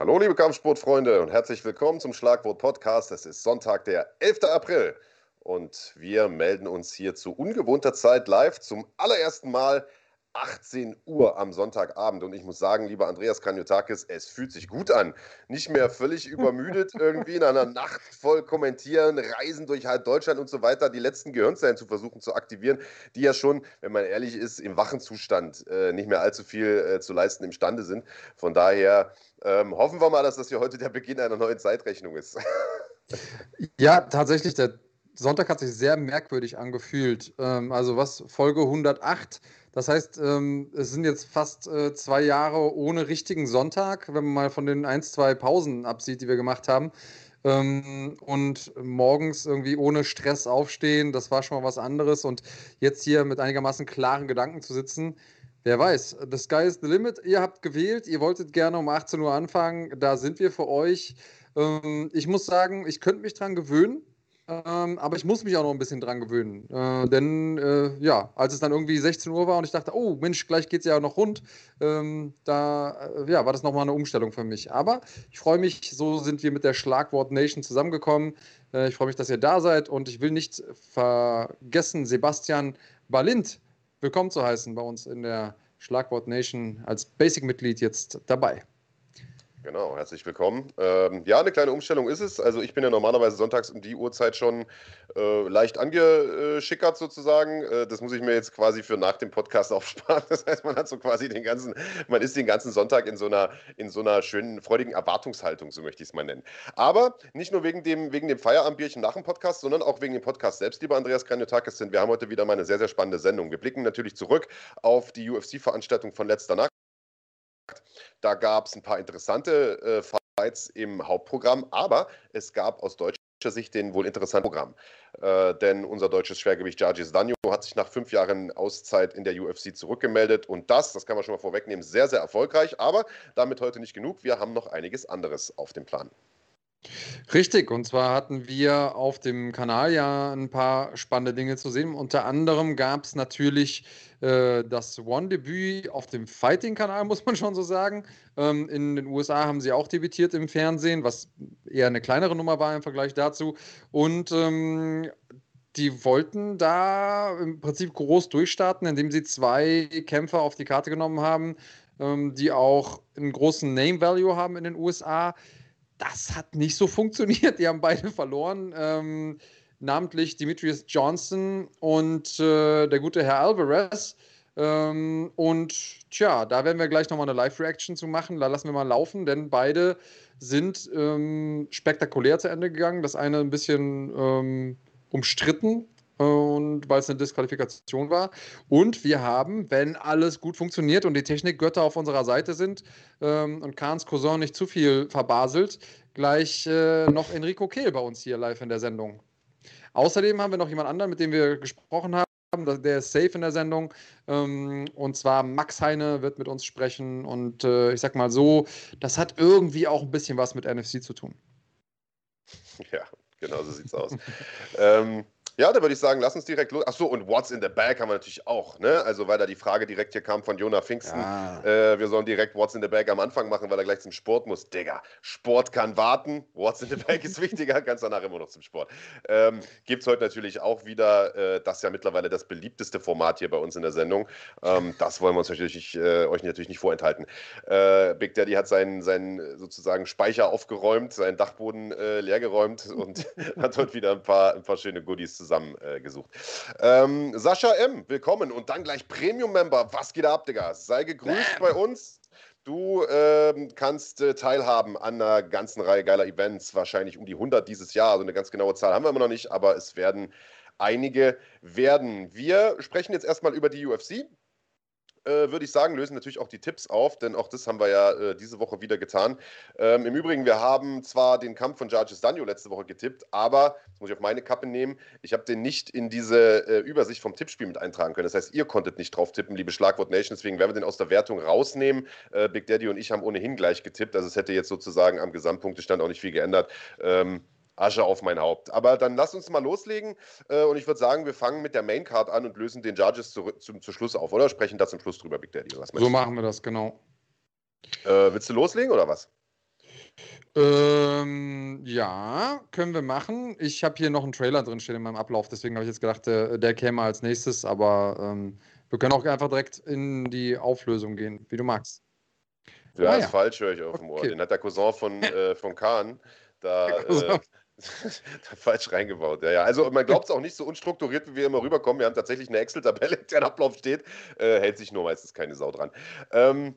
Hallo, liebe Kampfsportfreunde und herzlich willkommen zum Schlagwort Podcast. Es ist Sonntag, der 11. April und wir melden uns hier zu ungewohnter Zeit live zum allerersten Mal 18 Uhr am Sonntagabend. Und ich muss sagen, lieber Andreas Kanyotakis, es fühlt sich gut an. Nicht mehr völlig übermüdet irgendwie in einer Nacht voll kommentieren, Reisen durch halb Deutschland und so weiter, die letzten Gehirnzellen zu versuchen zu aktivieren, die ja schon, wenn man ehrlich ist, im wachen Zustand äh, nicht mehr allzu viel äh, zu leisten imstande sind. Von daher ähm, hoffen wir mal, dass das hier heute der Beginn einer neuen Zeitrechnung ist. ja, tatsächlich, der Sonntag hat sich sehr merkwürdig angefühlt. Ähm, also was Folge 108 das heißt, ähm, es sind jetzt fast äh, zwei Jahre ohne richtigen Sonntag, wenn man mal von den ein, zwei Pausen absieht, die wir gemacht haben. Ähm, und morgens irgendwie ohne Stress aufstehen, das war schon mal was anderes. Und jetzt hier mit einigermaßen klaren Gedanken zu sitzen, wer weiß, the sky is the limit. Ihr habt gewählt, ihr wolltet gerne um 18 Uhr anfangen, da sind wir für euch. Ähm, ich muss sagen, ich könnte mich dran gewöhnen. Ähm, aber ich muss mich auch noch ein bisschen dran gewöhnen. Äh, denn äh, ja, als es dann irgendwie 16 Uhr war und ich dachte, oh Mensch, gleich geht es ja noch rund, ähm, da äh, ja, war das nochmal eine Umstellung für mich. Aber ich freue mich, so sind wir mit der Schlagwort Nation zusammengekommen. Äh, ich freue mich, dass ihr da seid und ich will nicht vergessen, Sebastian Balint willkommen zu heißen bei uns in der Schlagwort Nation als Basic-Mitglied jetzt dabei. Genau, herzlich willkommen. Ähm, ja, eine kleine Umstellung ist es. Also ich bin ja normalerweise sonntags um die Uhrzeit schon äh, leicht angeschickert sozusagen. Äh, das muss ich mir jetzt quasi für nach dem Podcast aufsparen. Das heißt, man hat so quasi den ganzen, man ist den ganzen Sonntag in so einer, in so einer schönen, freudigen Erwartungshaltung, so möchte ich es mal nennen. Aber nicht nur wegen dem, wegen dem Feierabendbierchen nach dem Podcast, sondern auch wegen dem Podcast selbst, lieber Andreas Kranjotakis, denn wir haben heute wieder mal eine sehr, sehr spannende Sendung. Wir blicken natürlich zurück auf die UFC-Veranstaltung von letzter Nacht. Da gab es ein paar interessante äh, Fights im Hauptprogramm, aber es gab aus deutscher Sicht den wohl interessanten Programm. Äh, denn unser deutsches Schwergewicht Jargis Danjo hat sich nach fünf Jahren Auszeit in der UFC zurückgemeldet und das, das kann man schon mal vorwegnehmen, sehr, sehr erfolgreich. Aber damit heute nicht genug. Wir haben noch einiges anderes auf dem Plan. Richtig, und zwar hatten wir auf dem Kanal ja ein paar spannende Dinge zu sehen. Unter anderem gab es natürlich äh, das One-Debüt auf dem Fighting-Kanal, muss man schon so sagen. Ähm, in den USA haben sie auch debütiert im Fernsehen, was eher eine kleinere Nummer war im Vergleich dazu. Und ähm, die wollten da im Prinzip groß durchstarten, indem sie zwei Kämpfer auf die Karte genommen haben, ähm, die auch einen großen Name-Value haben in den USA das hat nicht so funktioniert. Die haben beide verloren. Ähm, namentlich Demetrius Johnson und äh, der gute Herr Alvarez. Ähm, und tja, da werden wir gleich nochmal eine Live-Reaction zu machen. Da lassen wir mal laufen, denn beide sind ähm, spektakulär zu Ende gegangen. Das eine ein bisschen ähm, umstritten, und weil es eine Disqualifikation war. Und wir haben, wenn alles gut funktioniert und die Technikgötter auf unserer Seite sind ähm, und Kahns Cousin nicht zu viel verbaselt, gleich äh, noch Enrico Kehl bei uns hier live in der Sendung. Außerdem haben wir noch jemand anderen, mit dem wir gesprochen haben. Der ist safe in der Sendung. Ähm, und zwar Max Heine wird mit uns sprechen. Und äh, ich sag mal so, das hat irgendwie auch ein bisschen was mit NFC zu tun. Ja, genau so sieht's aus. ähm, ja, da würde ich sagen, lass uns direkt los. Achso, und What's in the Bag haben wir natürlich auch, ne? Also, weil da die Frage direkt hier kam von Jonah Pfingsten. Ja. Äh, wir sollen direkt What's in the Bag am Anfang machen, weil er gleich zum Sport muss. Digga, Sport kann warten. What's in the Bag ist wichtiger, kannst danach immer noch zum Sport. Ähm, Gibt es heute natürlich auch wieder, äh, das ist ja mittlerweile das beliebteste Format hier bei uns in der Sendung. Ähm, das wollen wir uns natürlich, äh, euch natürlich nicht vorenthalten. Äh, Big Daddy hat seinen, seinen sozusagen Speicher aufgeräumt, seinen Dachboden äh, leergeräumt und hat heute wieder ein paar, ein paar schöne Goodies zusammen zusammengesucht. Äh, ähm, Sascha M., willkommen und dann gleich Premium-Member. Was geht ab, Digga? Sei gegrüßt Bam. bei uns. Du ähm, kannst äh, teilhaben an einer ganzen Reihe geiler Events, wahrscheinlich um die 100 dieses Jahr. Also eine ganz genaue Zahl haben wir immer noch nicht, aber es werden einige werden. Wir sprechen jetzt erstmal über die UFC äh, würde ich sagen, lösen natürlich auch die Tipps auf, denn auch das haben wir ja äh, diese Woche wieder getan. Ähm, Im Übrigen, wir haben zwar den Kampf von Jarges Danio letzte Woche getippt, aber, das muss ich auf meine Kappe nehmen, ich habe den nicht in diese äh, Übersicht vom Tippspiel mit eintragen können. Das heißt, ihr konntet nicht drauf tippen, liebe Schlagwort Nation, deswegen werden wir den aus der Wertung rausnehmen. Äh, Big Daddy und ich haben ohnehin gleich getippt, also es hätte jetzt sozusagen am Gesamtpunktestand auch nicht viel geändert. Ähm, Asche auf mein Haupt. Aber dann lass uns mal loslegen äh, und ich würde sagen, wir fangen mit der Maincard an und lösen den Judges zu, zum, zu Schluss auf, oder? Sprechen da zum Schluss drüber, Big Daddy. so machen wir das, genau. Äh, willst du loslegen oder was? Ähm, ja, können wir machen. Ich habe hier noch einen Trailer drinstehen in meinem Ablauf, deswegen habe ich jetzt gedacht, der, der käme als nächstes, aber ähm, wir können auch einfach direkt in die Auflösung gehen, wie du magst. Ja, ah, ist ja. falsch, höre ich auf dem Ohr. Den hat der Cousin von, äh, von Kahn da, äh, falsch reingebaut. Ja, ja. Also man glaubt es auch nicht so unstrukturiert, wie wir immer rüberkommen. Wir haben tatsächlich eine Excel-Tabelle, in der ein Ablauf steht. Äh, hält sich nur meistens keine Sau dran. Ähm,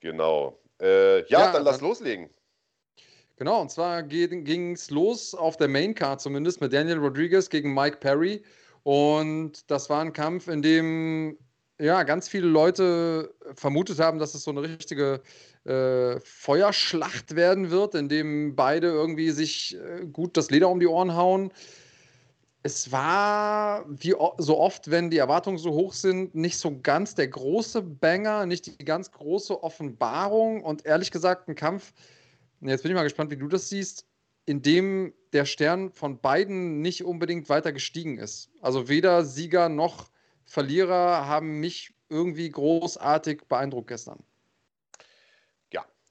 genau. Äh, ja, ja, dann lass dann, loslegen. Genau, und zwar ging es los auf der Main Card zumindest mit Daniel Rodriguez gegen Mike Perry. Und das war ein Kampf, in dem ja ganz viele Leute vermutet haben, dass es so eine richtige äh, Feuerschlacht werden wird, in dem beide irgendwie sich äh, gut das Leder um die Ohren hauen. Es war, wie so oft, wenn die Erwartungen so hoch sind, nicht so ganz der große Banger, nicht die ganz große Offenbarung und ehrlich gesagt ein Kampf, Jetzt bin ich mal gespannt, wie du das siehst, in dem der Stern von beiden nicht unbedingt weiter gestiegen ist. Also weder Sieger noch Verlierer haben mich irgendwie großartig beeindruckt gestern.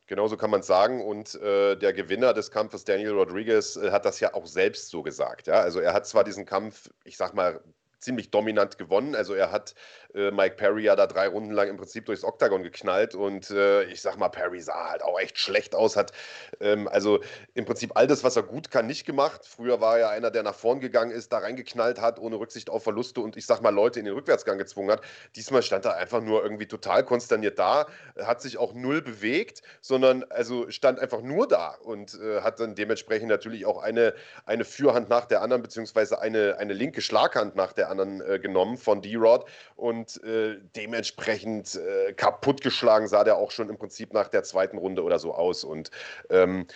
Genauso kann man es sagen. Und äh, der Gewinner des Kampfes, Daniel Rodriguez, äh, hat das ja auch selbst so gesagt. Ja? Also er hat zwar diesen Kampf, ich sag mal, ziemlich dominant gewonnen. Also er hat äh, Mike Perry ja da drei Runden lang im Prinzip durchs Oktagon geknallt und äh, ich sag mal, Perry sah halt auch echt schlecht aus, hat ähm, also im Prinzip all das, was er gut kann, nicht gemacht. Früher war er einer, der nach vorn gegangen ist, da reingeknallt hat, ohne Rücksicht auf Verluste und ich sag mal, Leute in den Rückwärtsgang gezwungen hat. Diesmal stand er einfach nur irgendwie total konsterniert da, hat sich auch null bewegt, sondern also stand einfach nur da und äh, hat dann dementsprechend natürlich auch eine, eine Fürhand nach der anderen, beziehungsweise eine, eine linke Schlaghand nach der anderen äh, genommen von D-Rod und und äh, dementsprechend äh, kaputtgeschlagen sah der auch schon im Prinzip nach der zweiten Runde oder so aus. Und ähm,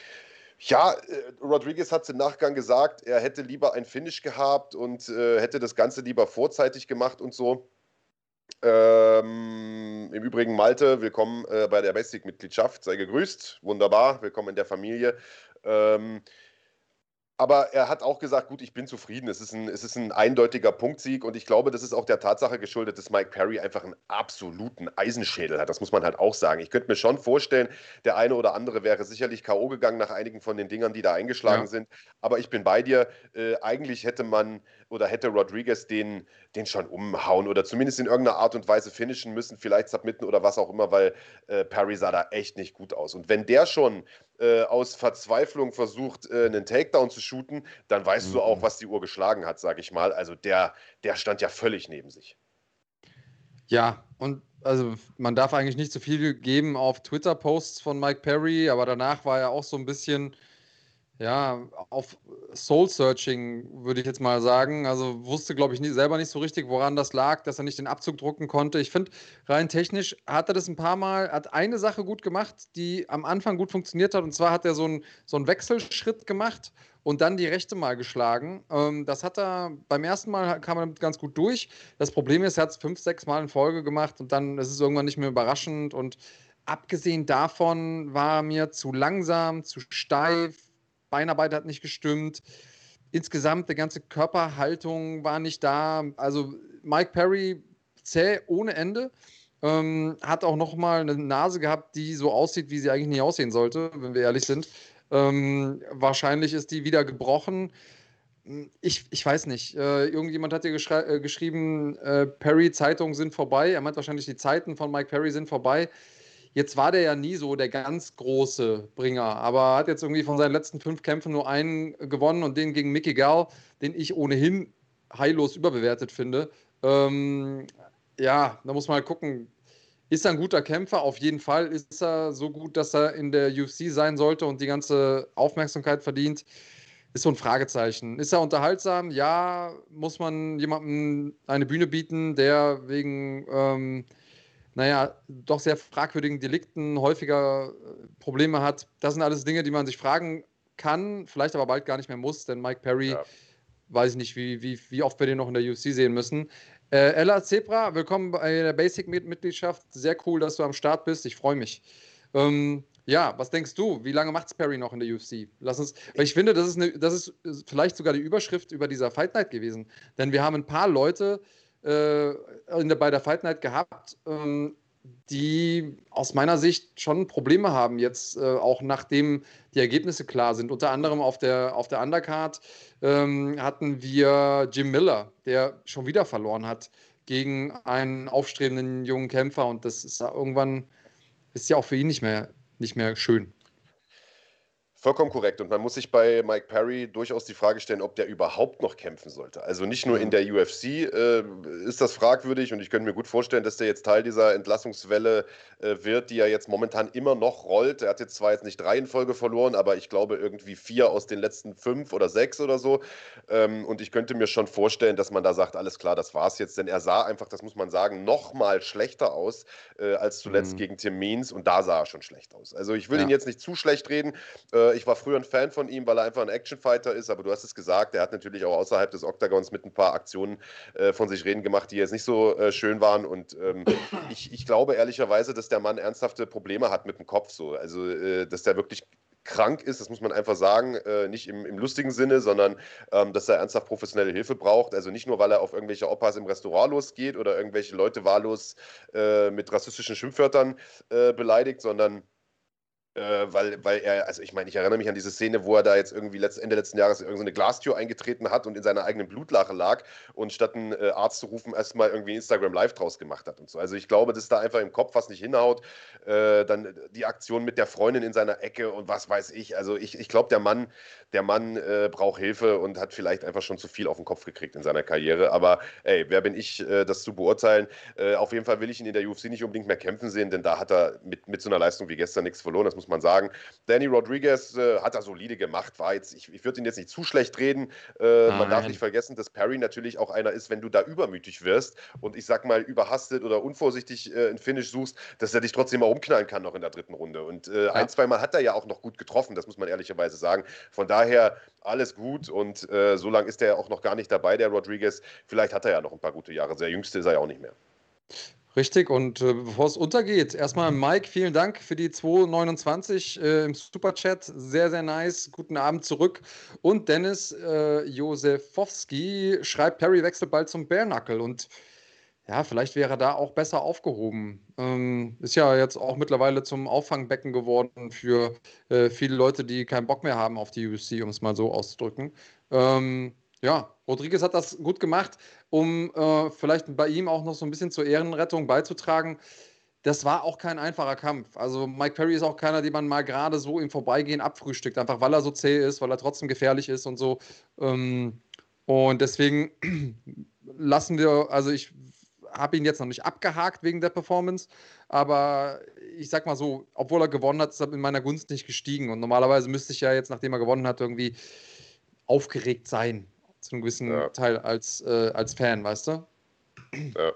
ja, äh, Rodriguez hat im Nachgang gesagt, er hätte lieber ein Finish gehabt und äh, hätte das Ganze lieber vorzeitig gemacht und so. Ähm, Im Übrigen, Malte, willkommen äh, bei der Basic-Mitgliedschaft. Sei gegrüßt. Wunderbar. Willkommen in der Familie. Ähm, aber er hat auch gesagt, gut, ich bin zufrieden. Es ist, ein, es ist ein eindeutiger Punktsieg und ich glaube, das ist auch der Tatsache geschuldet, dass Mike Perry einfach einen absoluten Eisenschädel hat. Das muss man halt auch sagen. Ich könnte mir schon vorstellen, der eine oder andere wäre sicherlich K.O. gegangen nach einigen von den Dingern, die da eingeschlagen ja. sind. Aber ich bin bei dir. Äh, eigentlich hätte man oder hätte Rodriguez den, den schon umhauen oder zumindest in irgendeiner Art und Weise finishen müssen, vielleicht submitten oder was auch immer, weil äh, Perry sah da echt nicht gut aus. Und wenn der schon äh, aus Verzweiflung versucht, äh, einen Takedown zu shooten, dann weißt mhm. du auch, mhm. was die Uhr geschlagen hat, sage ich mal. Also der, der stand ja völlig neben sich. Ja, und also man darf eigentlich nicht zu so viel geben auf Twitter-Posts von Mike Perry, aber danach war er auch so ein bisschen ja, auf Soul-Searching würde ich jetzt mal sagen. Also wusste, glaube ich, nie, selber nicht so richtig, woran das lag, dass er nicht den Abzug drucken konnte. Ich finde, rein technisch hat er das ein paar Mal, hat eine Sache gut gemacht, die am Anfang gut funktioniert hat. Und zwar hat er so einen so einen Wechselschritt gemacht und dann die rechte mal geschlagen. Ähm, das hat er beim ersten Mal kam er damit ganz gut durch. Das Problem ist, er hat es fünf, sechs Mal in Folge gemacht und dann ist es irgendwann nicht mehr überraschend. Und abgesehen davon war er mir zu langsam, zu steif Beinarbeit hat nicht gestimmt. Insgesamt, die ganze Körperhaltung war nicht da. Also Mike Perry zäh ohne Ende. Ähm, hat auch noch mal eine Nase gehabt, die so aussieht, wie sie eigentlich nicht aussehen sollte, wenn wir ehrlich sind. Ähm, wahrscheinlich ist die wieder gebrochen. Ich, ich weiß nicht. Äh, irgendjemand hat dir äh, geschrieben, äh, Perry-Zeitungen sind vorbei. Er meint wahrscheinlich, die Zeiten von Mike Perry sind vorbei. Jetzt war der ja nie so der ganz große Bringer, aber hat jetzt irgendwie von seinen letzten fünf Kämpfen nur einen gewonnen und den gegen Mickey Gall, den ich ohnehin heillos überbewertet finde. Ähm, ja, da muss man halt gucken. Ist er ein guter Kämpfer? Auf jeden Fall. Ist er so gut, dass er in der UFC sein sollte und die ganze Aufmerksamkeit verdient? Ist so ein Fragezeichen. Ist er unterhaltsam? Ja. Muss man jemandem eine Bühne bieten, der wegen ähm, naja, doch sehr fragwürdigen Delikten häufiger äh, Probleme hat. Das sind alles Dinge, die man sich fragen kann, vielleicht aber bald gar nicht mehr muss, denn Mike Perry, ja. weiß ich nicht, wie, wie, wie oft wir den noch in der UFC sehen müssen. Äh, Ella Zebra, willkommen bei der Basic-Mitgliedschaft. Sehr cool, dass du am Start bist. Ich freue mich. Ähm, ja, was denkst du? Wie lange macht Perry noch in der UFC? Lass uns, weil ich finde, das ist, eine, das ist vielleicht sogar die Überschrift über dieser Fight Night gewesen. Denn wir haben ein paar Leute, äh, in der, bei der Fight Night gehabt, ähm, die aus meiner Sicht schon Probleme haben, jetzt äh, auch nachdem die Ergebnisse klar sind. Unter anderem auf der, auf der Undercard ähm, hatten wir Jim Miller, der schon wieder verloren hat gegen einen aufstrebenden jungen Kämpfer und das ist irgendwann, ist ja auch für ihn nicht mehr, nicht mehr schön. Vollkommen korrekt. Und man muss sich bei Mike Perry durchaus die Frage stellen, ob der überhaupt noch kämpfen sollte. Also nicht nur in der UFC äh, ist das fragwürdig und ich könnte mir gut vorstellen, dass der jetzt Teil dieser Entlassungswelle äh, wird, die ja jetzt momentan immer noch rollt. Er hat jetzt zwar jetzt nicht drei in Folge verloren, aber ich glaube irgendwie vier aus den letzten fünf oder sechs oder so. Ähm, und ich könnte mir schon vorstellen, dass man da sagt, alles klar, das war's jetzt. Denn er sah einfach, das muss man sagen, noch mal schlechter aus äh, als zuletzt mhm. gegen Tim Means und da sah er schon schlecht aus. Also ich will ja. ihn jetzt nicht zu schlecht reden. Äh, ich war früher ein Fan von ihm, weil er einfach ein Actionfighter ist, aber du hast es gesagt, er hat natürlich auch außerhalb des Oktagons mit ein paar Aktionen äh, von sich reden gemacht, die jetzt nicht so äh, schön waren. Und ähm, ich, ich glaube ehrlicherweise, dass der Mann ernsthafte Probleme hat mit dem Kopf. So. Also, äh, dass der wirklich krank ist, das muss man einfach sagen, äh, nicht im, im, lustigen Sinne, sondern ähm, dass er ernsthaft professionelle Hilfe braucht. Also nicht nur, weil er auf irgendwelche Opas im Restaurant losgeht oder irgendwelche Leute wahllos äh, mit rassistischen Schimpfwörtern äh, beleidigt, sondern äh, weil, weil er, also ich meine, ich erinnere mich an diese Szene, wo er da jetzt irgendwie letzt, Ende letzten Jahres irgendeine Glastür eingetreten hat und in seiner eigenen Blutlache lag und statt einen äh, Arzt zu rufen, erstmal irgendwie Instagram Live draus gemacht hat und so. Also ich glaube, dass da einfach im Kopf was nicht hinhaut. Äh, dann die Aktion mit der Freundin in seiner Ecke und was weiß ich. Also ich, ich glaube, der Mann, der Mann äh, braucht Hilfe und hat vielleicht einfach schon zu viel auf den Kopf gekriegt in seiner Karriere. Aber ey, wer bin ich, äh, das zu beurteilen? Äh, auf jeden Fall will ich ihn in der UFC nicht unbedingt mehr kämpfen sehen, denn da hat er mit, mit so einer Leistung wie gestern nichts verloren. Das muss muss man sagen. Danny Rodriguez äh, hat da solide gemacht, war jetzt, ich, ich würde ihn jetzt nicht zu schlecht reden. Äh, man darf nicht vergessen, dass Perry natürlich auch einer ist, wenn du da übermütig wirst und ich sag mal überhastet oder unvorsichtig äh, ein Finish suchst, dass er dich trotzdem mal umknallen kann noch in der dritten Runde. Und äh, ja. ein, zweimal hat er ja auch noch gut getroffen, das muss man ehrlicherweise sagen. Von daher alles gut und äh, so lange ist er auch noch gar nicht dabei, der Rodriguez. Vielleicht hat er ja noch ein paar gute Jahre. Der jüngste ist er ja auch nicht mehr. Richtig, und äh, bevor es untergeht, erstmal Mike, vielen Dank für die 229 äh, im Superchat. Sehr, sehr nice. Guten Abend zurück. Und Dennis äh, Josefowski schreibt, Perry wechselt bald zum Bärnackel. Und ja, vielleicht wäre er da auch besser aufgehoben. Ähm, ist ja jetzt auch mittlerweile zum Auffangbecken geworden für äh, viele Leute, die keinen Bock mehr haben auf die UFC, um es mal so auszudrücken. Ähm, ja, Rodriguez hat das gut gemacht, um äh, vielleicht bei ihm auch noch so ein bisschen zur Ehrenrettung beizutragen. Das war auch kein einfacher Kampf. Also Mike Perry ist auch keiner, den man mal gerade so im Vorbeigehen abfrühstückt, einfach weil er so zäh ist, weil er trotzdem gefährlich ist und so. Ähm, und deswegen lassen wir, also ich habe ihn jetzt noch nicht abgehakt wegen der Performance, aber ich sag mal so, obwohl er gewonnen hat, ist er in meiner Gunst nicht gestiegen. Und normalerweise müsste ich ja jetzt, nachdem er gewonnen hat, irgendwie aufgeregt sein zu einem gewissen ja. Teil als, äh, als Fan, weißt du? Ja.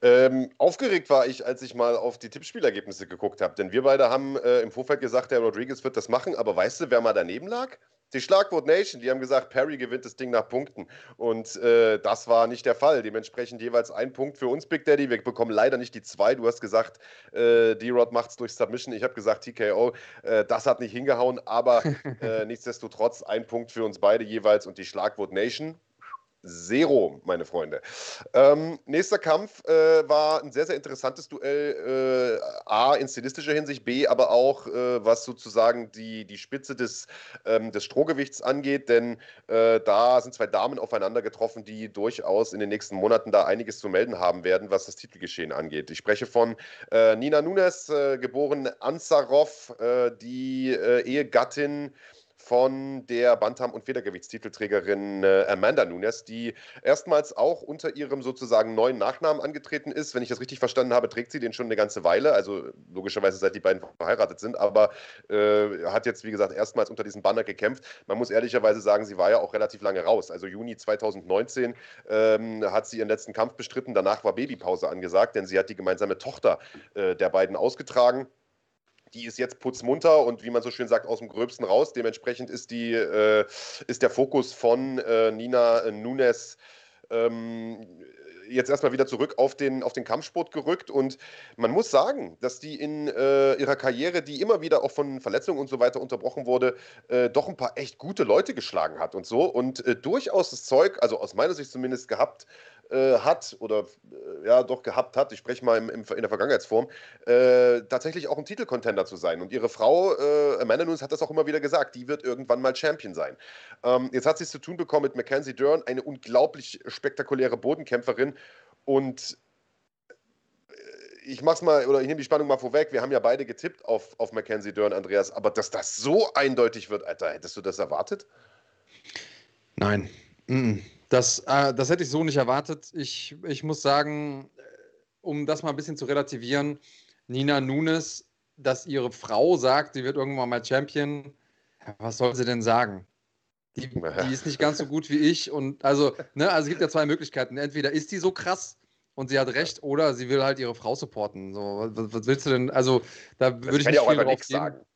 Ähm, aufgeregt war ich, als ich mal auf die Tippspielergebnisse geguckt habe, denn wir beide haben äh, im Vorfeld gesagt, der Rodriguez wird das machen, aber weißt du, wer mal daneben lag? Die Schlagwort Nation, die haben gesagt, Perry gewinnt das Ding nach Punkten. Und äh, das war nicht der Fall. Dementsprechend jeweils ein Punkt für uns, Big Daddy. Wir bekommen leider nicht die zwei. Du hast gesagt, äh, D-Rod macht es durch Submission. Ich habe gesagt, TKO. Äh, das hat nicht hingehauen, aber äh, nichtsdestotrotz ein Punkt für uns beide jeweils. Und die Schlagwort Nation Zero, meine Freunde. Ähm, nächster Kampf äh, war ein sehr, sehr interessantes Duell. Äh, A, in stilistischer Hinsicht, B, aber auch, äh, was sozusagen die, die Spitze des, ähm, des Strohgewichts angeht, denn äh, da sind zwei Damen aufeinander getroffen, die durchaus in den nächsten Monaten da einiges zu melden haben werden, was das Titelgeschehen angeht. Ich spreche von äh, Nina Nunes, äh, geboren Ansarov, die Ehegattin von der Bantam- und Federgewichtstitelträgerin äh, Amanda Nunes, die erstmals auch unter ihrem sozusagen neuen Nachnamen angetreten ist. Wenn ich das richtig verstanden habe, trägt sie den schon eine ganze Weile, also logischerweise seit die beiden verheiratet sind, aber äh, hat jetzt, wie gesagt, erstmals unter diesem Banner gekämpft. Man muss ehrlicherweise sagen, sie war ja auch relativ lange raus. Also Juni 2019 ähm, hat sie ihren letzten Kampf bestritten, danach war Babypause angesagt, denn sie hat die gemeinsame Tochter äh, der beiden ausgetragen die ist jetzt putzmunter und wie man so schön sagt, aus dem Gröbsten raus. Dementsprechend ist, die, äh, ist der Fokus von äh, Nina Nunes ähm, jetzt erstmal wieder zurück auf den, auf den Kampfsport gerückt. Und man muss sagen, dass die in äh, ihrer Karriere, die immer wieder auch von Verletzungen und so weiter unterbrochen wurde, äh, doch ein paar echt gute Leute geschlagen hat und so. Und äh, durchaus das Zeug, also aus meiner Sicht zumindest gehabt, äh, hat oder äh, ja doch gehabt hat, ich spreche mal im, im, in der Vergangenheitsform, äh, tatsächlich auch ein Titelcontender zu sein. Und ihre Frau, äh, Amanda Nunes, hat das auch immer wieder gesagt, die wird irgendwann mal Champion sein. Ähm, jetzt hat sie es zu tun bekommen mit Mackenzie Dern, eine unglaublich spektakuläre Bodenkämpferin. Und äh, ich mach's mal, oder ich nehme die Spannung mal vorweg. Wir haben ja beide getippt auf, auf Mackenzie Dern, Andreas, aber dass das so eindeutig wird, Alter, hättest du das erwartet? Nein. Das, äh, das hätte ich so nicht erwartet. Ich, ich muss sagen, um das mal ein bisschen zu relativieren, Nina Nunes, dass ihre Frau sagt, sie wird irgendwann mal Champion, was soll sie denn sagen? Die, die ist nicht ganz so gut wie ich. Und also, ne, also es gibt ja zwei Möglichkeiten. Entweder ist die so krass und sie hat recht, oder sie will halt ihre Frau supporten. So, was, was willst du denn? Also, da würde ich nicht ja auch viel drauf geben. sagen.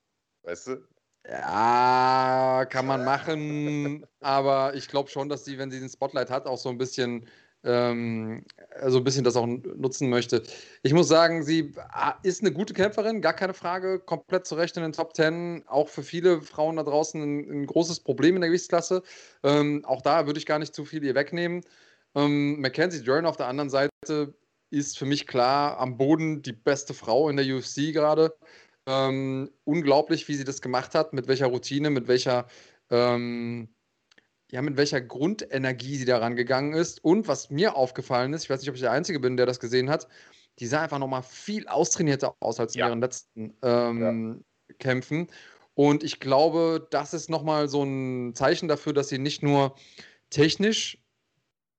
Weißt du? Ja, kann man machen, aber ich glaube schon, dass sie, wenn sie den Spotlight hat, auch so ein bisschen, ähm, so ein bisschen das auch nutzen möchte. Ich muss sagen, sie ah, ist eine gute Kämpferin, gar keine Frage, komplett zu Recht in den Top Ten. Auch für viele Frauen da draußen ein, ein großes Problem in der Gewichtsklasse. Ähm, auch da würde ich gar nicht zu viel ihr wegnehmen. Ähm, Mackenzie Dern auf der anderen Seite ist für mich klar am Boden die beste Frau in der UFC gerade. Ähm, unglaublich, wie sie das gemacht hat, mit welcher Routine, mit welcher, ähm, ja, mit welcher Grundenergie sie da rangegangen ist. Und was mir aufgefallen ist, ich weiß nicht, ob ich der Einzige bin, der das gesehen hat, die sah einfach nochmal viel austrainierter aus als ja. in ihren letzten ähm, ja. Kämpfen. Und ich glaube, das ist nochmal so ein Zeichen dafür, dass sie nicht nur technisch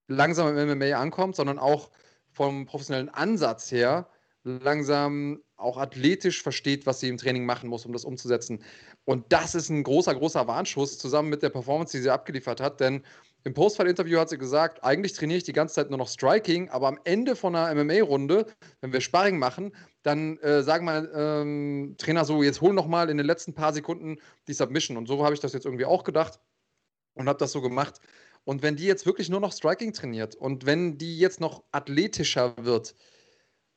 langsam im MMA ankommt, sondern auch vom professionellen Ansatz her langsam auch athletisch versteht, was sie im Training machen muss, um das umzusetzen. Und das ist ein großer, großer Warnschuss zusammen mit der Performance, die sie abgeliefert hat. Denn im Postfight-Interview hat sie gesagt, eigentlich trainiere ich die ganze Zeit nur noch Striking, aber am Ende von einer MMA-Runde, wenn wir Sparring machen, dann äh, sagen wir ähm, Trainer so, jetzt hol noch mal in den letzten paar Sekunden die Submission. Und so habe ich das jetzt irgendwie auch gedacht und habe das so gemacht. Und wenn die jetzt wirklich nur noch Striking trainiert und wenn die jetzt noch athletischer wird,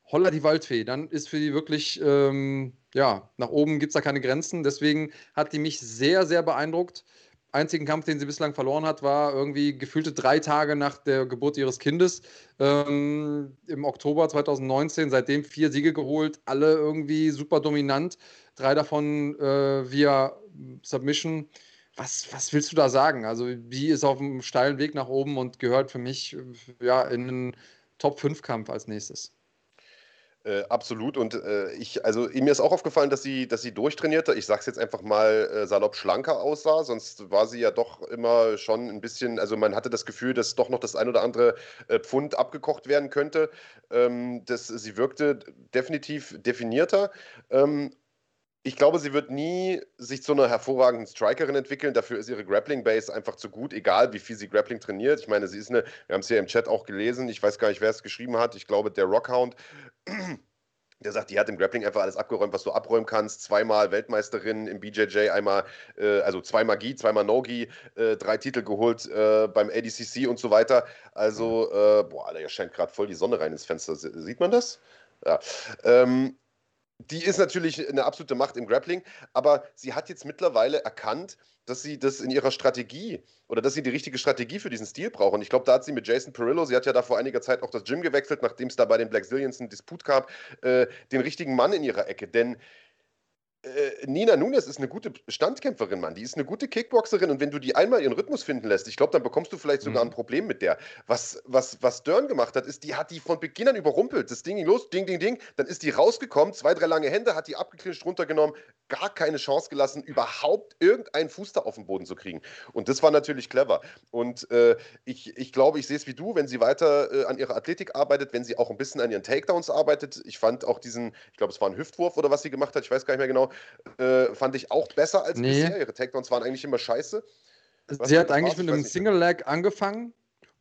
holla die Waldfee, dann ist für die wirklich, ähm, ja, nach oben gibt es da keine Grenzen. Deswegen hat die mich sehr, sehr beeindruckt. Einzigen Kampf, den sie bislang verloren hat, war irgendwie gefühlte drei Tage nach der Geburt ihres Kindes ähm, im Oktober 2019. Seitdem vier Siege geholt, alle irgendwie super dominant. Drei davon äh, via Submission. Was, was willst du da sagen? Also, die ist auf einem steilen Weg nach oben und gehört für mich ja, in einen Top-5-Kampf als nächstes. Äh, absolut. Und äh, ich, also mir ist auch aufgefallen, dass sie, dass sie durchtrainierte, ich sag's jetzt einfach mal äh, salopp schlanker aussah, sonst war sie ja doch immer schon ein bisschen, also man hatte das Gefühl, dass doch noch das ein oder andere äh, Pfund abgekocht werden könnte. Ähm, das, sie wirkte definitiv definierter. Ähm, ich glaube, sie wird nie sich zu einer hervorragenden Strikerin entwickeln. Dafür ist ihre Grappling Base einfach zu gut, egal wie viel sie Grappling trainiert. Ich meine, sie ist eine, wir haben es hier im Chat auch gelesen, ich weiß gar nicht, wer es geschrieben hat. Ich glaube, der Rockhound der sagt, die hat im Grappling einfach alles abgeräumt, was du abräumen kannst. Zweimal Weltmeisterin im BJJ, einmal, äh, also zweimal Gi, zweimal No-Gi, äh, drei Titel geholt äh, beim ADCC und so weiter. Also, äh, boah, hier scheint gerade voll die Sonne rein ins Fenster. Sieht man das? Ja. Ähm, die ist natürlich eine absolute Macht im Grappling, aber sie hat jetzt mittlerweile erkannt, dass sie das in ihrer Strategie oder dass sie die richtige Strategie für diesen Stil braucht. Und ich glaube, da hat sie mit Jason Perillo, sie hat ja da vor einiger Zeit auch das Gym gewechselt, nachdem es da bei den Black Zillions einen Disput gab, äh, den richtigen Mann in ihrer Ecke. Denn äh, Nina Nunes ist eine gute Standkämpferin, Mann. Die ist eine gute Kickboxerin und wenn du die einmal ihren Rhythmus finden lässt, ich glaube, dann bekommst du vielleicht sogar mhm. ein Problem mit der. Was, was, was Dern gemacht hat, ist, die hat die von Beginn an überrumpelt. Das Ding ging los, ding, ding, ding. Dann ist die rausgekommen, zwei, drei lange Hände, hat die abgeklinscht, runtergenommen, gar keine Chance gelassen, überhaupt irgendeinen Fuß da auf den Boden zu kriegen. Und das war natürlich clever. Und äh, ich, ich glaube, ich sehe es wie du, wenn sie weiter äh, an ihrer Athletik arbeitet, wenn sie auch ein bisschen an ihren Takedowns arbeitet. Ich fand auch diesen, ich glaube, es war ein Hüftwurf oder was sie gemacht hat, ich weiß gar nicht mehr genau, äh, fand ich auch besser als nee. bisher. Ihre Takedowns waren eigentlich immer scheiße. Was sie hat eigentlich mit einem Single Leg angefangen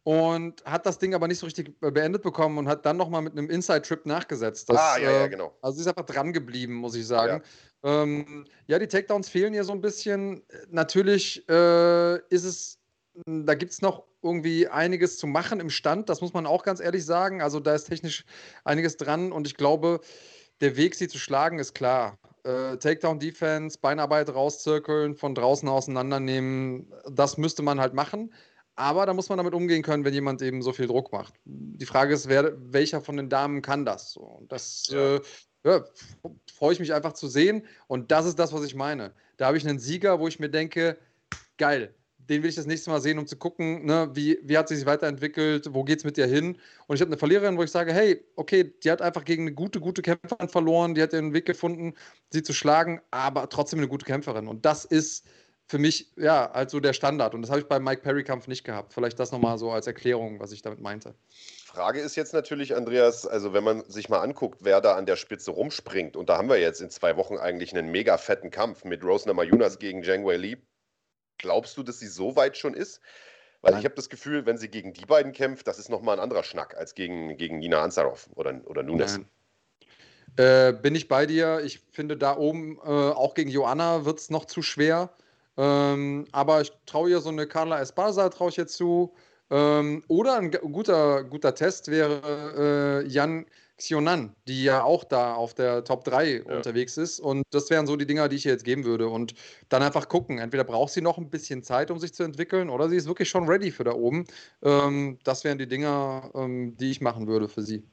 und hat das Ding aber nicht so richtig beendet bekommen und hat dann nochmal mit einem Inside-Trip nachgesetzt. Das, ah, ja, ja, äh, genau. Also sie ist einfach dran geblieben, muss ich sagen. Ja, ähm, ja die Takedowns fehlen ihr so ein bisschen. Natürlich äh, ist es, da gibt es noch irgendwie einiges zu machen im Stand, das muss man auch ganz ehrlich sagen. Also da ist technisch einiges dran und ich glaube, der Weg, sie zu schlagen, ist klar äh, Takedown-Defense, Beinarbeit rauszirkeln, von draußen auseinandernehmen, das müsste man halt machen. Aber da muss man damit umgehen können, wenn jemand eben so viel Druck macht. Die Frage ist, wer, welcher von den Damen kann das? Und das ja. Äh, ja, freue ich mich einfach zu sehen. Und das ist das, was ich meine. Da habe ich einen Sieger, wo ich mir denke, geil, den will ich das nächste Mal sehen, um zu gucken, ne, wie, wie hat sie sich weiterentwickelt, wo geht es mit ihr hin. Und ich habe eine Verliererin, wo ich sage, hey, okay, die hat einfach gegen eine gute, gute Kämpferin verloren, die hat ihren Weg gefunden, sie zu schlagen, aber trotzdem eine gute Kämpferin. Und das ist für mich, ja, halt so der Standard. Und das habe ich beim Mike Perry-Kampf nicht gehabt. Vielleicht das nochmal so als Erklärung, was ich damit meinte. Frage ist jetzt natürlich, Andreas, also wenn man sich mal anguckt, wer da an der Spitze rumspringt, und da haben wir jetzt in zwei Wochen eigentlich einen mega fetten Kampf mit Rose Namajunas gegen Zhang Wei Li. Glaubst du, dass sie so weit schon ist? Weil Nein. ich habe das Gefühl, wenn sie gegen die beiden kämpft, das ist nochmal ein anderer Schnack als gegen, gegen Nina Ansarov oder, oder Nunes. Äh, bin ich bei dir. Ich finde, da oben, äh, auch gegen Joanna, wird es noch zu schwer. Ähm, aber ich traue ihr so eine Carla Esparza, traue ich jetzt zu. Ähm, oder ein guter, guter Test wäre äh, Jan Xionan, die ja auch da auf der Top 3 ja. unterwegs ist. Und das wären so die Dinger, die ich ihr jetzt geben würde. Und dann einfach gucken. Entweder braucht sie noch ein bisschen Zeit, um sich zu entwickeln, oder sie ist wirklich schon ready für da oben. Ähm, das wären die Dinger, ähm, die ich machen würde für sie.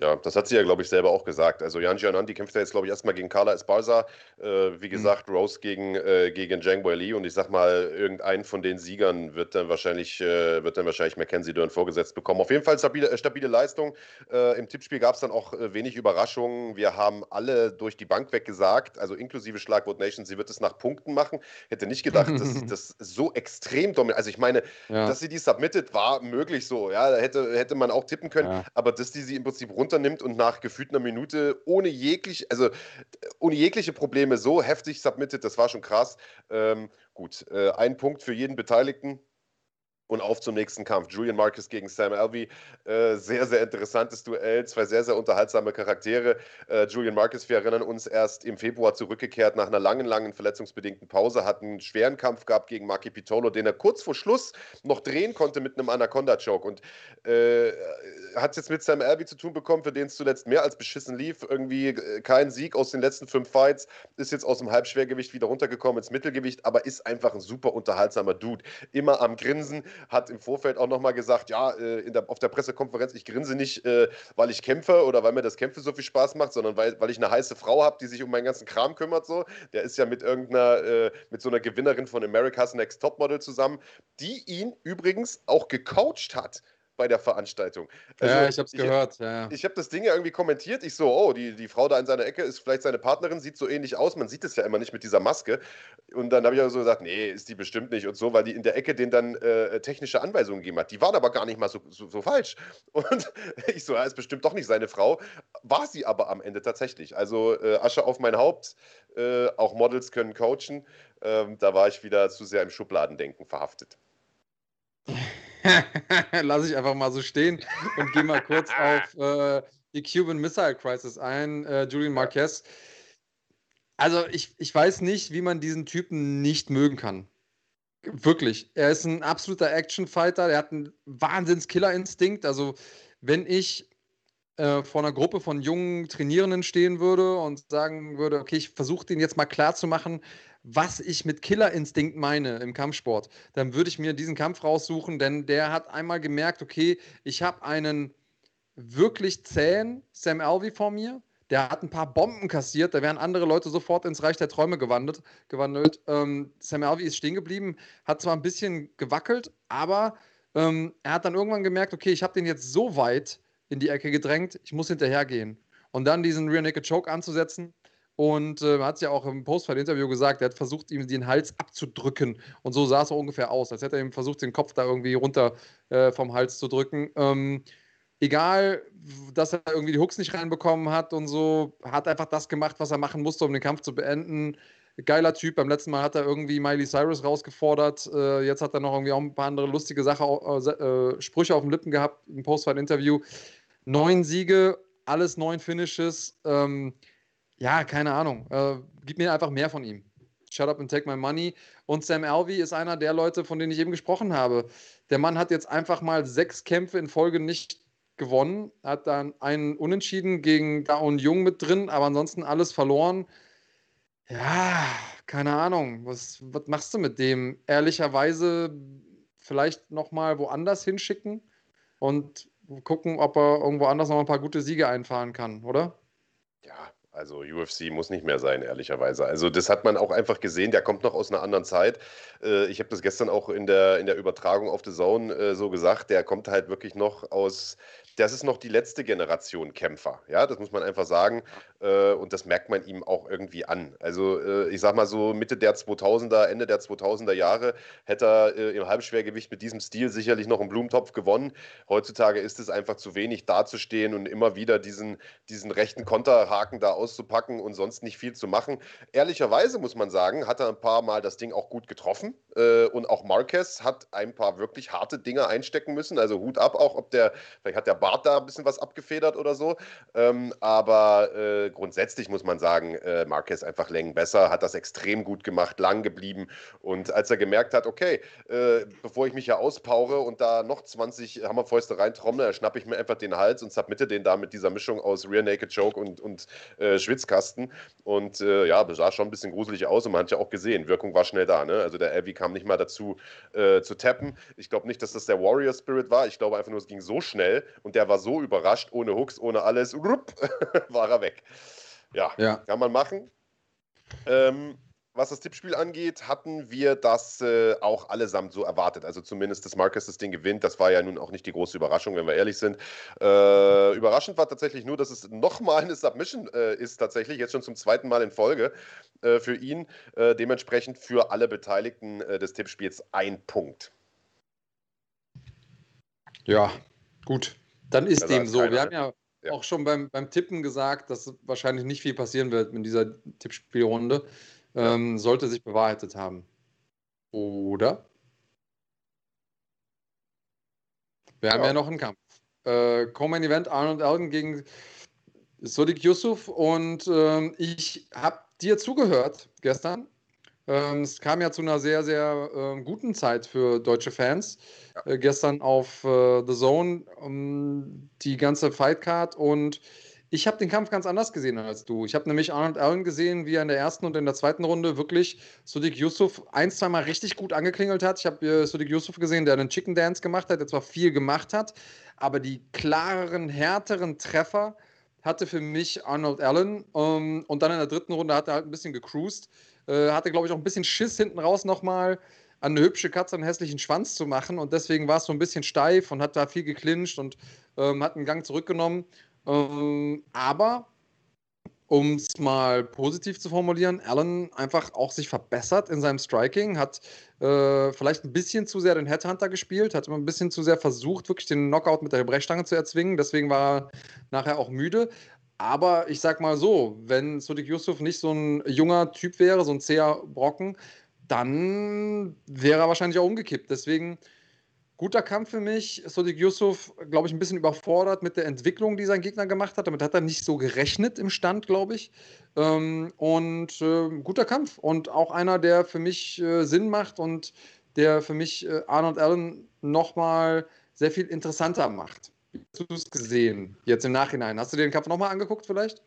Ja, das hat sie ja, glaube ich, selber auch gesagt. Also Jan Giananti kämpft ja jetzt, glaube ich, erstmal gegen Carla Esparza. Äh, wie mhm. gesagt, mhm. Rose gegen, äh, gegen Zhang Li. Und ich sag mal, irgendein von den Siegern wird dann wahrscheinlich, äh, wird dann wahrscheinlich Mackenzie Dern vorgesetzt bekommen. Auf jeden Fall stabile, äh, stabile Leistung. Äh, Im Tippspiel gab es dann auch äh, wenig Überraschungen. Wir haben alle durch die Bank weg gesagt, also inklusive Schlagwort Nation, sie wird es nach Punkten machen. Hätte nicht gedacht, dass das so extrem dominiert. Also ich meine, ja. dass sie die submitted, war möglich so. Ja, da hätte, hätte man auch tippen können. Ja. Aber dass die sie im Prinzip runter runternimmt und nach gefühlt einer Minute ohne jeglich, also ohne jegliche Probleme so heftig submitted, das war schon krass. Ähm, gut, äh, ein Punkt für jeden Beteiligten. Und auf zum nächsten Kampf. Julian Marcus gegen Sam Alvey. Äh, sehr, sehr interessantes Duell. Zwei sehr, sehr unterhaltsame Charaktere. Äh, Julian Marcus, wir erinnern uns, erst im Februar zurückgekehrt nach einer langen, langen verletzungsbedingten Pause. Hat einen schweren Kampf gehabt gegen Maki Pitolo, den er kurz vor Schluss noch drehen konnte mit einem Anaconda-Choke. Und äh, hat es jetzt mit Sam Alvey zu tun bekommen, für den es zuletzt mehr als beschissen lief. Irgendwie äh, kein Sieg aus den letzten fünf Fights. Ist jetzt aus dem Halbschwergewicht wieder runtergekommen ins Mittelgewicht, aber ist einfach ein super unterhaltsamer Dude. Immer am Grinsen hat im Vorfeld auch nochmal gesagt, ja, äh, der, auf der Pressekonferenz, ich grinse nicht, äh, weil ich kämpfe oder weil mir das Kämpfe so viel Spaß macht, sondern weil, weil ich eine heiße Frau habe, die sich um meinen ganzen Kram kümmert. So. Der ist ja mit irgendeiner, äh, mit so einer Gewinnerin von America's Next Topmodel zusammen, die ihn übrigens auch gecoacht hat bei der Veranstaltung. Also, ja, ich habe es gehört. Ja. Ich habe das Ding ja irgendwie kommentiert. Ich so, oh, die, die Frau da in seiner Ecke ist vielleicht seine Partnerin, sieht so ähnlich aus. Man sieht es ja immer nicht mit dieser Maske. Und dann habe ich so gesagt, nee, ist die bestimmt nicht und so, weil die in der Ecke den dann äh, technische Anweisungen gegeben hat. Die waren aber gar nicht mal so, so, so falsch. Und ich so, ja, ist bestimmt doch nicht seine Frau. War sie aber am Ende tatsächlich. Also äh, Asche auf mein Haupt. Äh, auch Models können coachen. Ähm, da war ich wieder zu sehr im Schubladendenken verhaftet. Lass ich einfach mal so stehen und gehe mal kurz auf äh, die Cuban Missile Crisis ein. Äh, Julian Marquez. Also ich, ich weiß nicht, wie man diesen Typen nicht mögen kann. Wirklich. Er ist ein absoluter Actionfighter. Er hat einen Wahnsinns-Killer-Instinkt. Also wenn ich äh, vor einer Gruppe von jungen Trainierenden stehen würde und sagen würde, okay, ich versuche den jetzt mal klar zu machen, was ich mit Killerinstinkt meine im Kampfsport, dann würde ich mir diesen Kampf raussuchen, denn der hat einmal gemerkt, okay, ich habe einen wirklich zähen Sam Alvey vor mir. Der hat ein paar Bomben kassiert, da wären andere Leute sofort ins Reich der Träume gewandelt. gewandelt. Ähm, Sam Alvey ist stehen geblieben, hat zwar ein bisschen gewackelt, aber ähm, er hat dann irgendwann gemerkt, okay, ich habe den jetzt so weit in die Ecke gedrängt, ich muss hinterhergehen. Und dann diesen Rear Naked Choke anzusetzen, und äh, hat es ja auch im Postfight-Interview gesagt, er hat versucht, ihm den Hals abzudrücken. Und so sah es auch ungefähr aus, als hätte er ihm versucht, den Kopf da irgendwie runter äh, vom Hals zu drücken. Ähm, egal, dass er irgendwie die Hooks nicht reinbekommen hat und so, hat einfach das gemacht, was er machen musste, um den Kampf zu beenden. Geiler Typ. Beim letzten Mal hat er irgendwie Miley Cyrus rausgefordert. Äh, jetzt hat er noch irgendwie auch ein paar andere lustige Sache, äh, äh, Sprüche auf den Lippen gehabt im Postfight-Interview. Neun Siege, alles neun Finishes. Ähm, ja, keine Ahnung. Äh, gib mir einfach mehr von ihm. Shut up and take my money. Und Sam Alvey ist einer der Leute, von denen ich eben gesprochen habe. Der Mann hat jetzt einfach mal sechs Kämpfe in Folge nicht gewonnen, hat dann einen Unentschieden gegen Daun Jung mit drin, aber ansonsten alles verloren. Ja, keine Ahnung. Was, was machst du mit dem? Ehrlicherweise vielleicht nochmal woanders hinschicken und gucken, ob er irgendwo anders noch ein paar gute Siege einfahren kann, oder? Ja, also UFC muss nicht mehr sein, ehrlicherweise. Also das hat man auch einfach gesehen, der kommt noch aus einer anderen Zeit. Äh, ich habe das gestern auch in der, in der Übertragung auf The Zone äh, so gesagt, der kommt halt wirklich noch aus das ist noch die letzte Generation Kämpfer. Ja, das muss man einfach sagen. Äh, und das merkt man ihm auch irgendwie an. Also, äh, ich sag mal so, Mitte der 2000er, Ende der 2000er Jahre hätte er äh, im Halbschwergewicht mit diesem Stil sicherlich noch einen Blumentopf gewonnen. Heutzutage ist es einfach zu wenig dazustehen und immer wieder diesen, diesen rechten Konterhaken da auszupacken und sonst nicht viel zu machen. Ehrlicherweise muss man sagen, hat er ein paar Mal das Ding auch gut getroffen. Äh, und auch Marquez hat ein paar wirklich harte Dinge einstecken müssen. Also Hut ab auch, ob der, vielleicht hat der Bart da ein bisschen was abgefedert oder so. Ähm, aber äh, grundsätzlich muss man sagen, äh, Marquez einfach Längen besser, hat das extrem gut gemacht, lang geblieben. Und als er gemerkt hat, okay, äh, bevor ich mich ja auspowere und da noch 20 Hammerfäuste reintrommle, schnappe ich mir einfach den Hals und submitte den da mit dieser Mischung aus Rear Naked Choke und, und äh, Schwitzkasten. Und äh, ja, das sah schon ein bisschen gruselig aus und man hat ja auch gesehen, Wirkung war schnell da. Ne? Also der Elvi kam nicht mal dazu äh, zu tappen. Ich glaube nicht, dass das der Warrior Spirit war. Ich glaube einfach nur, es ging so schnell und der war so überrascht, ohne Hooks, ohne alles, rup, war er weg. Ja, ja, kann man machen. Ähm, was das Tippspiel angeht, hatten wir das äh, auch allesamt so erwartet. Also zumindest, dass Marcus das Ding gewinnt. Das war ja nun auch nicht die große Überraschung, wenn wir ehrlich sind. Äh, überraschend war tatsächlich nur, dass es nochmal eine Submission äh, ist, tatsächlich, jetzt schon zum zweiten Mal in Folge äh, für ihn. Äh, dementsprechend für alle Beteiligten äh, des Tippspiels ein Punkt. Ja, gut. Dann ist dem so. Wir haben ja, ja, auch schon beim, beim Tippen gesagt, dass wahrscheinlich nicht viel passieren wird in dieser Tippspielrunde. Ähm, sollte sich bewahrheitet haben. Oder? Wir ja. haben ja noch einen Kampf. Äh, Common Event Arnold Elgin gegen Sodik Yusuf und ähm, ich habe dir zugehört gestern ähm, es kam ja zu einer sehr, sehr äh, guten Zeit für deutsche Fans. Äh, gestern auf äh, The Zone ähm, die ganze Fightcard und ich habe den Kampf ganz anders gesehen als du. Ich habe nämlich Arnold Allen gesehen, wie er in der ersten und in der zweiten Runde wirklich Sudik Yusuf ein, zwei Mal richtig gut angeklingelt hat. Ich habe äh, Sudik Yusuf gesehen, der einen Chicken Dance gemacht hat, der zwar viel gemacht hat, aber die klareren, härteren Treffer hatte für mich Arnold Allen. Ähm, und dann in der dritten Runde hat er halt ein bisschen gecruised. Äh, hatte, glaube ich, auch ein bisschen Schiss hinten raus nochmal an eine hübsche Katze einen hässlichen Schwanz zu machen. Und deswegen war es so ein bisschen steif und hat da viel geklincht und ähm, hat einen Gang zurückgenommen. Ähm, aber um es mal positiv zu formulieren, Allen einfach auch sich verbessert in seinem Striking, hat äh, vielleicht ein bisschen zu sehr den Headhunter gespielt, hat immer ein bisschen zu sehr versucht, wirklich den Knockout mit der Brechstange zu erzwingen. Deswegen war er nachher auch müde. Aber ich sag mal so, wenn Sudik Yusuf nicht so ein junger Typ wäre, so ein zäher Brocken, dann wäre er wahrscheinlich auch umgekippt. Deswegen guter Kampf für mich. Sudik Yusuf, glaube ich, ein bisschen überfordert mit der Entwicklung, die sein Gegner gemacht hat. Damit hat er nicht so gerechnet im Stand, glaube ich. Ähm, und äh, guter Kampf. Und auch einer, der für mich äh, Sinn macht und der für mich äh, Arnold Allen nochmal sehr viel interessanter macht hast du es gesehen, jetzt im Nachhinein? Hast du dir den Kampf nochmal angeguckt vielleicht?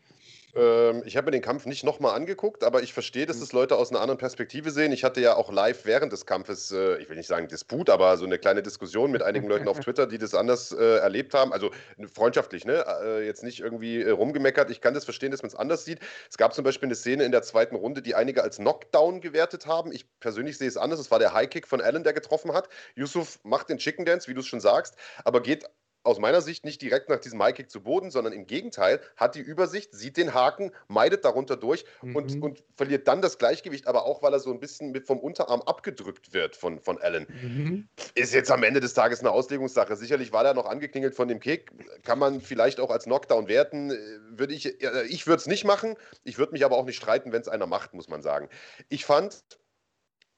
Ähm, ich habe mir den Kampf nicht nochmal angeguckt, aber ich verstehe, dass es Leute aus einer anderen Perspektive sehen. Ich hatte ja auch live während des Kampfes, äh, ich will nicht sagen Disput, aber so eine kleine Diskussion mit einigen Leuten auf Twitter, die das anders äh, erlebt haben. Also freundschaftlich, ne? Äh, jetzt nicht irgendwie äh, rumgemeckert. Ich kann das verstehen, dass man es anders sieht. Es gab zum Beispiel eine Szene in der zweiten Runde, die einige als Knockdown gewertet haben. Ich persönlich sehe es anders. Es war der High Kick von Allen, der getroffen hat. Yusuf macht den Chicken Dance, wie du es schon sagst, aber geht aus meiner Sicht nicht direkt nach diesem Highkick zu Boden, sondern im Gegenteil, hat die Übersicht, sieht den Haken, meidet darunter durch mhm. und, und verliert dann das Gleichgewicht, aber auch, weil er so ein bisschen mit vom Unterarm abgedrückt wird von, von Allen. Mhm. Ist jetzt am Ende des Tages eine Auslegungssache. Sicherlich war er noch angeklingelt von dem Kick, kann man vielleicht auch als Knockdown werten. Würde ich, ich würde es nicht machen, ich würde mich aber auch nicht streiten, wenn es einer macht, muss man sagen. Ich fand,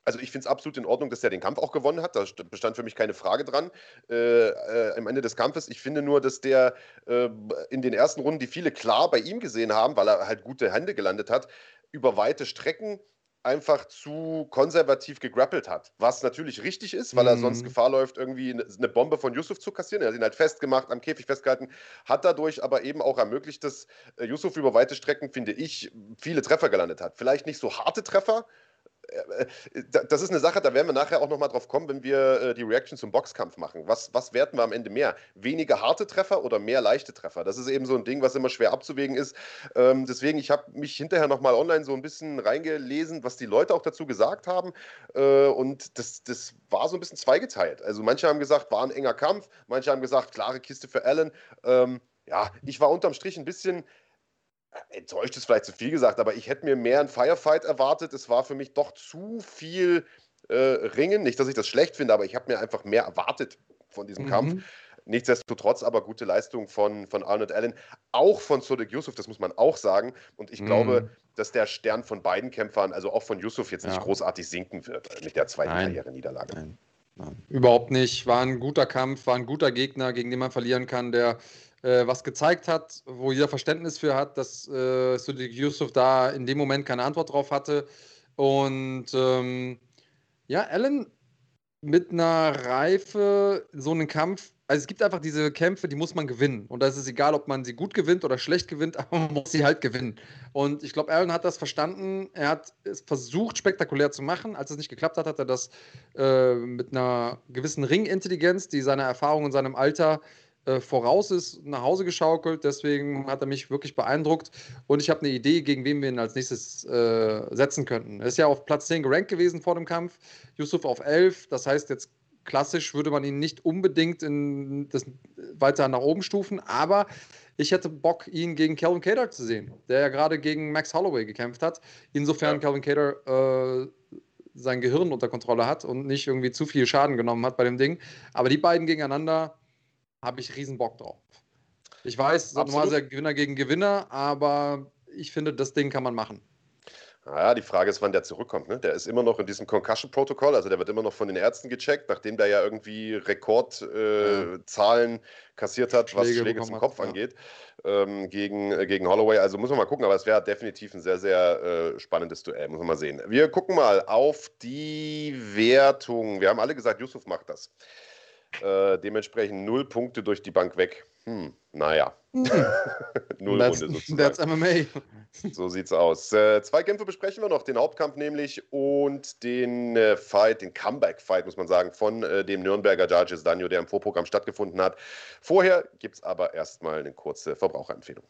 also ich finde es absolut in Ordnung, dass er den Kampf auch gewonnen hat. Da bestand für mich keine Frage dran äh, äh, am Ende des Kampfes. Ich finde nur, dass der äh, in den ersten Runden, die viele klar bei ihm gesehen haben, weil er halt gute Hände gelandet hat, über weite Strecken einfach zu konservativ gegrappelt hat. Was natürlich richtig ist, weil er mhm. sonst Gefahr läuft, irgendwie eine Bombe von Yusuf zu kassieren. Er hat ihn halt festgemacht, am Käfig festgehalten, hat dadurch aber eben auch ermöglicht, dass äh, Yusuf über weite Strecken, finde ich, viele Treffer gelandet hat. Vielleicht nicht so harte Treffer, das ist eine Sache, da werden wir nachher auch nochmal drauf kommen, wenn wir äh, die Reaction zum Boxkampf machen. Was, was werten wir am Ende mehr? Weniger harte Treffer oder mehr leichte Treffer? Das ist eben so ein Ding, was immer schwer abzuwägen ist. Ähm, deswegen, ich habe mich hinterher nochmal online so ein bisschen reingelesen, was die Leute auch dazu gesagt haben. Äh, und das, das war so ein bisschen zweigeteilt. Also manche haben gesagt, war ein enger Kampf, manche haben gesagt, klare Kiste für Allen. Ähm, ja, ich war unterm Strich ein bisschen enttäuscht ist vielleicht zu viel gesagt, aber ich hätte mir mehr einen Firefight erwartet. Es war für mich doch zu viel äh, Ringen. Nicht, dass ich das schlecht finde, aber ich habe mir einfach mehr erwartet von diesem mhm. Kampf. Nichtsdestotrotz aber gute Leistung von, von Arnold Allen, auch von Sodek Yusuf, das muss man auch sagen. Und ich mhm. glaube, dass der Stern von beiden Kämpfern, also auch von Yusuf, jetzt ja. nicht großartig sinken wird mit der zweiten Karriere-Niederlage. Nein. Nein. Überhaupt nicht. War ein guter Kampf, war ein guter Gegner, gegen den man verlieren kann, der äh, was gezeigt hat, wo jeder Verständnis für hat, dass äh, Sudik Yusuf da in dem Moment keine Antwort drauf hatte. Und ähm, ja, Allen mit einer Reife, so einen Kampf, also es gibt einfach diese Kämpfe, die muss man gewinnen. Und da ist es egal, ob man sie gut gewinnt oder schlecht gewinnt, aber man muss sie halt gewinnen. Und ich glaube, Allen hat das verstanden. Er hat es versucht, spektakulär zu machen. Als es nicht geklappt hat, hat er das äh, mit einer gewissen Ringintelligenz, die seiner Erfahrung und seinem Alter äh, voraus ist, nach Hause geschaukelt. Deswegen hat er mich wirklich beeindruckt. Und ich habe eine Idee, gegen wen wir ihn als nächstes äh, setzen könnten. Er ist ja auf Platz 10 gerankt gewesen vor dem Kampf. Yusuf auf 11. Das heißt, jetzt klassisch würde man ihn nicht unbedingt in das weiter nach oben stufen. Aber ich hätte Bock, ihn gegen Calvin Cater zu sehen, der ja gerade gegen Max Holloway gekämpft hat. Insofern ja. Calvin Cater äh, sein Gehirn unter Kontrolle hat und nicht irgendwie zu viel Schaden genommen hat bei dem Ding. Aber die beiden gegeneinander habe ich riesen Bock drauf. Ich weiß, normalerweise Gewinner gegen Gewinner, aber ich finde, das Ding kann man machen. Naja, die Frage ist, wann der zurückkommt. Ne? Der ist immer noch in diesem Concussion-Protokoll, also der wird immer noch von den Ärzten gecheckt, nachdem der ja irgendwie Rekordzahlen äh, kassiert hat, Schläge was Schläge zum Kopf hat, angeht, ja. ähm, gegen, äh, gegen Holloway. Also muss man mal gucken, aber es wäre definitiv ein sehr, sehr äh, spannendes Duell, muss man mal sehen. Wir gucken mal auf die Wertung. Wir haben alle gesagt, Yusuf macht das. Äh, dementsprechend null Punkte durch die Bank weg. Hm, naja. Hm. null that's, Runde sozusagen. That's MMA. so sieht's aus. Äh, zwei Kämpfe besprechen wir noch. Den Hauptkampf nämlich und den äh, Fight, den Comeback-Fight, muss man sagen, von äh, dem Nürnberger Judges Danjo, der im Vorprogramm stattgefunden hat. Vorher gibt es aber erstmal eine kurze Verbraucherempfehlung.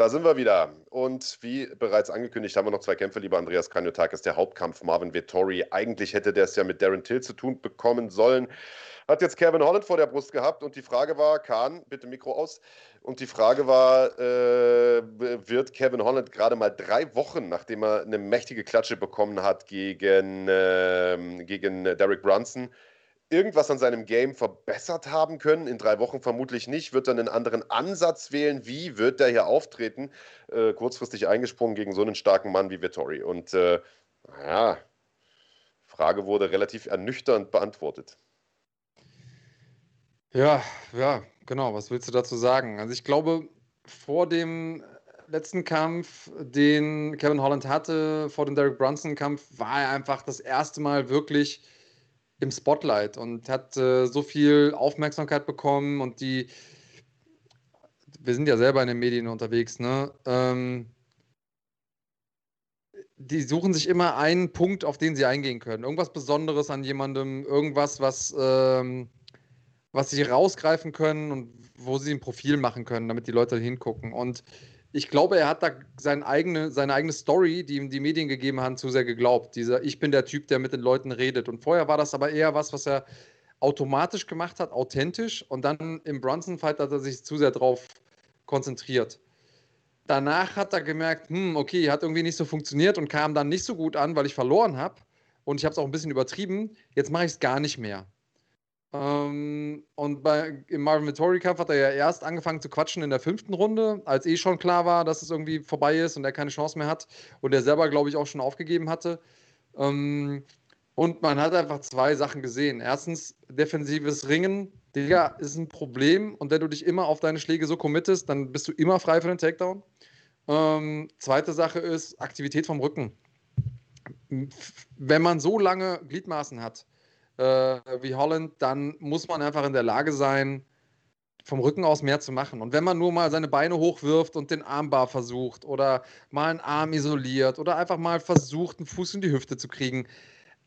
Da sind wir wieder. Und wie bereits angekündigt, haben wir noch zwei Kämpfe, lieber Andreas Kanyotakis. Der Hauptkampf Marvin Vittori. Eigentlich hätte der es ja mit Darren Till zu tun bekommen sollen. Hat jetzt Kevin Holland vor der Brust gehabt und die Frage war, Kahn, bitte Mikro aus. Und die Frage war, äh, wird Kevin Holland gerade mal drei Wochen, nachdem er eine mächtige Klatsche bekommen hat gegen, äh, gegen Derek Brunson, irgendwas an seinem Game verbessert haben können. In drei Wochen vermutlich nicht. Wird er einen anderen Ansatz wählen? Wie wird der hier auftreten? Äh, kurzfristig eingesprungen gegen so einen starken Mann wie Vittori. Und äh, naja, Frage wurde relativ ernüchternd beantwortet. Ja, ja, genau. Was willst du dazu sagen? Also ich glaube, vor dem letzten Kampf, den Kevin Holland hatte, vor dem Derek Brunson-Kampf, war er einfach das erste Mal wirklich im Spotlight und hat äh, so viel Aufmerksamkeit bekommen und die, wir sind ja selber in den Medien unterwegs, ne? Ähm, die suchen sich immer einen Punkt, auf den sie eingehen können. Irgendwas Besonderes an jemandem, irgendwas, was, ähm, was sie rausgreifen können und wo sie ein Profil machen können, damit die Leute hingucken. Und ich glaube, er hat da seine eigene, seine eigene Story, die ihm die Medien gegeben haben, zu sehr geglaubt. Dieser, ich bin der Typ, der mit den Leuten redet. Und vorher war das aber eher was, was er automatisch gemacht hat, authentisch. Und dann im Brunson-Fight hat er sich zu sehr drauf konzentriert. Danach hat er gemerkt, hm, okay, hat irgendwie nicht so funktioniert und kam dann nicht so gut an, weil ich verloren habe. Und ich habe es auch ein bisschen übertrieben. Jetzt mache ich es gar nicht mehr. Ähm, und bei, im Marvin Vittori-Kampf hat er ja erst angefangen zu quatschen in der fünften Runde, als eh schon klar war, dass es irgendwie vorbei ist und er keine Chance mehr hat. Und er selber, glaube ich, auch schon aufgegeben hatte. Ähm, und man hat einfach zwei Sachen gesehen. Erstens, defensives Ringen, Digga, ist ein Problem. Und wenn du dich immer auf deine Schläge so committest, dann bist du immer frei für den Takedown. Ähm, zweite Sache ist Aktivität vom Rücken. Wenn man so lange Gliedmaßen hat, wie Holland, dann muss man einfach in der Lage sein, vom Rücken aus mehr zu machen. Und wenn man nur mal seine Beine hochwirft und den Armbar versucht oder mal einen Arm isoliert oder einfach mal versucht, einen Fuß in die Hüfte zu kriegen,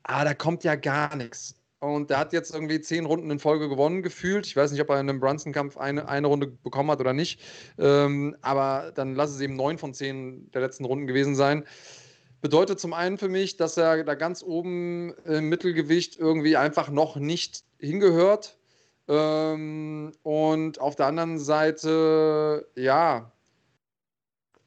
ah, da kommt ja gar nichts. Und der hat jetzt irgendwie zehn Runden in Folge gewonnen gefühlt. Ich weiß nicht, ob er in einem Brunson-Kampf eine, eine Runde bekommen hat oder nicht. Ähm, aber dann lass es eben neun von zehn der letzten Runden gewesen sein bedeutet zum einen für mich, dass er da ganz oben im Mittelgewicht irgendwie einfach noch nicht hingehört. Ähm, und auf der anderen Seite, ja,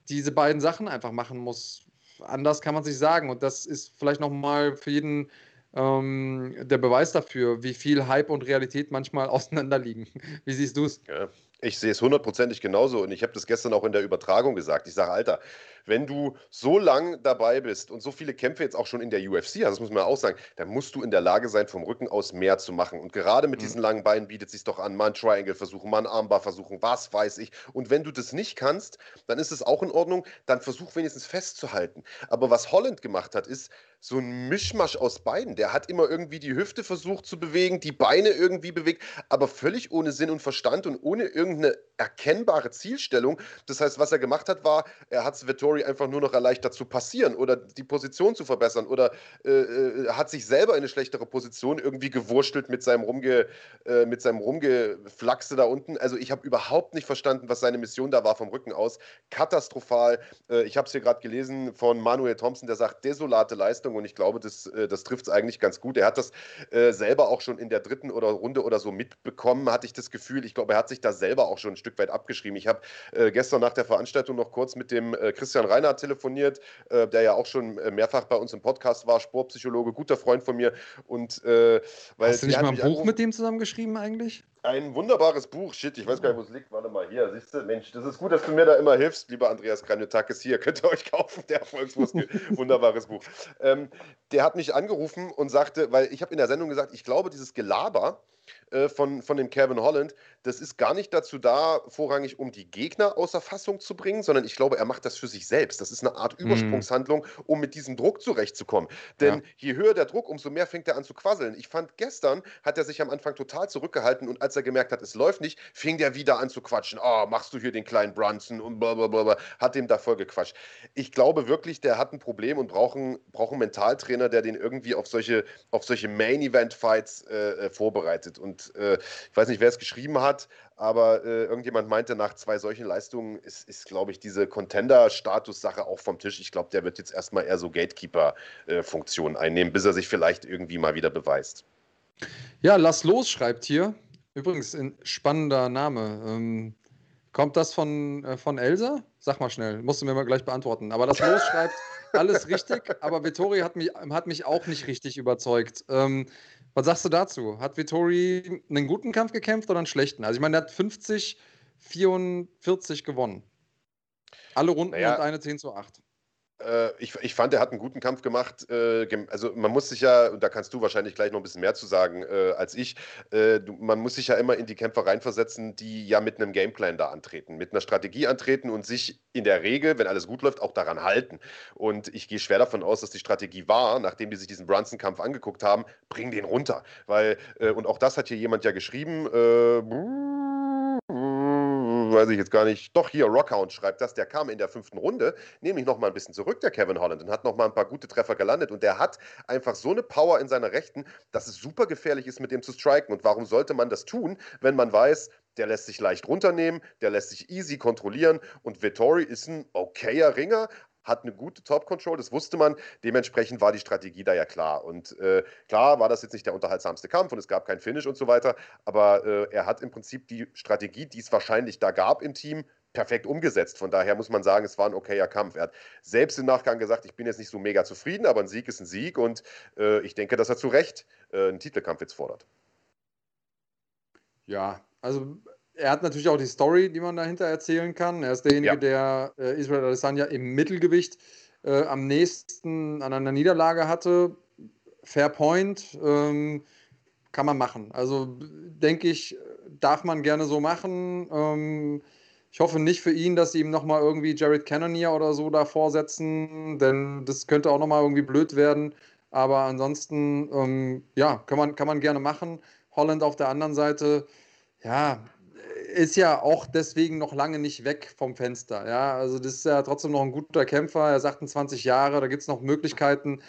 diese beiden Sachen einfach machen muss. Anders kann man sich sagen. Und das ist vielleicht nochmal für jeden ähm, der Beweis dafür, wie viel Hype und Realität manchmal auseinanderliegen. Wie siehst du es? Ja, ich sehe es hundertprozentig genauso. Und ich habe das gestern auch in der Übertragung gesagt. Ich sage, Alter, wenn du so lang dabei bist und so viele Kämpfe jetzt auch schon in der UFC hast, das muss man auch sagen, dann musst du in der Lage sein, vom Rücken aus mehr zu machen. Und gerade mit mhm. diesen langen Beinen bietet es sich doch an, mal ein Triangle versuchen, mal ein Armbar versuchen, was weiß ich. Und wenn du das nicht kannst, dann ist es auch in Ordnung, dann versuch wenigstens festzuhalten. Aber was Holland gemacht hat, ist so ein Mischmasch aus beiden. Der hat immer irgendwie die Hüfte versucht zu bewegen, die Beine irgendwie bewegt, aber völlig ohne Sinn und Verstand und ohne irgendeine erkennbare Zielstellung. Das heißt, was er gemacht hat, war, er hat es Vettori einfach nur noch erleichtert zu passieren oder die Position zu verbessern oder äh, äh, hat sich selber in eine schlechtere Position irgendwie gewurschtelt mit seinem, Rumge, äh, mit seinem Rumgeflachse da unten. Also ich habe überhaupt nicht verstanden, was seine Mission da war vom Rücken aus. Katastrophal. Äh, ich habe es hier gerade gelesen von Manuel Thompson, der sagt, desolate Leistung und ich glaube, das, äh, das trifft es eigentlich ganz gut. Er hat das äh, selber auch schon in der dritten oder Runde oder so mitbekommen, hatte ich das Gefühl. Ich glaube, er hat sich da selber auch schon ein Stück weit abgeschrieben. Ich habe äh, gestern nach der Veranstaltung noch kurz mit dem äh, Christian Reinhardt telefoniert, äh, der ja auch schon äh, mehrfach bei uns im Podcast war, Sportpsychologe, guter Freund von mir. Und, äh, Hast du nicht mal ein Buch mit dem zusammengeschrieben eigentlich? Ein wunderbares Buch. Shit, ich weiß gar nicht, wo es liegt. Warte mal, hier, siehst du, Mensch, das ist gut, dass du mir da immer hilfst, lieber Andreas Kranjotakis. Hier, könnt ihr euch kaufen, der Erfolgsmuskel. wunderbares Buch. Ähm, der hat mich angerufen und sagte, weil ich habe in der Sendung gesagt, ich glaube, dieses Gelaber, äh, von, von dem Kevin Holland, das ist gar nicht dazu da, vorrangig um die Gegner außer Fassung zu bringen, sondern ich glaube, er macht das für sich selbst. Das ist eine Art mhm. Übersprungshandlung, um mit diesem Druck zurechtzukommen. Denn ja. je höher der Druck, umso mehr fängt er an zu quasseln. Ich fand, gestern hat er sich am Anfang total zurückgehalten und als er gemerkt hat, es läuft nicht, fing der wieder an zu quatschen. Oh, machst du hier den kleinen Brunson und blablabla, hat dem da voll gequatscht. Ich glaube wirklich, der hat ein Problem und braucht einen, braucht einen Mentaltrainer, der den irgendwie auf solche, auf solche Main-Event-Fights äh, äh vorbereitet. Und und äh, ich weiß nicht, wer es geschrieben hat, aber äh, irgendjemand meinte, nach zwei solchen Leistungen ist, ist glaube ich, diese Contender-Status-Sache auch vom Tisch. Ich glaube, der wird jetzt erstmal eher so Gatekeeper-Funktion einnehmen, bis er sich vielleicht irgendwie mal wieder beweist. Ja, lass los, schreibt hier. Übrigens, ein spannender Name. Ähm, kommt das von, äh, von Elsa? Sag mal schnell, musst du mir mal gleich beantworten. Aber das Los schreibt alles richtig, aber Vittori hat mich, hat mich auch nicht richtig überzeugt. Ähm, was sagst du dazu? Hat Vittori einen guten Kampf gekämpft oder einen schlechten? Also ich meine, er hat 50, 44 gewonnen. Alle Runden naja, und eine 10 zu 8. Äh, ich, ich fand, er hat einen guten Kampf gemacht. Äh, also man muss sich ja, und da kannst du wahrscheinlich gleich noch ein bisschen mehr zu sagen äh, als ich, äh, man muss sich ja immer in die Kämpfer reinversetzen, die ja mit einem Gameplan da antreten, mit einer Strategie antreten und sich in der Regel, wenn alles gut läuft, auch daran halten. Und ich gehe schwer davon aus, dass die Strategie war, nachdem die sich diesen Brunson-Kampf angeguckt haben, bring den runter. Weil, äh, und auch das hat hier jemand ja geschrieben, äh, weiß ich jetzt gar nicht, doch hier, Rockhound schreibt das, der kam in der fünften Runde, nämlich noch mal ein bisschen zurück, der Kevin Holland, und hat noch mal ein paar gute Treffer gelandet. Und der hat einfach so eine Power in seiner Rechten, dass es super gefährlich ist, mit dem zu striken. Und warum sollte man das tun, wenn man weiß, der lässt sich leicht runternehmen, der lässt sich easy kontrollieren und Vittori ist ein okayer Ringer, hat eine gute Top-Control, das wusste man. Dementsprechend war die Strategie da ja klar. Und äh, klar war das jetzt nicht der unterhaltsamste Kampf und es gab kein Finish und so weiter, aber äh, er hat im Prinzip die Strategie, die es wahrscheinlich da gab im Team, perfekt umgesetzt. Von daher muss man sagen, es war ein okayer Kampf. Er hat selbst im Nachgang gesagt, ich bin jetzt nicht so mega zufrieden, aber ein Sieg ist ein Sieg und äh, ich denke, dass er zu Recht äh, einen Titelkampf jetzt fordert. Ja, also er hat natürlich auch die Story, die man dahinter erzählen kann. Er ist derjenige, ja. der äh, Israel Adesanya im Mittelgewicht äh, am nächsten an einer Niederlage hatte. Fair Point ähm, kann man machen. Also denke ich, darf man gerne so machen. Ähm, ich hoffe nicht für ihn, dass sie ihm nochmal irgendwie Jared Cannonier oder so davor setzen, denn das könnte auch nochmal irgendwie blöd werden. Aber ansonsten, ähm, ja, kann man, kann man gerne machen. Holland auf der anderen Seite, ja, ist ja auch deswegen noch lange nicht weg vom Fenster. Ja, also das ist ja trotzdem noch ein guter Kämpfer. Er ist 28 Jahre, da gibt es noch Möglichkeiten.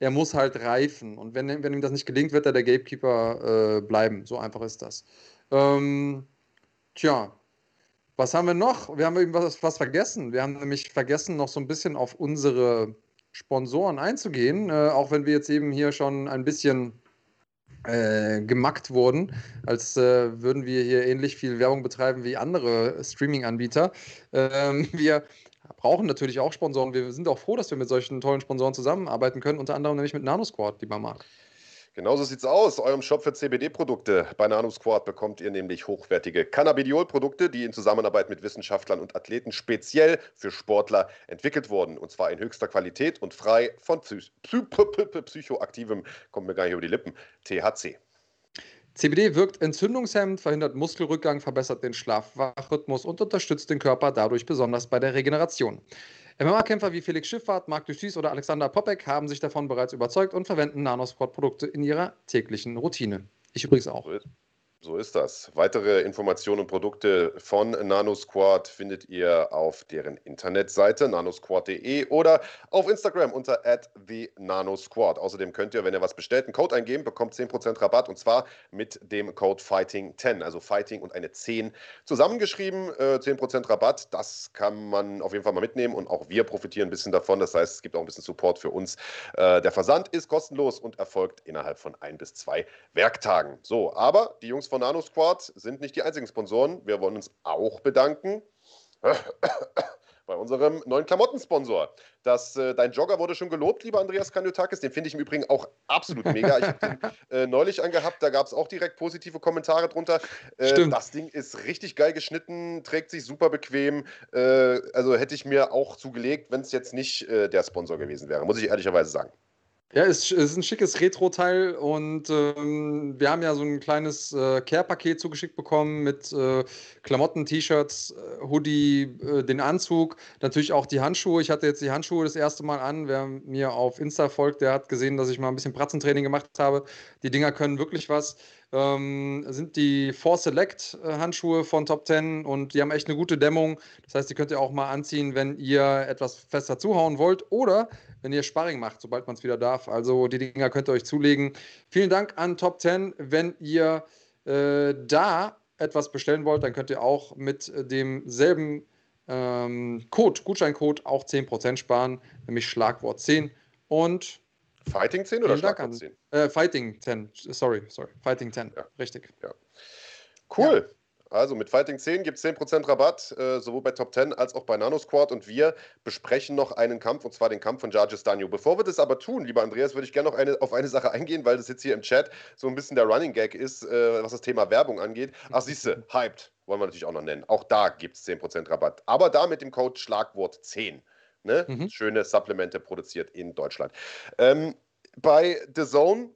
Er muss halt reifen. Und wenn, wenn ihm das nicht gelingt, wird er der Gatekeeper äh, bleiben. So einfach ist das. Ähm, tja, was haben wir noch? Wir haben eben was, was vergessen. Wir haben nämlich vergessen, noch so ein bisschen auf unsere Sponsoren einzugehen, äh, auch wenn wir jetzt eben hier schon ein bisschen äh, gemackt wurden, als äh, würden wir hier ähnlich viel Werbung betreiben wie andere Streaming-Anbieter. Ähm, wir brauchen natürlich auch Sponsoren. Wir sind auch froh, dass wir mit solchen tollen Sponsoren zusammenarbeiten können, unter anderem nämlich mit NanoSquad, lieber Marc. Genauso sieht es aus. Eurem Shop für CBD-Produkte. Bei NanoSquad bekommt ihr nämlich hochwertige Cannabidiol-Produkte, die in Zusammenarbeit mit Wissenschaftlern und Athleten speziell für Sportler entwickelt wurden. Und zwar in höchster Qualität und frei von Psy Psy psychoaktivem, kommt mir gar nicht über die Lippen, THC. CBD wirkt entzündungshemmend, verhindert Muskelrückgang, verbessert den Schlafwachrhythmus und unterstützt den Körper dadurch besonders bei der Regeneration. MMA-Kämpfer wie Felix Schifffahrt, Marc Duchis oder Alexander Popek haben sich davon bereits überzeugt und verwenden Nanosport-Produkte in ihrer täglichen Routine. Ich übrigens auch. So ist das. Weitere Informationen und Produkte von NanoSquad findet ihr auf deren Internetseite nanosquad.de oder auf Instagram unter @thenanosquad. Außerdem könnt ihr, wenn ihr was bestellt, einen Code eingeben, bekommt 10% Rabatt und zwar mit dem Code Fighting10, also Fighting und eine 10 zusammengeschrieben. Äh, 10% Rabatt, das kann man auf jeden Fall mal mitnehmen und auch wir profitieren ein bisschen davon. Das heißt, es gibt auch ein bisschen Support für uns. Äh, der Versand ist kostenlos und erfolgt innerhalb von ein bis zwei Werktagen. So, aber die Jungs von Nano Squad sind nicht die einzigen Sponsoren. Wir wollen uns auch bedanken bei unserem neuen Klamottensponsor. Das, äh, dein Jogger wurde schon gelobt, lieber Andreas Kanyotakis. Den finde ich im Übrigen auch absolut mega. Ich habe den äh, neulich angehabt, da gab es auch direkt positive Kommentare drunter. Äh, das Ding ist richtig geil geschnitten, trägt sich super bequem. Äh, also hätte ich mir auch zugelegt, wenn es jetzt nicht äh, der Sponsor gewesen wäre, muss ich ehrlicherweise sagen. Ja, es ist ein schickes Retro-Teil und ähm, wir haben ja so ein kleines äh, Care-Paket zugeschickt bekommen mit äh, Klamotten, T-Shirts, äh, Hoodie, äh, den Anzug, natürlich auch die Handschuhe. Ich hatte jetzt die Handschuhe das erste Mal an. Wer mir auf Insta folgt, der hat gesehen, dass ich mal ein bisschen Pratzentraining gemacht habe. Die Dinger können wirklich was ähm, sind die Four Select äh, Handschuhe von Top 10 und die haben echt eine gute Dämmung. Das heißt, die könnt ihr auch mal anziehen, wenn ihr etwas fester zuhauen wollt oder wenn ihr Sparring macht, sobald man es wieder darf. Also die Dinger könnt ihr euch zulegen. Vielen Dank an Top 10. Wenn ihr äh, da etwas bestellen wollt, dann könnt ihr auch mit demselben ähm, Code, Gutscheincode, auch 10% sparen, nämlich Schlagwort 10. Und Fighting 10 oder Schlagwort 10? Äh, Fighting 10, sorry, sorry. Fighting 10, ja. richtig. Ja. Cool. Ja. Also mit Fighting 10 gibt es 10% Rabatt, äh, sowohl bei Top 10 als auch bei Nano Squad. Und wir besprechen noch einen Kampf, und zwar den Kampf von Jarges Danio. Bevor wir das aber tun, lieber Andreas, würde ich gerne noch eine, auf eine Sache eingehen, weil das jetzt hier im Chat so ein bisschen der Running Gag ist, äh, was das Thema Werbung angeht. Ach, siehste, hyped, wollen wir natürlich auch noch nennen. Auch da gibt es 10% Rabatt. Aber da mit dem Code Schlagwort 10. Ne? Mhm. Schöne Supplemente produziert in Deutschland. Ähm, bei The Zone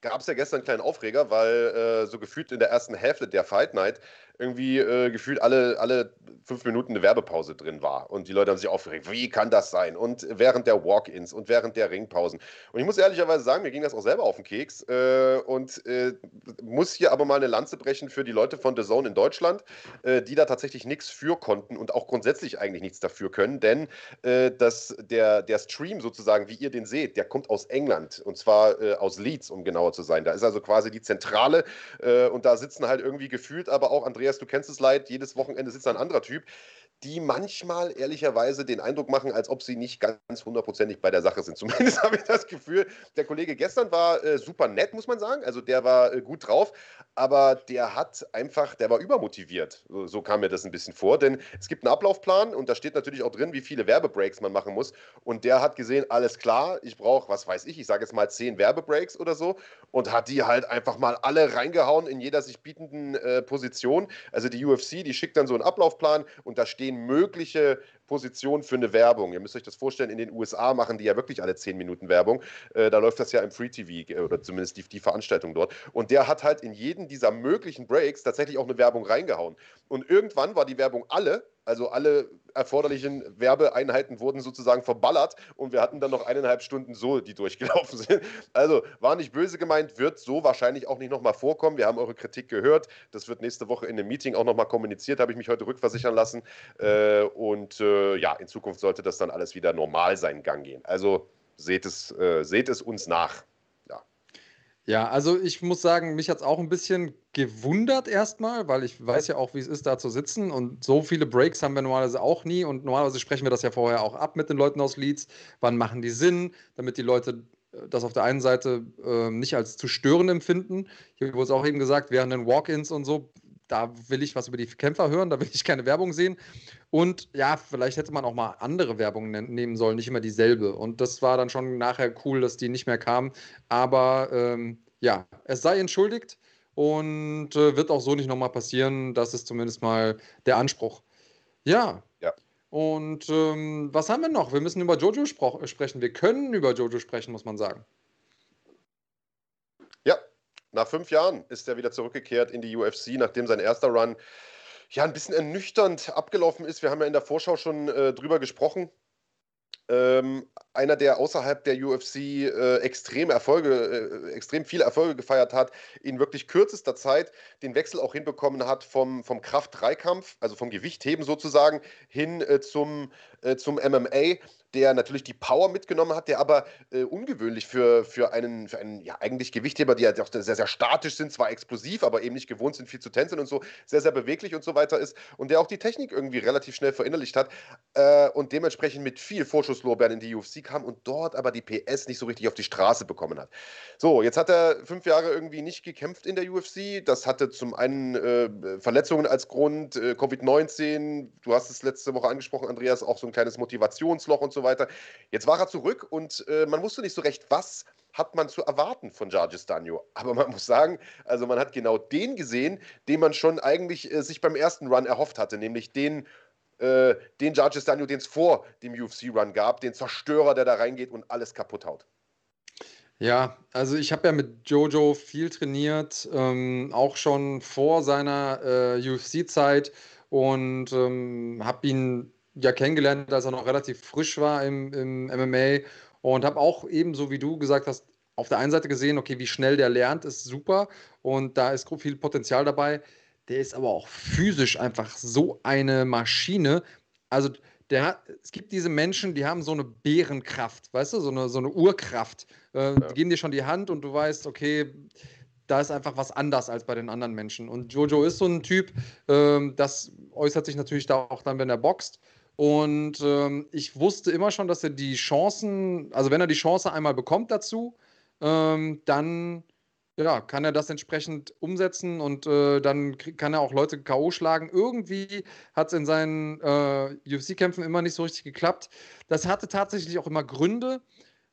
gab es ja gestern einen kleinen Aufreger, weil äh, so gefühlt in der ersten Hälfte der Fight Night irgendwie äh, gefühlt alle, alle fünf Minuten eine Werbepause drin war. Und die Leute haben sich aufgeregt, wie kann das sein? Und während der Walk-ins und während der Ringpausen. Und ich muss ehrlicherweise sagen, mir ging das auch selber auf den Keks. Äh, und äh, muss hier aber mal eine Lanze brechen für die Leute von The Zone in Deutschland, äh, die da tatsächlich nichts für konnten und auch grundsätzlich eigentlich nichts dafür können. Denn äh, das, der, der Stream sozusagen, wie ihr den seht, der kommt aus England. Und zwar äh, aus Leeds, um genauer zu sein. Da ist also quasi die Zentrale. und da sitzen halt irgendwie gefühlt aber auch Andreas Andreas, du kennst es leid, jedes Wochenende sitzt ein anderer Typ. Die manchmal ehrlicherweise den Eindruck machen, als ob sie nicht ganz hundertprozentig bei der Sache sind. Zumindest habe ich das Gefühl. Der Kollege gestern war äh, super nett, muss man sagen. Also der war äh, gut drauf, aber der hat einfach, der war übermotiviert. So, so, kam mir das ein bisschen vor. Denn es gibt einen Ablaufplan und da steht natürlich auch drin, wie viele Werbebreaks man machen muss. Und der hat gesehen, alles klar, ich brauche, was weiß ich, ich sage jetzt mal zehn Werbebreaks oder so und hat die halt einfach mal alle reingehauen in jeder sich bietenden äh, Position. Also die UFC, die schickt dann so einen Ablaufplan und da stehen mögliche Positionen für eine Werbung. Ihr müsst euch das vorstellen, in den USA machen die ja wirklich alle 10 Minuten Werbung. Äh, da läuft das ja im Free TV äh, oder zumindest die, die Veranstaltung dort. Und der hat halt in jeden dieser möglichen Breaks tatsächlich auch eine Werbung reingehauen. Und irgendwann war die Werbung alle also alle erforderlichen Werbeeinheiten wurden sozusagen verballert und wir hatten dann noch eineinhalb Stunden so, die durchgelaufen sind. Also war nicht böse gemeint, wird so wahrscheinlich auch nicht nochmal vorkommen. Wir haben eure Kritik gehört. Das wird nächste Woche in dem Meeting auch nochmal kommuniziert, habe ich mich heute rückversichern lassen. Äh, und äh, ja, in Zukunft sollte das dann alles wieder normal seinen Gang gehen. Also seht es, äh, seht es uns nach. Ja, also ich muss sagen, mich hat es auch ein bisschen gewundert erstmal, weil ich weiß ja auch, wie es ist, da zu sitzen. Und so viele Breaks haben wir normalerweise auch nie. Und normalerweise sprechen wir das ja vorher auch ab mit den Leuten aus Leeds. Wann machen die Sinn, damit die Leute äh, das auf der einen Seite äh, nicht als zu störend empfinden. Hier wurde es auch eben gesagt, während den Walk-ins und so da will ich was über die Kämpfer hören, da will ich keine Werbung sehen. Und ja, vielleicht hätte man auch mal andere Werbung ne nehmen sollen, nicht immer dieselbe. Und das war dann schon nachher cool, dass die nicht mehr kamen. Aber ähm, ja, es sei entschuldigt und äh, wird auch so nicht nochmal passieren. Das ist zumindest mal der Anspruch. Ja. Ja. Und ähm, was haben wir noch? Wir müssen über Jojo sprechen. Wir können über Jojo sprechen, muss man sagen. Nach fünf Jahren ist er wieder zurückgekehrt in die UFC, nachdem sein erster Run ja ein bisschen ernüchternd abgelaufen ist. Wir haben ja in der Vorschau schon äh, drüber gesprochen. Ähm, einer, der außerhalb der UFC äh, extreme Erfolge, äh, extrem viele Erfolge gefeiert hat, in wirklich kürzester Zeit den Wechsel auch hinbekommen hat vom, vom Kraft-3-Kampf, also vom Gewichtheben sozusagen, hin äh, zum, äh, zum MMA der natürlich die Power mitgenommen hat, der aber äh, ungewöhnlich für, für einen, für einen ja, eigentlich Gewichtheber, die ja auch sehr, sehr statisch sind, zwar explosiv, aber eben nicht gewohnt sind, viel zu tänzeln und so, sehr, sehr beweglich und so weiter ist und der auch die Technik irgendwie relativ schnell verinnerlicht hat äh, und dementsprechend mit viel Vorschusslorbeeren in die UFC kam und dort aber die PS nicht so richtig auf die Straße bekommen hat. So, jetzt hat er fünf Jahre irgendwie nicht gekämpft in der UFC. Das hatte zum einen äh, Verletzungen als Grund, äh, Covid-19, du hast es letzte Woche angesprochen, Andreas, auch so ein kleines Motivationsloch und so weiter. Jetzt war er zurück und äh, man wusste nicht so recht, was hat man zu erwarten von Jarges Danio. Aber man muss sagen, also man hat genau den gesehen, den man schon eigentlich äh, sich beim ersten Run erhofft hatte, nämlich den äh, den Jarges Danio, den es vor dem UFC-Run gab, den Zerstörer, der da reingeht und alles kaputt haut. Ja, also ich habe ja mit Jojo viel trainiert, ähm, auch schon vor seiner äh, UFC-Zeit und ähm, habe ihn ja kennengelernt, als er noch relativ frisch war im, im MMA und habe auch ebenso wie du gesagt hast, auf der einen Seite gesehen, okay, wie schnell der lernt, ist super und da ist viel Potenzial dabei. Der ist aber auch physisch einfach so eine Maschine. Also der hat, es gibt diese Menschen, die haben so eine Bärenkraft, weißt du, so eine, so eine Urkraft. Äh, ja. Die geben dir schon die Hand und du weißt, okay, da ist einfach was anders als bei den anderen Menschen. Und Jojo ist so ein Typ, ähm, das äußert sich natürlich da auch dann, wenn er boxt. Und ähm, ich wusste immer schon, dass er die Chancen, also wenn er die Chance einmal bekommt dazu, ähm, dann ja, kann er das entsprechend umsetzen und äh, dann kann er auch Leute K.O. schlagen. Irgendwie hat es in seinen äh, UFC-Kämpfen immer nicht so richtig geklappt. Das hatte tatsächlich auch immer Gründe.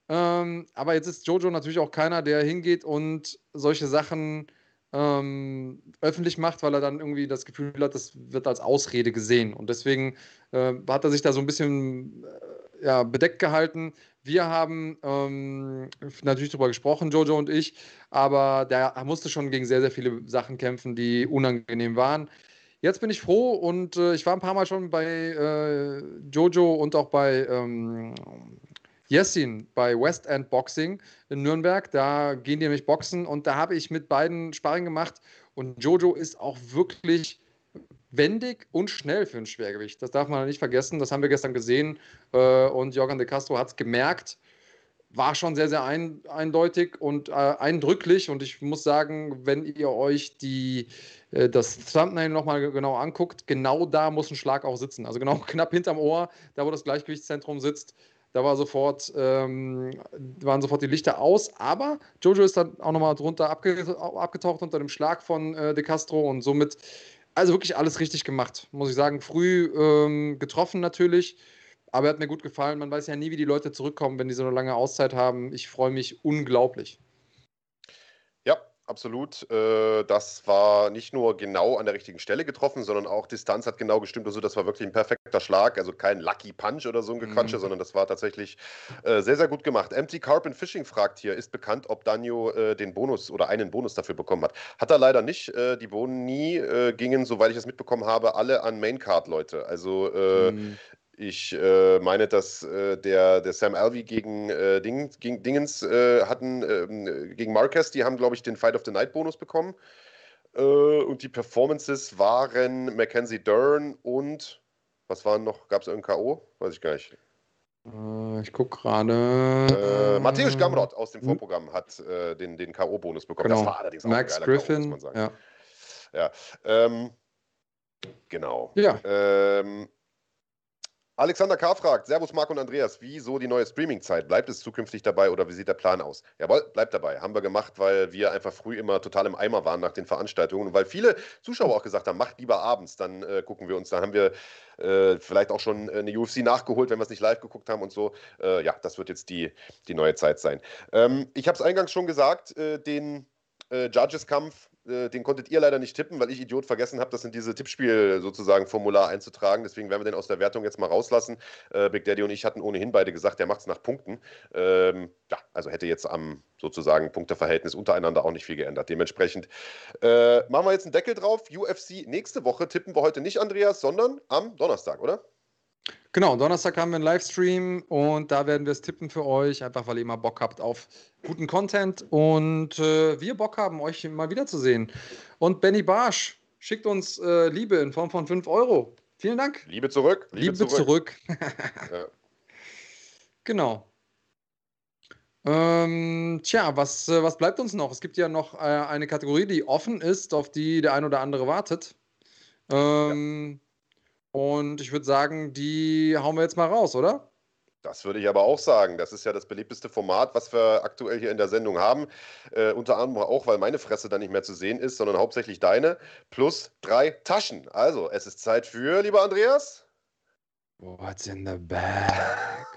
Ähm, aber jetzt ist Jojo natürlich auch keiner, der hingeht und solche Sachen ähm, öffentlich macht, weil er dann irgendwie das Gefühl hat, das wird als Ausrede gesehen. Und deswegen äh, hat er sich da so ein bisschen äh, ja, bedeckt gehalten. Wir haben ähm, natürlich darüber gesprochen, Jojo und ich, aber der musste schon gegen sehr, sehr viele Sachen kämpfen, die unangenehm waren. Jetzt bin ich froh und äh, ich war ein paar Mal schon bei äh, Jojo und auch bei ähm, Jessin bei West End Boxing in Nürnberg. Da gehen die nämlich boxen und da habe ich mit beiden Sparring gemacht und Jojo ist auch wirklich wendig und schnell für ein Schwergewicht. Das darf man nicht vergessen. Das haben wir gestern gesehen äh, und Jorgan de Castro hat es gemerkt. war schon sehr, sehr ein, eindeutig und äh, eindrücklich. Und ich muss sagen, wenn ihr euch die, äh, das Thumbnail nochmal genau anguckt, genau da muss ein Schlag auch sitzen. Also genau knapp hinterm Ohr, da wo das Gleichgewichtszentrum sitzt. Da war sofort, ähm, waren sofort die Lichter aus, aber Jojo ist dann auch nochmal drunter abge abgetaucht unter dem Schlag von äh, De Castro und somit, also wirklich alles richtig gemacht, muss ich sagen. Früh ähm, getroffen natürlich, aber er hat mir gut gefallen. Man weiß ja nie, wie die Leute zurückkommen, wenn die so eine lange Auszeit haben. Ich freue mich unglaublich. Absolut. Äh, das war nicht nur genau an der richtigen Stelle getroffen, sondern auch Distanz hat genau gestimmt. Also das war wirklich ein perfekter Schlag. Also kein Lucky Punch oder so ein Gequatsche, mhm. sondern das war tatsächlich äh, sehr, sehr gut gemacht. Empty Carp Fishing fragt hier, ist bekannt, ob Danjo äh, den Bonus oder einen Bonus dafür bekommen hat. Hat er leider nicht. Die Boni gingen, soweit ich das mitbekommen habe, alle an Maincard-Leute. Also mhm. Ich äh, meine, dass äh, der, der Sam Alvey gegen, äh, Ding, gegen Dingens äh, hatten, ähm, gegen Marquez, die haben, glaube ich, den Fight of the Night Bonus bekommen. Äh, und die Performances waren Mackenzie Dern und was waren noch? Gab es irgendein K.O.? Weiß ich gar nicht. Äh, ich gucke gerade. Matthäus Gamrot aus dem? Vorprogramm hat den, den K.O.-Bonus bekommen. Genau. Das war allerdings auch Max Griffin. muss man sagen. Ja. ja ähm, genau. Ja. Ähm, Alexander K. fragt, Servus Marc und Andreas, wieso die neue Streaming-Zeit? Bleibt es zukünftig dabei oder wie sieht der Plan aus? Jawohl, bleibt dabei. Haben wir gemacht, weil wir einfach früh immer total im Eimer waren nach den Veranstaltungen und weil viele Zuschauer auch gesagt haben, macht lieber abends, dann äh, gucken wir uns. Dann haben wir äh, vielleicht auch schon eine UFC nachgeholt, wenn wir es nicht live geguckt haben und so. Äh, ja, das wird jetzt die, die neue Zeit sein. Ähm, ich habe es eingangs schon gesagt, äh, den äh, Judges-Kampf äh, den konntet ihr leider nicht tippen, weil ich Idiot vergessen habe, das in diese Tippspiel sozusagen Formular einzutragen. Deswegen werden wir den aus der Wertung jetzt mal rauslassen. Äh, Big Daddy und ich hatten ohnehin beide gesagt, der macht es nach Punkten. Ähm, ja, also hätte jetzt am sozusagen Punkteverhältnis untereinander auch nicht viel geändert. Dementsprechend äh, machen wir jetzt einen Deckel drauf. UFC nächste Woche tippen wir heute nicht, Andreas, sondern am Donnerstag, oder? Genau, Donnerstag haben wir einen Livestream und da werden wir es tippen für euch, einfach weil ihr immer Bock habt auf guten Content und äh, wir Bock haben, euch mal wiederzusehen. Und Benny Barsch schickt uns äh, Liebe in Form von 5 Euro. Vielen Dank. Liebe zurück. Liebe, Liebe zurück. zurück. ja. Genau. Ähm, tja, was, äh, was bleibt uns noch? Es gibt ja noch äh, eine Kategorie, die offen ist, auf die der ein oder andere wartet. Ähm, ja. Und ich würde sagen, die hauen wir jetzt mal raus, oder? Das würde ich aber auch sagen. Das ist ja das beliebteste Format, was wir aktuell hier in der Sendung haben. Äh, unter anderem auch, weil meine Fresse dann nicht mehr zu sehen ist, sondern hauptsächlich deine. Plus drei Taschen. Also, es ist Zeit für, lieber Andreas. What's in the bag?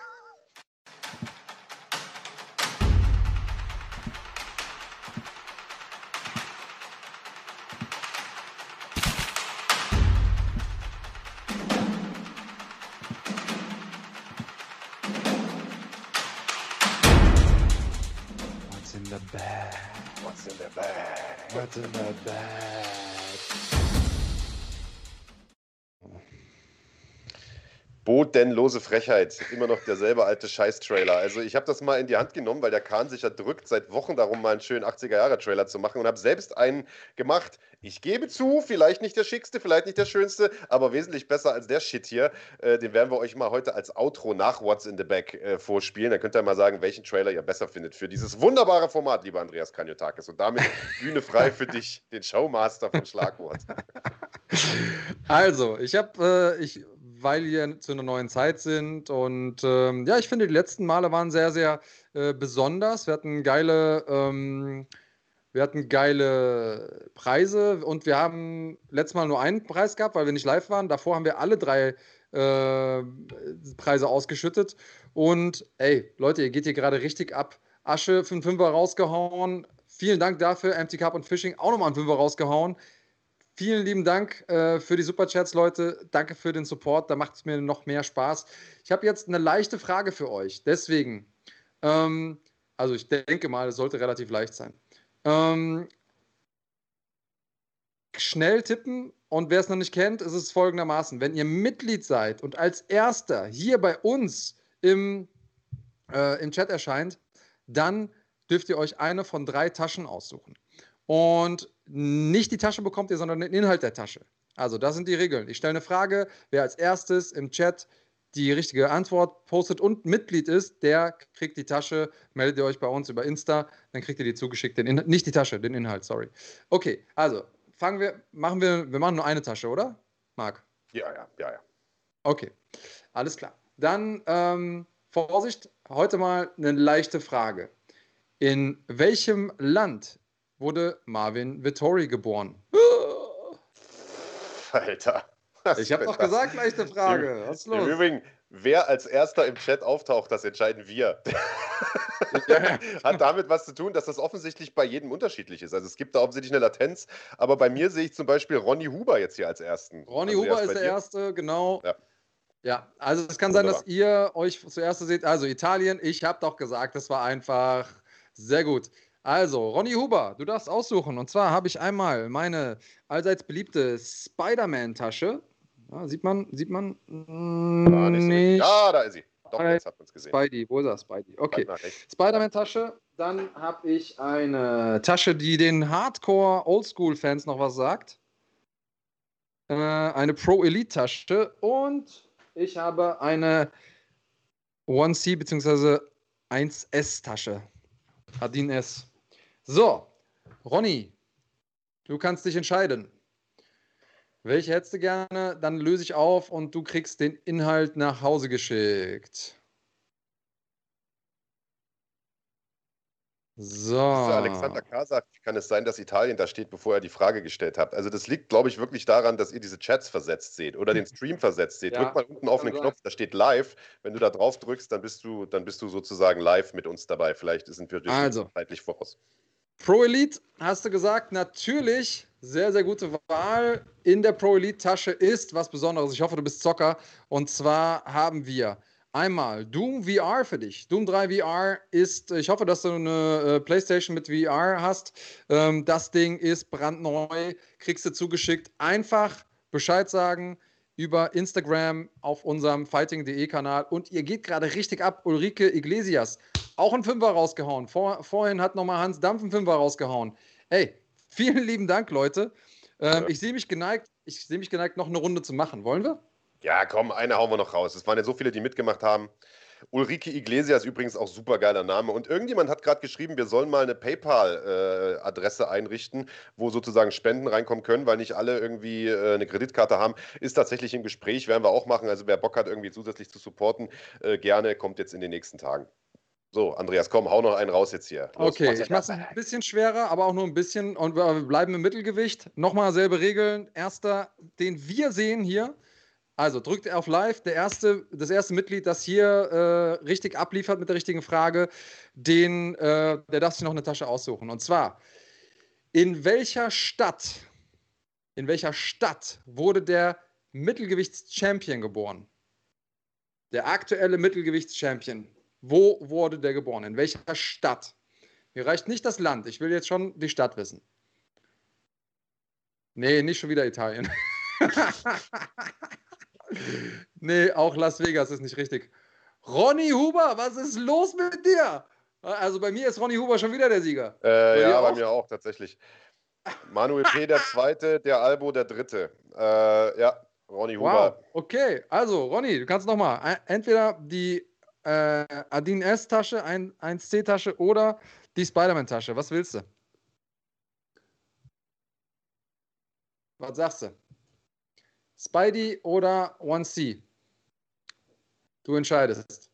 Bodenlose Frechheit. Immer noch derselbe alte Scheiß-Trailer. Also, ich habe das mal in die Hand genommen, weil der Kahn sich ja drückt, seit Wochen darum, mal einen schönen 80er-Jahre-Trailer zu machen und habe selbst einen gemacht. Ich gebe zu, vielleicht nicht der schickste, vielleicht nicht der schönste, aber wesentlich besser als der Shit hier. Äh, den werden wir euch mal heute als Outro nach What's in the Back äh, vorspielen. Dann könnt ihr mal sagen, welchen Trailer ihr besser findet für dieses wunderbare Format, lieber Andreas Kanyotakis. Und damit Bühne frei für dich, den Showmaster von Schlagwort. Also, ich habe, äh, ich, weil wir zu einer neuen Zeit sind und ähm, ja, ich finde, die letzten Male waren sehr, sehr äh, besonders. Wir hatten geile. Ähm, wir hatten geile Preise und wir haben letztes Mal nur einen Preis gehabt, weil wir nicht live waren. Davor haben wir alle drei äh, Preise ausgeschüttet. Und ey, Leute, ihr geht hier gerade richtig ab. Asche für einen Fünfer rausgehauen. Vielen Dank dafür. Empty Cup und Fishing auch nochmal einen Fünfer rausgehauen. Vielen lieben Dank äh, für die Superchats, Leute. Danke für den Support. Da macht es mir noch mehr Spaß. Ich habe jetzt eine leichte Frage für euch. Deswegen, ähm, also ich denke mal, es sollte relativ leicht sein. Ähm, schnell tippen und wer es noch nicht kennt, ist es folgendermaßen. Wenn ihr Mitglied seid und als erster hier bei uns im, äh, im Chat erscheint, dann dürft ihr euch eine von drei Taschen aussuchen. Und nicht die Tasche bekommt ihr, sondern den Inhalt der Tasche. Also, das sind die Regeln. Ich stelle eine Frage, wer als erstes im Chat die richtige Antwort postet und Mitglied ist, der kriegt die Tasche. Meldet ihr euch bei uns über Insta, dann kriegt ihr die zugeschickt. Den In nicht die Tasche, den Inhalt, sorry. Okay, also fangen wir, machen wir, wir machen nur eine Tasche, oder? Marc? Ja, ja, ja, ja. Okay, alles klar. Dann ähm, Vorsicht, heute mal eine leichte Frage. In welchem Land wurde Marvin Vittori geboren? Alter. Ich habe doch gesagt, leichte Frage. Was ist los? Im Übrigen, wer als erster im Chat auftaucht, das entscheiden wir. Hat damit was zu tun, dass das offensichtlich bei jedem unterschiedlich ist. Also es gibt da offensichtlich eine Latenz, aber bei mir sehe ich zum Beispiel Ronny Huber jetzt hier als ersten. Ronny also Huber ist der erste, genau. Ja. ja. also es kann Wunderbar. sein, dass ihr euch zuerst seht. Also Italien, ich habe doch gesagt, das war einfach sehr gut. Also, Ronny Huber, du darfst aussuchen. Und zwar habe ich einmal meine allseits beliebte Spider-Man-Tasche. Ja, sieht man? Sieht man? Ah, nicht. nicht. Ja, da ist sie. Doch, jetzt hat man es gesehen. Spidey, wo ist er? Spidey. Okay. Spider-Man-Tasche. Dann habe ich eine Tasche, die den Hardcore-Oldschool-Fans noch was sagt. Äh, eine Pro-Elite-Tasche. Und ich habe eine 1C bzw. 1S-Tasche. Adin S. So, Ronny, du kannst dich entscheiden. Welche hättest du gerne? Dann löse ich auf und du kriegst den Inhalt nach Hause geschickt. So. Alexander K. sagt, kann es sein, dass Italien da steht, bevor er die Frage gestellt hat. Also das liegt, glaube ich, wirklich daran, dass ihr diese Chats versetzt seht oder den Stream versetzt seht. Ja, Drück mal unten auf den Knopf, da steht live. Wenn du da drauf drückst, dann bist du, dann bist du sozusagen live mit uns dabei. Vielleicht sind wir also, zeitlich voraus. Pro Elite, hast du gesagt, natürlich sehr, sehr gute Wahl. In der Pro Elite Tasche ist was Besonderes. Ich hoffe, du bist Zocker. Und zwar haben wir einmal Doom VR für dich. Doom 3 VR ist, ich hoffe, dass du eine äh, PlayStation mit VR hast. Ähm, das Ding ist brandneu, kriegst du zugeschickt. Einfach Bescheid sagen über Instagram auf unserem fighting.de Kanal. Und ihr geht gerade richtig ab. Ulrike Iglesias auch einen Fünfer rausgehauen. Vor, vorhin hat nochmal Hans Dampf einen Fünfer rausgehauen. Ey, vielen lieben Dank, Leute. Ähm, ja. Ich sehe mich geneigt, ich sehe mich geneigt, noch eine Runde zu machen. Wollen wir? Ja, komm, eine hauen wir noch raus. Es waren ja so viele, die mitgemacht haben. Ulrike Iglesias übrigens auch super geiler Name. Und irgendjemand hat gerade geschrieben, wir sollen mal eine PayPal-Adresse äh, einrichten, wo sozusagen Spenden reinkommen können, weil nicht alle irgendwie äh, eine Kreditkarte haben. Ist tatsächlich im Gespräch, werden wir auch machen. Also wer Bock hat, irgendwie zusätzlich zu supporten, äh, gerne, kommt jetzt in den nächsten Tagen. So, Andreas, komm, hau noch einen raus jetzt hier. Los, okay, ich mache es ein bisschen schwerer, aber auch nur ein bisschen. Und wir bleiben im Mittelgewicht. Nochmal selbe Regeln. Erster, den wir sehen hier. Also drückt auf Live. Der erste, das erste Mitglied, das hier äh, richtig abliefert mit der richtigen Frage, den, äh, der darf sich noch eine Tasche aussuchen. Und zwar, in welcher Stadt, in welcher Stadt wurde der Mittelgewichts-Champion geboren? Der aktuelle Mittelgewichts-Champion. Wo wurde der geboren? In welcher Stadt? Mir reicht nicht das Land. Ich will jetzt schon die Stadt wissen. Nee, nicht schon wieder Italien. nee, auch Las Vegas ist nicht richtig. Ronny Huber, was ist los mit dir? Also bei mir ist Ronny Huber schon wieder der Sieger. Äh, ja, bei mir auch tatsächlich. Manuel P. der Zweite, der Albo der Dritte. Äh, ja, Ronny Huber. Wow, okay. Also, Ronny, du kannst nochmal entweder die äh, Adin S-Tasche, ein, 1C-Tasche oder die Spider-Man-Tasche? Was willst du? Was sagst du? Spidey oder 1C? Du entscheidest.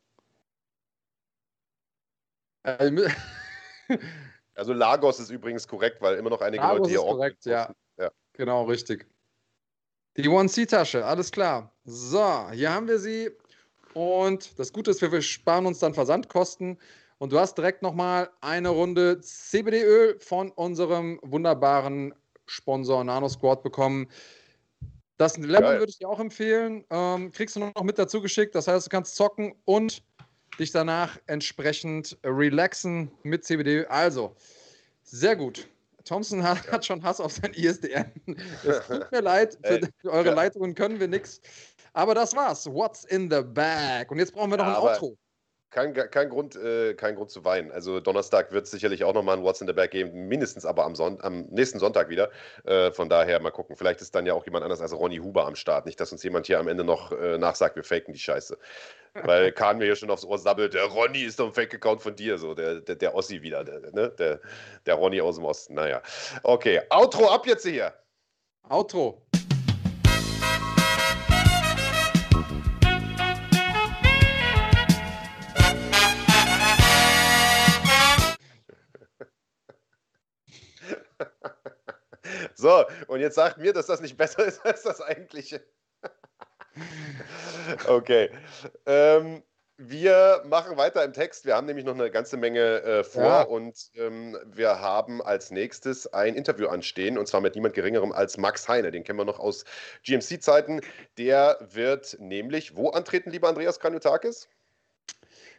also Lagos ist übrigens korrekt, weil immer noch einige Lagos Leute hier ist korrekt, ja. ja. Genau, richtig. Die 1C-Tasche, alles klar. So, hier haben wir sie. Und das Gute ist, wir sparen uns dann Versandkosten. Und du hast direkt nochmal eine Runde CBD-Öl von unserem wunderbaren Sponsor Nano Squad bekommen. Das Lemon würde ich dir auch empfehlen. Ähm, kriegst du noch mit dazu geschickt. Das heißt, du kannst zocken und dich danach entsprechend relaxen mit CBD. Also, sehr gut. Thompson hat, ja. schon Hass auf sein ISDN. Es tut mir leid, für Ey, eure. Leitungen können wir nichts. Aber das war's. What's in the bag? Und jetzt brauchen wir noch ja, ein Outro. kein, kein, Grund, äh, kein Grund zu weinen. Also Donnerstag wird es sicherlich auch nochmal ein What's in the Bag geben, mindestens aber am, Son am nächsten Sonntag wieder. Äh, von daher mal gucken. Vielleicht ist dann ja auch jemand anders als Ronny Huber am Start. Nicht, dass uns jemand hier am Ende noch äh, nachsagt, wir faken die Scheiße. Weil Kahn mir hier schon aufs Ohr sabbelt, der Ronny ist doch ein Fake-Account von dir, so der, der, der Ossi wieder, der, ne? der, der Ronny aus dem Osten. Naja. Okay, Outro ab jetzt hier. Outro. So, und jetzt sagt mir, dass das nicht besser ist als das eigentliche. okay. Ähm, wir machen weiter im Text. Wir haben nämlich noch eine ganze Menge äh, vor ja. und ähm, wir haben als nächstes ein Interview anstehen und zwar mit niemand Geringerem als Max Heine. Den kennen wir noch aus GMC-Zeiten. Der wird nämlich wo antreten, lieber Andreas Kanutakis?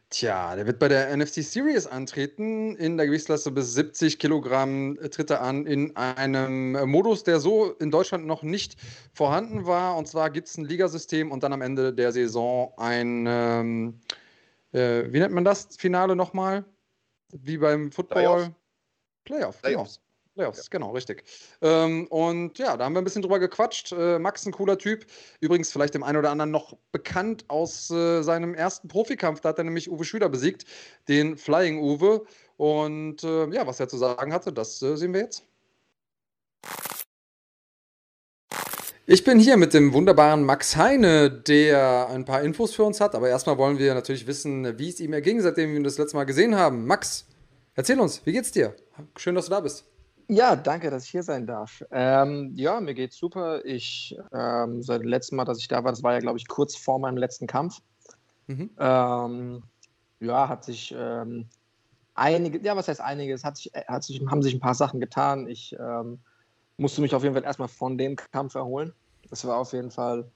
Tja, der wird bei der NFC Series antreten. In der Gewichtsklasse bis 70 Kilogramm tritt er an in einem Modus, der so in Deutschland noch nicht vorhanden war. Und zwar gibt es ein Ligasystem und dann am Ende der Saison ein, ähm, äh, wie nennt man das Finale nochmal? Wie beim Football? Playoff. Playoff, Playoffs. Playoffs, ja. genau, richtig. Ähm, und ja, da haben wir ein bisschen drüber gequatscht. Äh, Max, ein cooler Typ. Übrigens, vielleicht dem einen oder anderen noch bekannt aus äh, seinem ersten Profikampf. Da hat er nämlich Uwe Schüler besiegt, den Flying Uwe. Und äh, ja, was er zu sagen hatte, das äh, sehen wir jetzt. Ich bin hier mit dem wunderbaren Max Heine, der ein paar Infos für uns hat. Aber erstmal wollen wir natürlich wissen, wie es ihm erging, seitdem wir ihn das letzte Mal gesehen haben. Max, erzähl uns, wie geht's dir? Schön, dass du da bist. Ja, danke, dass ich hier sein darf. Ähm, ja, mir geht's super. Ich, ähm, seit dem letzten Mal, dass ich da war, das war ja, glaube ich, kurz vor meinem letzten Kampf. Mhm. Ähm, ja, hat sich ähm, einige, ja, was heißt einiges, hat sich, hat sich, haben sich ein paar Sachen getan. Ich ähm, musste mich auf jeden Fall erstmal von dem Kampf erholen. Das war auf jeden Fall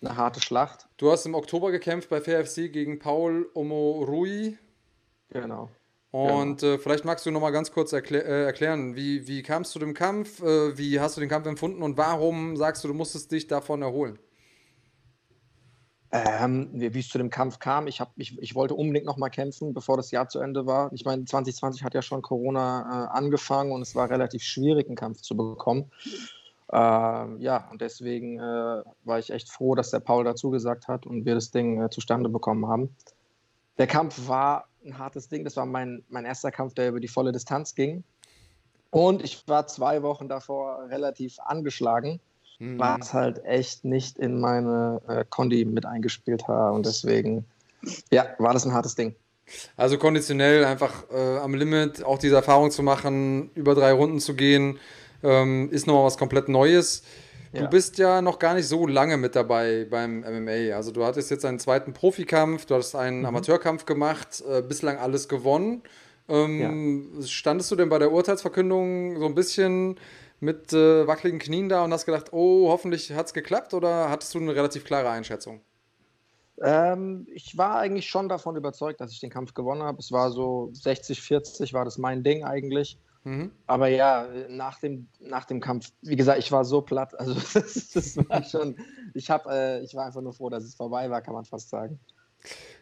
eine harte Schlacht. Du hast im Oktober gekämpft bei FFC gegen Paul Omorui. Genau. Und ja. äh, vielleicht magst du noch mal ganz kurz erklä äh, erklären, wie, wie kamst du dem Kampf, äh, wie hast du den Kampf empfunden und warum sagst du, du musstest dich davon erholen? Ähm, wie es zu dem Kampf kam, ich, hab, ich, ich wollte unbedingt noch mal kämpfen, bevor das Jahr zu Ende war. Ich meine, 2020 hat ja schon Corona äh, angefangen und es war relativ schwierig, einen Kampf zu bekommen. Ähm, ja, und deswegen äh, war ich echt froh, dass der Paul dazu gesagt hat und wir das Ding äh, zustande bekommen haben. Der Kampf war ein hartes Ding. Das war mein, mein erster Kampf, der über die volle Distanz ging. Und ich war zwei Wochen davor relativ angeschlagen, mhm. was halt echt nicht in meine äh, Kondi mit eingespielt hat. Und deswegen, ja, war das ein hartes Ding. Also konditionell einfach äh, am Limit, auch diese Erfahrung zu machen, über drei Runden zu gehen, ähm, ist nochmal was komplett Neues. Du ja. bist ja noch gar nicht so lange mit dabei beim MMA. Also du hattest jetzt einen zweiten Profikampf, du hast einen mhm. Amateurkampf gemacht, äh, bislang alles gewonnen. Ähm, ja. Standest du denn bei der Urteilsverkündung so ein bisschen mit äh, wackeligen Knien da und hast gedacht, oh, hoffentlich hat es geklappt oder hattest du eine relativ klare Einschätzung? Ähm, ich war eigentlich schon davon überzeugt, dass ich den Kampf gewonnen habe. Es war so 60-40 war das mein Ding eigentlich. Mhm. Aber ja, nach dem, nach dem Kampf, wie gesagt, ich war so platt. Also das, das war schon, ich, hab, äh, ich war einfach nur froh, dass es vorbei war, kann man fast sagen.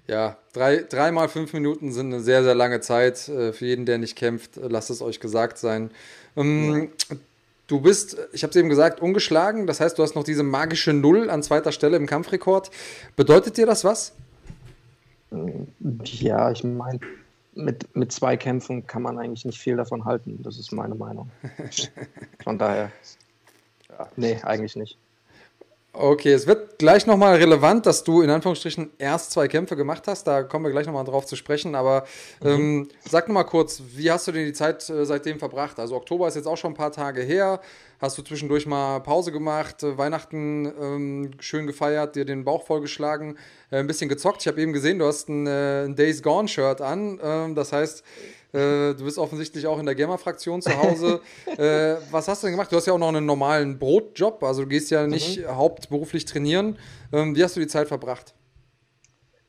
Ja, drei, dreimal fünf Minuten sind eine sehr, sehr lange Zeit. Äh, für jeden, der nicht kämpft, äh, lasst es euch gesagt sein. Ähm, ja. Du bist, ich habe es eben gesagt, ungeschlagen. Das heißt, du hast noch diese magische Null an zweiter Stelle im Kampfrekord. Bedeutet dir das was? Ja, ich meine, mit, mit zwei Kämpfen kann man eigentlich nicht viel davon halten. Das ist meine Meinung. Von daher, ja, nee, eigentlich nicht. Okay, es wird gleich nochmal relevant, dass du in Anführungsstrichen erst zwei Kämpfe gemacht hast. Da kommen wir gleich nochmal drauf zu sprechen. Aber mhm. ähm, sag nochmal kurz, wie hast du denn die Zeit äh, seitdem verbracht? Also Oktober ist jetzt auch schon ein paar Tage her. Hast du zwischendurch mal Pause gemacht, äh, Weihnachten ähm, schön gefeiert, dir den Bauch vollgeschlagen, äh, ein bisschen gezockt? Ich habe eben gesehen, du hast ein, äh, ein Days Gone-Shirt an. Ähm, das heißt, äh, du bist offensichtlich auch in der Gamer-Fraktion zu Hause. äh, was hast du denn gemacht? Du hast ja auch noch einen normalen Brotjob, also du gehst ja nicht mhm. hauptberuflich trainieren. Ähm, wie hast du die Zeit verbracht?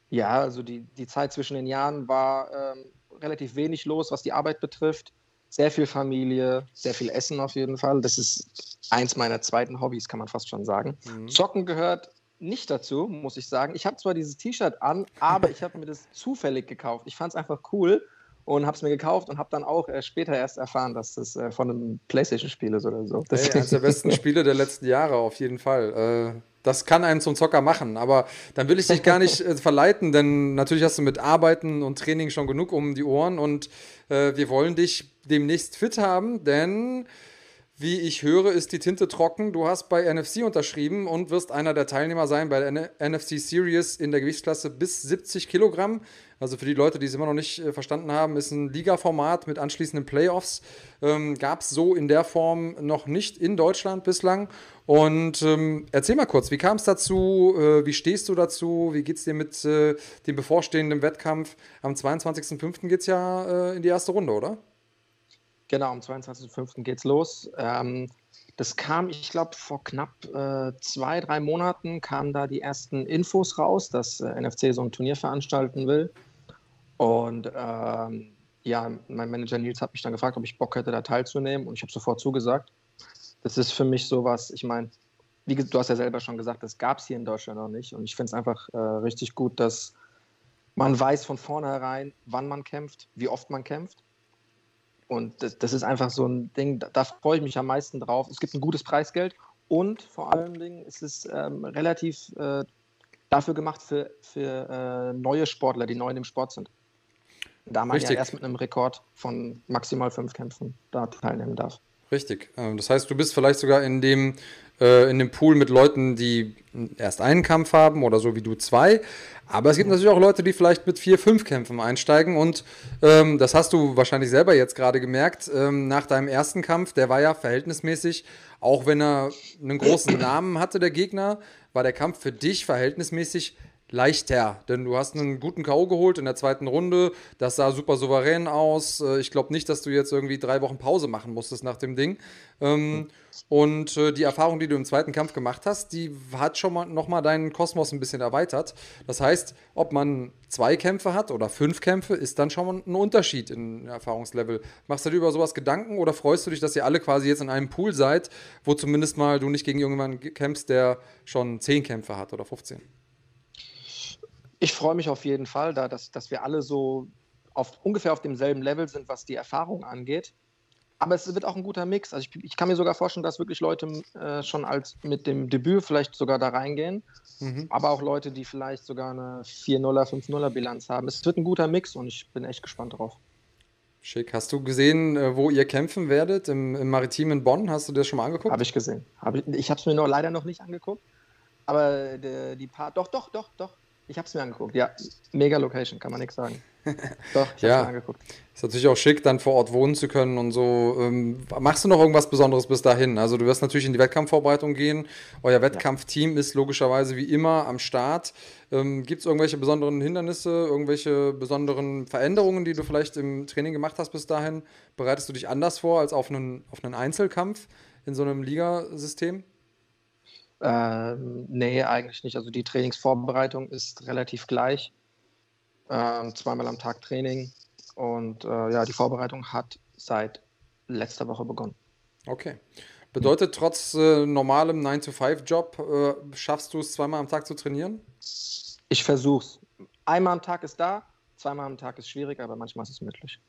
Ja, also die, die Zeit zwischen den Jahren war ähm, relativ wenig los, was die Arbeit betrifft. Sehr viel Familie, sehr viel Essen auf jeden Fall. Das ist eins meiner zweiten Hobbys, kann man fast schon sagen. Mhm. Zocken gehört nicht dazu, muss ich sagen. Ich habe zwar dieses T-Shirt an, aber ich habe mir das zufällig gekauft. Ich fand es einfach cool und habe es mir gekauft und habe dann auch äh, später erst erfahren, dass das äh, von einem PlayStation-Spiel ist oder so. Das hey, eines der besten Spiele der letzten Jahre auf jeden Fall. Äh, das kann einen zum Zocker machen, aber dann will ich dich gar nicht äh, verleiten, denn natürlich hast du mit Arbeiten und Training schon genug um die Ohren und äh, wir wollen dich demnächst fit haben, denn wie ich höre, ist die Tinte trocken. Du hast bei NFC unterschrieben und wirst einer der Teilnehmer sein bei der NFC Series in der Gewichtsklasse bis 70 Kilogramm. Also für die Leute, die es immer noch nicht äh, verstanden haben, ist ein Liga-Format mit anschließenden Playoffs. Ähm, Gab es so in der Form noch nicht in Deutschland bislang. Und ähm, erzähl mal kurz, wie kam es dazu? Äh, wie stehst du dazu? Wie geht es dir mit äh, dem bevorstehenden Wettkampf? Am 22.05. geht es ja äh, in die erste Runde, oder? Genau, am 22.05. geht's los. Ähm, das kam, ich glaube, vor knapp äh, zwei, drei Monaten kamen da die ersten Infos raus, dass äh, NFC so ein Turnier veranstalten will. Und ähm, ja, mein Manager Nils hat mich dann gefragt, ob ich Bock hätte, da teilzunehmen. Und ich habe sofort zugesagt. Das ist für mich sowas, ich meine, wie du hast ja selber schon gesagt, das gab es hier in Deutschland noch nicht. Und ich finde es einfach äh, richtig gut, dass man weiß von vornherein, wann man kämpft, wie oft man kämpft. Und das, das, ist einfach so ein Ding, da, da, freue ich mich am meisten drauf. Es gibt ein gutes Preisgeld und vor allen Dingen ist es ähm, relativ äh, dafür gemacht für, für äh, neue Sportler, die neu im Sport sind. Da man Richtig. ja erst mit einem Rekord von maximal fünf Kämpfen da teilnehmen darf. Richtig. Ähm, das heißt, du bist vielleicht sogar in dem, äh, in dem Pool mit Leuten, die erst einen Kampf haben oder so wie du zwei. Aber es gibt natürlich auch Leute, die vielleicht mit vier, fünf Kämpfen einsteigen. Und ähm, das hast du wahrscheinlich selber jetzt gerade gemerkt. Ähm, nach deinem ersten Kampf, der war ja verhältnismäßig, auch wenn er einen großen Namen hatte, der Gegner, war der Kampf für dich verhältnismäßig leichter, denn du hast einen guten K.O. geholt in der zweiten Runde. Das sah super souverän aus. Äh, ich glaube nicht, dass du jetzt irgendwie drei Wochen Pause machen musstest nach dem Ding. Ähm, und äh, die Erfahrung, die du im zweiten Kampf gemacht hast, die hat schon mal nochmal deinen Kosmos ein bisschen erweitert. Das heißt, ob man zwei Kämpfe hat oder fünf Kämpfe, ist dann schon mal ein Unterschied im Erfahrungslevel. Machst du dir über sowas Gedanken oder freust du dich, dass ihr alle quasi jetzt in einem Pool seid, wo zumindest mal du nicht gegen irgendjemanden kämpfst, der schon zehn Kämpfe hat oder 15? Ich freue mich auf jeden Fall, da, dass, dass wir alle so auf, ungefähr auf demselben Level sind, was die Erfahrung angeht. Aber es wird auch ein guter Mix. Also ich, ich kann mir sogar vorstellen, dass wirklich Leute äh, schon als mit dem Debüt vielleicht sogar da reingehen. Mhm. Aber auch Leute, die vielleicht sogar eine 4-0er, 5-0er Bilanz haben. Es wird ein guter Mix und ich bin echt gespannt drauf. Schick. Hast du gesehen, äh, wo ihr kämpfen werdet? Im, im Maritim in Bonn? Hast du das schon mal angeguckt? Habe ich gesehen. Hab ich ich habe es mir noch, leider noch nicht angeguckt. Aber die, die paar. Doch, doch, doch, doch. Ich habe es mir angeguckt. Ja, mega Location, kann man nichts sagen. Doch, ich ja. habe mir angeguckt. Ist natürlich auch schick, dann vor Ort wohnen zu können und so. Ähm, machst du noch irgendwas Besonderes bis dahin? Also du wirst natürlich in die Wettkampfvorbereitung gehen. Euer Wettkampfteam ja. ist logischerweise wie immer am Start. Ähm, Gibt es irgendwelche besonderen Hindernisse, irgendwelche besonderen Veränderungen, die du vielleicht im Training gemacht hast bis dahin? Bereitest du dich anders vor als auf einen, auf einen Einzelkampf in so einem Ligasystem? Ähm, nee, eigentlich nicht. Also die Trainingsvorbereitung ist relativ gleich. Ähm, zweimal am Tag Training. Und äh, ja, die Vorbereitung hat seit letzter Woche begonnen. Okay. Bedeutet, trotz äh, normalem 9-to-5-Job äh, schaffst du es zweimal am Tag zu trainieren? Ich versuche es. Einmal am Tag ist da, zweimal am Tag ist schwierig, aber manchmal ist es möglich.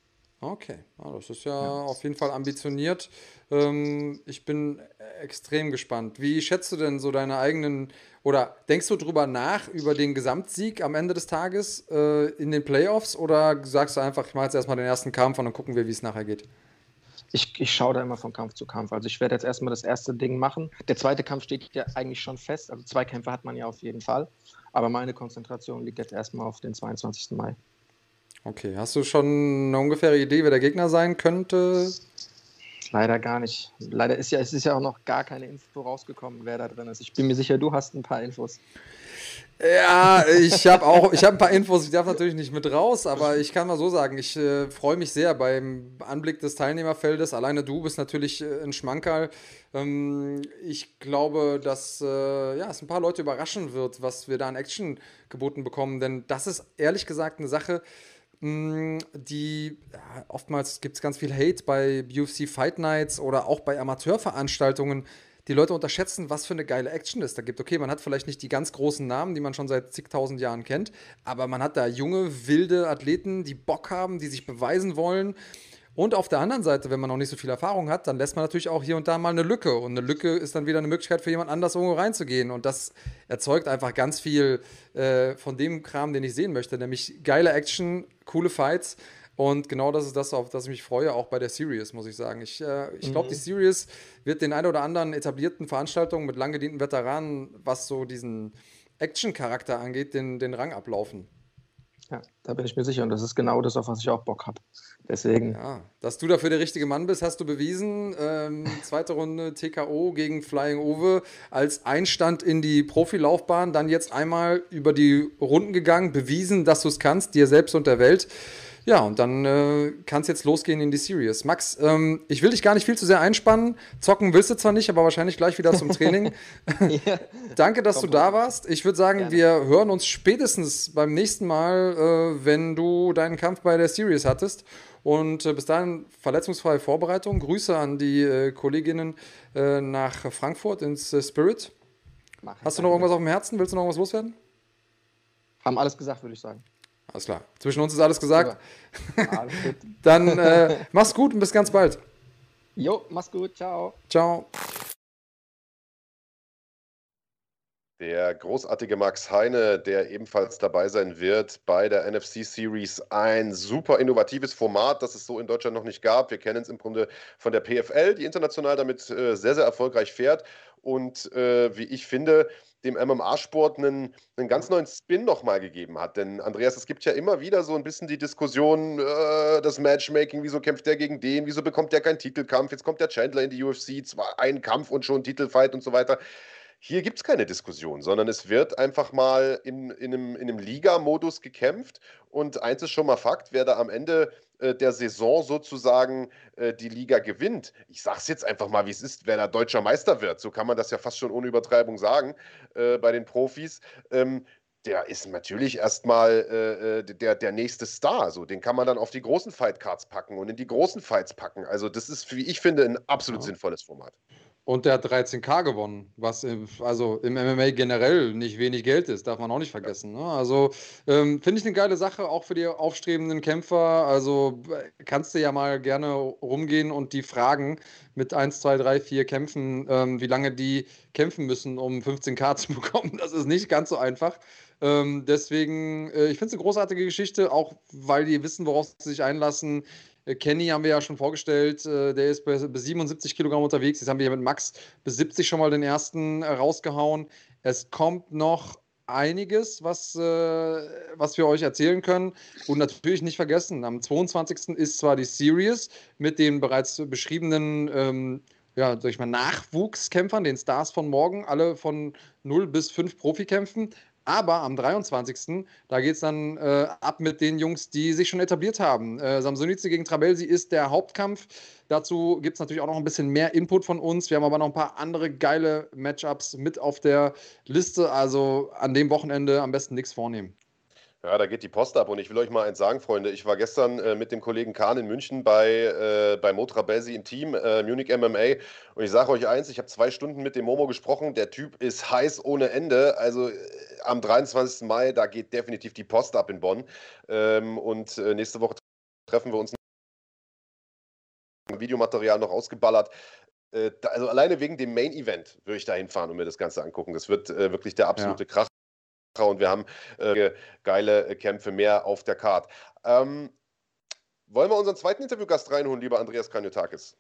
Okay, ah, das ist ja, ja, auf jeden Fall ambitioniert. Ähm, ich bin extrem gespannt. Wie schätzt du denn so deine eigenen oder denkst du drüber nach über den Gesamtsieg am Ende des Tages äh, in den Playoffs oder sagst du einfach, ich mache jetzt erstmal den ersten Kampf und dann gucken wir, wie es nachher geht? Ich, ich schaue da immer von Kampf zu Kampf. Also ich werde jetzt erstmal das erste Ding machen. Der zweite Kampf steht ja eigentlich schon fest. Also zwei Kämpfe hat man ja auf jeden Fall. Aber meine Konzentration liegt jetzt erstmal auf den 22. Mai. Okay, hast du schon eine ungefähre Idee, wer der Gegner sein könnte? Leider gar nicht. Leider ist ja, es ist ja auch noch gar keine Info rausgekommen, wer da drin ist. Ich bin mir sicher, du hast ein paar Infos. Ja, ich habe auch, ich habe ein paar Infos, ich darf natürlich nicht mit raus, aber ich kann mal so sagen, ich äh, freue mich sehr beim Anblick des Teilnehmerfeldes. Alleine du bist natürlich äh, ein Schmankerl. Ähm, ich glaube, dass äh, ja, es ein paar Leute überraschen wird, was wir da an Action geboten bekommen, denn das ist ehrlich gesagt eine Sache, Mm, die ja, oftmals gibt es ganz viel Hate bei UFC Fight Nights oder auch bei Amateurveranstaltungen. die Leute unterschätzen, was für eine geile Action es da gibt. Okay, man hat vielleicht nicht die ganz großen Namen, die man schon seit zigtausend Jahren kennt, aber man hat da junge, wilde Athleten, die Bock haben, die sich beweisen wollen. Und auf der anderen Seite, wenn man noch nicht so viel Erfahrung hat, dann lässt man natürlich auch hier und da mal eine Lücke. Und eine Lücke ist dann wieder eine Möglichkeit für jemand anders irgendwo reinzugehen. Und das erzeugt einfach ganz viel äh, von dem Kram, den ich sehen möchte, nämlich geile Action, coole Fights. Und genau das ist das, auf das ich mich freue, auch bei der Series, muss ich sagen. Ich, äh, ich glaube, mhm. die Series wird den ein oder anderen etablierten Veranstaltungen mit lang gedienten Veteranen, was so diesen Action-Charakter angeht, den, den Rang ablaufen. Ja, da bin ich mir sicher. Und das ist genau das, auf was ich auch Bock habe. Deswegen. Ja, dass du dafür der richtige Mann bist, hast du bewiesen. Ähm, zweite Runde TKO gegen Flying Ove als Einstand in die Profilaufbahn. Dann jetzt einmal über die Runden gegangen, bewiesen, dass du es kannst, dir selbst und der Welt. Ja, und dann äh, kann es jetzt losgehen in die Series. Max, ähm, ich will dich gar nicht viel zu sehr einspannen. Zocken willst du zwar nicht, aber wahrscheinlich gleich wieder zum Training. ja. Danke, dass Komm, du da warst. Ich würde sagen, gerne. wir hören uns spätestens beim nächsten Mal, äh, wenn du deinen Kampf bei der Series hattest. Und äh, bis dahin verletzungsfreie Vorbereitung. Grüße an die äh, Kolleginnen äh, nach Frankfurt ins äh, Spirit. Hast du noch irgendwas auf dem Herzen? Willst du noch irgendwas loswerden? Haben alles gesagt, würde ich sagen. Alles klar. Zwischen uns ist alles gesagt. Alles gut. Dann äh, mach's gut und bis ganz bald. Jo, mach's gut. Ciao. Ciao. Der großartige Max Heine, der ebenfalls dabei sein wird bei der NFC Series. Ein super innovatives Format, das es so in Deutschland noch nicht gab. Wir kennen es im Grunde von der PFL, die international damit äh, sehr, sehr erfolgreich fährt. Und äh, wie ich finde, dem MMA-Sport einen, einen ganz neuen Spin nochmal gegeben hat. Denn Andreas, es gibt ja immer wieder so ein bisschen die Diskussion, äh, das Matchmaking, wieso kämpft der gegen den, wieso bekommt der keinen Titelkampf, jetzt kommt der Chandler in die UFC, zwar ein Kampf und schon Titelfight und so weiter. Hier gibt es keine Diskussion, sondern es wird einfach mal in, in einem, in einem Liga-Modus gekämpft. Und eins ist schon mal Fakt, wer da am Ende äh, der Saison sozusagen äh, die Liga gewinnt, ich sage es jetzt einfach mal, wie es ist, wer da deutscher Meister wird, so kann man das ja fast schon ohne Übertreibung sagen äh, bei den Profis. Ähm, der ist natürlich erstmal äh, äh der, der nächste Star. So, den kann man dann auf die großen Fightcards packen und in die großen Fights packen. Also, das ist, wie ich finde, ein absolut ja. sinnvolles Format. Und der hat 13k gewonnen, was im, also im MMA generell nicht wenig Geld ist, darf man auch nicht vergessen. Ne? Also ähm, finde ich eine geile Sache, auch für die aufstrebenden Kämpfer. Also kannst du ja mal gerne rumgehen und die fragen mit 1, 2, 3, 4 Kämpfen, ähm, wie lange die kämpfen müssen, um 15k zu bekommen. Das ist nicht ganz so einfach. Ähm, deswegen, äh, ich finde es eine großartige Geschichte, auch weil die wissen, worauf sie sich einlassen. Äh, Kenny haben wir ja schon vorgestellt, äh, der ist bei, 77 Kilogramm unterwegs. Jetzt haben wir hier mit Max bis 70 schon mal den ersten äh, rausgehauen. Es kommt noch einiges, was, was wir euch erzählen können. Und natürlich nicht vergessen, am 22. ist zwar die Series mit den bereits beschriebenen ähm, ja, sag mal, Nachwuchskämpfern, den Stars von morgen, alle von 0 bis 5 Profikämpfen. Aber am 23. da geht es dann äh, ab mit den Jungs, die sich schon etabliert haben. Äh, Samsonice gegen Trabelsi ist der Hauptkampf. Dazu gibt es natürlich auch noch ein bisschen mehr Input von uns. Wir haben aber noch ein paar andere geile Matchups mit auf der Liste. Also an dem Wochenende am besten nichts vornehmen. Ja, da geht die Post ab und ich will euch mal eins sagen, Freunde. Ich war gestern äh, mit dem Kollegen Kahn in München bei, äh, bei Motra Belsi im Team, äh, Munich MMA. Und ich sage euch eins, ich habe zwei Stunden mit dem Momo gesprochen. Der Typ ist heiß ohne Ende. Also äh, am 23. Mai, da geht definitiv die Post ab in Bonn. Ähm, und äh, nächste Woche treffen wir uns Videomaterial noch ausgeballert. Äh, also alleine wegen dem Main Event würde ich da hinfahren und mir das Ganze angucken. Das wird wirklich der absolute ja. Krach und wir haben äh, geile äh, Kämpfe mehr auf der Card. Ähm, wollen wir unseren zweiten Interviewgast reinholen, lieber Andreas Kanyotakis?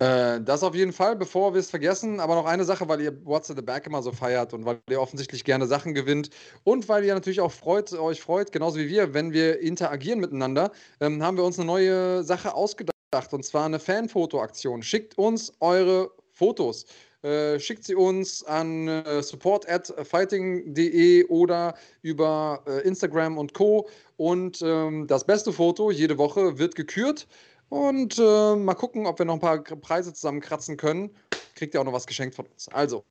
Äh, das auf jeden Fall, bevor wir es vergessen. Aber noch eine Sache, weil ihr What's in the Back immer so feiert und weil ihr offensichtlich gerne Sachen gewinnt und weil ihr natürlich auch freut, euch freut, genauso wie wir, wenn wir interagieren miteinander, ähm, haben wir uns eine neue Sache ausgedacht und zwar eine Fanfoto-Aktion. Schickt uns eure Fotos. Äh, schickt sie uns an äh, support at fighting.de oder über äh, Instagram und Co. Und ähm, das beste Foto jede Woche wird gekürt. Und äh, mal gucken, ob wir noch ein paar Preise zusammenkratzen können. Kriegt ihr auch noch was geschenkt von uns. Also,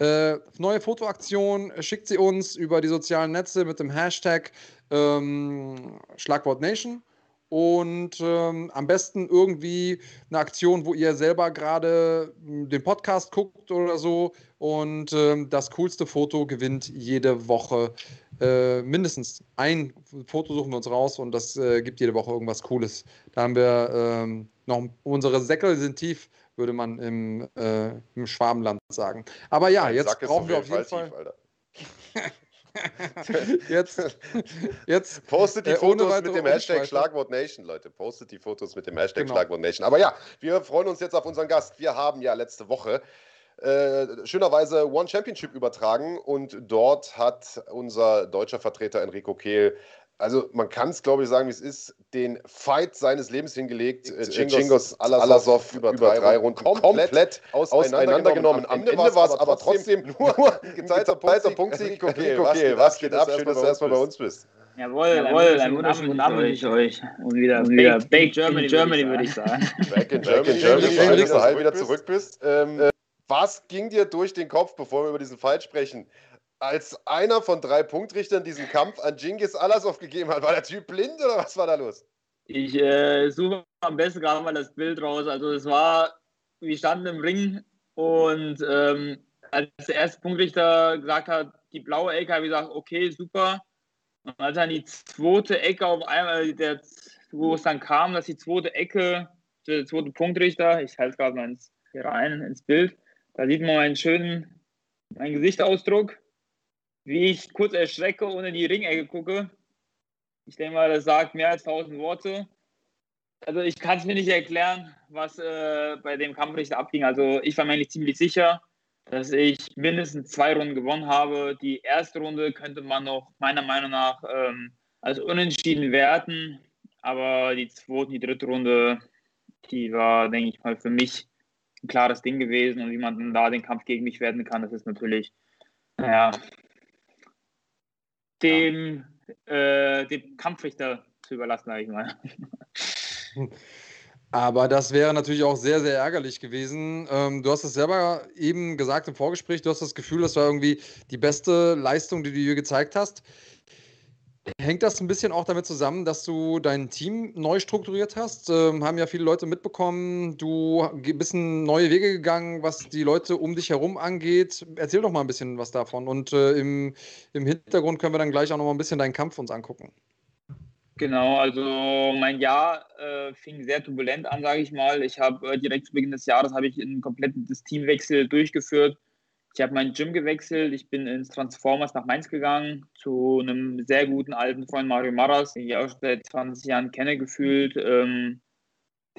äh, neue Fotoaktion, schickt sie uns über die sozialen Netze mit dem Hashtag ähm, Schlagwort Nation. Und ähm, am besten irgendwie eine Aktion, wo ihr selber gerade hm, den Podcast guckt oder so und ähm, das coolste Foto gewinnt jede Woche äh, mindestens ein Foto suchen wir uns raus und das äh, gibt jede Woche irgendwas Cooles. Da haben wir ähm, noch unsere Säckel sind tief, würde man im, äh, im Schwabenland sagen. Aber ja, jetzt brauchen wir auf jeden Fall. Tief, jetzt, jetzt postet die äh, Fotos mit dem Hashtag Schlagwort Nation, Leute. Postet die Fotos mit dem Hashtag genau. Schlagwort Nation. Aber ja, wir freuen uns jetzt auf unseren Gast. Wir haben ja letzte Woche äh, schönerweise One Championship übertragen und dort hat unser deutscher Vertreter Enrico Kehl also man kann es, glaube ich, sagen, wie es ist, den Fight seines Lebens hingelegt. Äh, Chingos Alasov über, über drei Runden komplett, auseinandergenommen. Am Ende war es aber trotzdem nur ein geteilter Punktsieg. Okay, okay, was geht ab? Schön, dass du erstmal bei uns bist. Jawohl, jawohl, ein wunderschönen Abend ich euch. Und wieder, und wieder Back Germany, Germany würde ich sagen. Back in Germany, schön, dass du wieder zurück bist. Ähm, äh, was ging dir durch den Kopf, bevor wir über diesen Fight sprechen? Als einer von drei Punktrichtern diesen Kampf an Genghis Alasov gegeben hat. War der Typ blind oder was war da los? Ich äh, suche am besten gerade mal das Bild raus. Also es war, wir standen im Ring und ähm, als der erste Punktrichter gesagt hat, die blaue Ecke, habe ich gesagt, okay, super. Und als dann die zweite Ecke auf einmal, der, wo es dann kam, dass die zweite Ecke, der zweite Punktrichter, ich halte gerade mal ins, hier rein ins Bild, da sieht man meinen schönen, meinen Gesichtsausdruck wie ich kurz erschrecke und in die Ringecke gucke. Ich denke mal, das sagt mehr als tausend Worte. Also ich kann es mir nicht erklären, was äh, bei dem Kampfrichter abging. Also ich war mir eigentlich ziemlich sicher, dass ich mindestens zwei Runden gewonnen habe. Die erste Runde könnte man noch meiner Meinung nach ähm, als unentschieden werten. Aber die zweite, die dritte Runde, die war, denke ich mal, für mich ein klares Ding gewesen. Und wie man da den Kampf gegen mich werden kann, das ist natürlich, naja, dem, ja. äh, dem Kampfrichter zu überlassen, sage ich mal. Aber das wäre natürlich auch sehr, sehr ärgerlich gewesen. Ähm, du hast es selber eben gesagt im Vorgespräch, du hast das Gefühl, das war irgendwie die beste Leistung, die du hier gezeigt hast. Hängt das ein bisschen auch damit zusammen, dass du dein Team neu strukturiert hast? Ähm, haben ja viele Leute mitbekommen. Du bist in neue Wege gegangen, was die Leute um dich herum angeht. Erzähl doch mal ein bisschen was davon. Und äh, im, im Hintergrund können wir dann gleich auch noch mal ein bisschen deinen Kampf uns angucken. Genau, also mein Jahr äh, fing sehr turbulent an, sage ich mal. Ich habe äh, direkt zu Beginn des Jahres habe ich einen kompletten Teamwechsel durchgeführt ich habe mein Gym gewechselt, ich bin ins Transformers nach Mainz gegangen, zu einem sehr guten alten Freund Mario Maras, den ich auch seit 20 Jahren kenne, gefühlt. Ähm,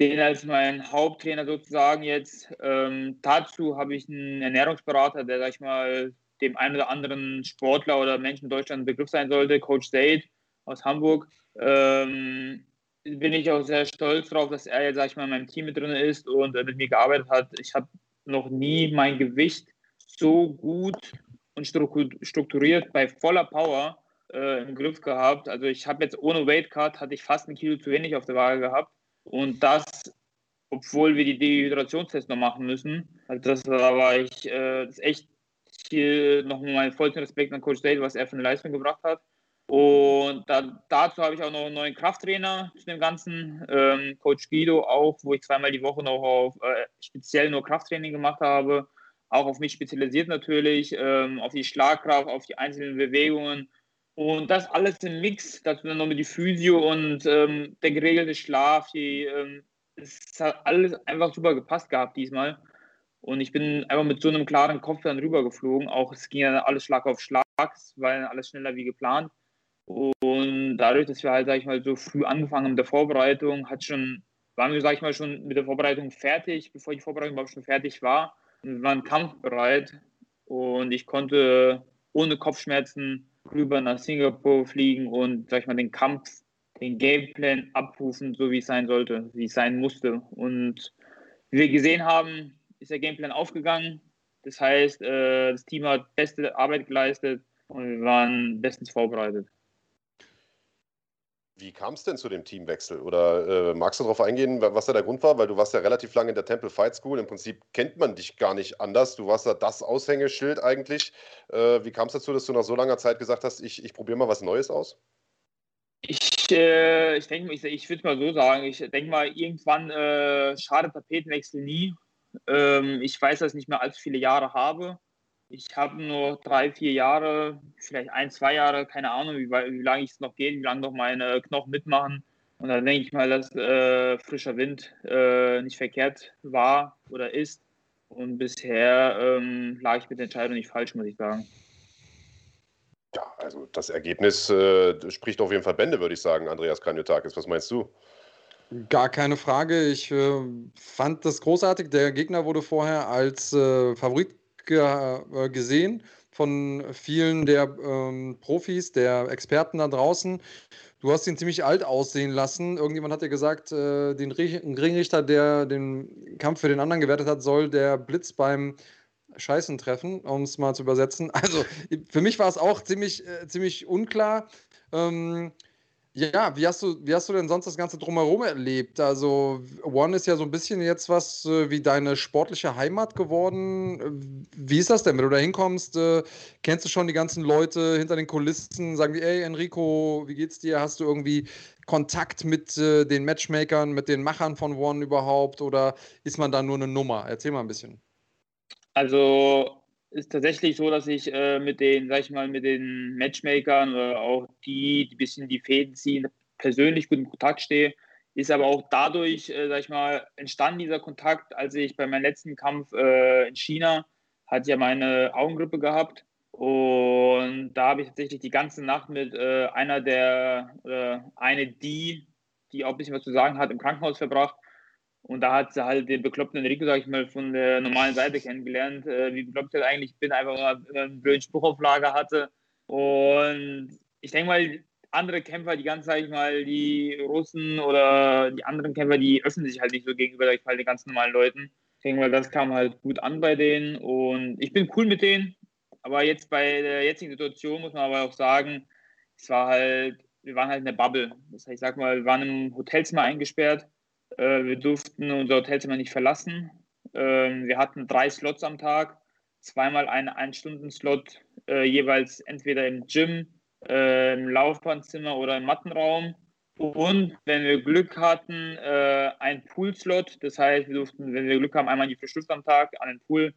den als mein Haupttrainer sozusagen jetzt. Ähm, dazu habe ich einen Ernährungsberater, der, sag ich mal, dem einen oder anderen Sportler oder Menschen in Deutschland ein Begriff sein sollte, Coach Date aus Hamburg. Ähm, bin ich auch sehr stolz darauf, dass er jetzt, sag ich mal, in meinem Team mit drin ist und äh, mit mir gearbeitet hat. Ich habe noch nie mein Gewicht so gut und strukturiert bei voller Power äh, im Griff gehabt. Also ich habe jetzt ohne Weightcut hatte ich fast ein Kilo zu wenig auf der Waage gehabt und das, obwohl wir die Dehydrationstests noch machen müssen. Also das da war ich äh, echt hier nochmal vollsten Respekt an Coach Dale, was er für eine Leistung gebracht hat. Und da, dazu habe ich auch noch einen neuen Krafttrainer zu dem Ganzen, ähm, Coach Guido auch, wo ich zweimal die Woche noch auf äh, speziell nur Krafttraining gemacht habe auch auf mich spezialisiert natürlich, ähm, auf die Schlagkraft, auf die einzelnen Bewegungen. Und das alles im Mix, dazu dann noch mit die Physio und ähm, der geregelte Schlaf, die, ähm, es hat alles einfach super gepasst gehabt diesmal. Und ich bin einfach mit so einem klaren Kopf dann rübergeflogen. Auch es ging ja alles Schlag auf Schlag, es war dann alles schneller wie geplant. Und dadurch, dass wir halt, sag ich mal, so früh angefangen haben mit der Vorbereitung, hat schon, waren wir, sag ich mal, schon mit der Vorbereitung fertig, bevor die Vorbereitung überhaupt schon fertig war waren kampfbereit und ich konnte ohne Kopfschmerzen rüber nach Singapur fliegen und, sag ich mal, den Kampf, den Gameplan abrufen, so wie es sein sollte, wie es sein musste. Und wie wir gesehen haben, ist der Gameplan aufgegangen. Das heißt, äh, das Team hat beste Arbeit geleistet und wir waren bestens vorbereitet. Wie kam es denn zu dem Teamwechsel? Oder äh, magst du darauf eingehen, was da der Grund war? Weil du warst ja relativ lange in der Temple Fight School. Im Prinzip kennt man dich gar nicht anders. Du warst da das Aushängeschild eigentlich. Äh, wie kam es dazu, dass du nach so langer Zeit gesagt hast, ich, ich probiere mal was Neues aus? Ich, äh, ich denke, ich, ich würde mal so sagen. Ich denke mal, irgendwann äh, schadet Tapetenwechsel nie. Ähm, ich weiß, dass ich nicht mehr allzu viele Jahre habe. Ich habe nur drei, vier Jahre, vielleicht ein, zwei Jahre, keine Ahnung, wie, wie lange es noch geht, wie lange noch meine Knochen mitmachen. Und da denke ich mal, dass äh, frischer Wind äh, nicht verkehrt war oder ist. Und bisher ähm, lag ich mit der Entscheidung nicht falsch, muss ich sagen. Ja, also das Ergebnis äh, spricht auf jeden Fall Bände, würde ich sagen, Andreas Kanyotakis. Was meinst du? Gar keine Frage. Ich äh, fand das großartig. Der Gegner wurde vorher als äh, Favorit ge äh, gesehen von vielen der ähm, Profis, der Experten da draußen. Du hast ihn ziemlich alt aussehen lassen. Irgendjemand hat dir gesagt, äh, den Ringrichter, der den Kampf für den anderen gewertet hat, soll der Blitz beim Scheißen treffen, um es mal zu übersetzen. Also für mich war es auch ziemlich, äh, ziemlich unklar. Ähm, ja, wie hast, du, wie hast du denn sonst das Ganze drumherum erlebt? Also, One ist ja so ein bisschen jetzt was äh, wie deine sportliche Heimat geworden. Wie ist das denn, wenn du da hinkommst? Äh, kennst du schon die ganzen Leute hinter den Kulissen? Sagen die, ey, Enrico, wie geht's dir? Hast du irgendwie Kontakt mit äh, den Matchmakern, mit den Machern von One überhaupt? Oder ist man da nur eine Nummer? Erzähl mal ein bisschen. Also, ist tatsächlich so, dass ich äh, mit den, sag ich mal, mit den Matchmakern oder auch die, die ein bisschen die Fäden ziehen, persönlich gut in Kontakt stehe. Ist aber auch dadurch, äh, sag ich mal, entstanden dieser Kontakt, als ich bei meinem letzten Kampf äh, in China hatte ja meine Augengrippe gehabt. Und da habe ich tatsächlich die ganze Nacht mit äh, einer der, äh, eine die, die auch ein bisschen was zu sagen hat, im Krankenhaus verbracht. Und da hat sie halt den bekloppten Enrico, sag ich mal, von der normalen Seite kennengelernt, äh, wie bekloppt er eigentlich bin, einfach mal einen blöden Spruch auf Lager hatte. Und ich denke mal, andere Kämpfer, die ganz, sag ich mal, die Russen oder die anderen Kämpfer, die öffnen sich halt nicht so gegenüber, sag ich mal, den ganz normalen Leuten. Ich denke mal, das kam halt gut an bei denen und ich bin cool mit denen. Aber jetzt bei der jetzigen Situation muss man aber auch sagen, es war halt, wir waren halt in der Bubble. Das heißt, ich sag mal, wir waren im Hotelzimmer eingesperrt äh, wir durften unser Hotelzimmer nicht verlassen. Ähm, wir hatten drei Slots am Tag, zweimal einen Ein-Stunden-Slot, äh, jeweils entweder im Gym, äh, im Laufbahnzimmer oder im Mattenraum. Und wenn wir Glück hatten, äh, ein Pool-Slot. Das heißt, wir durften, wenn wir Glück haben, einmal die Frühstück am Tag an den Pool.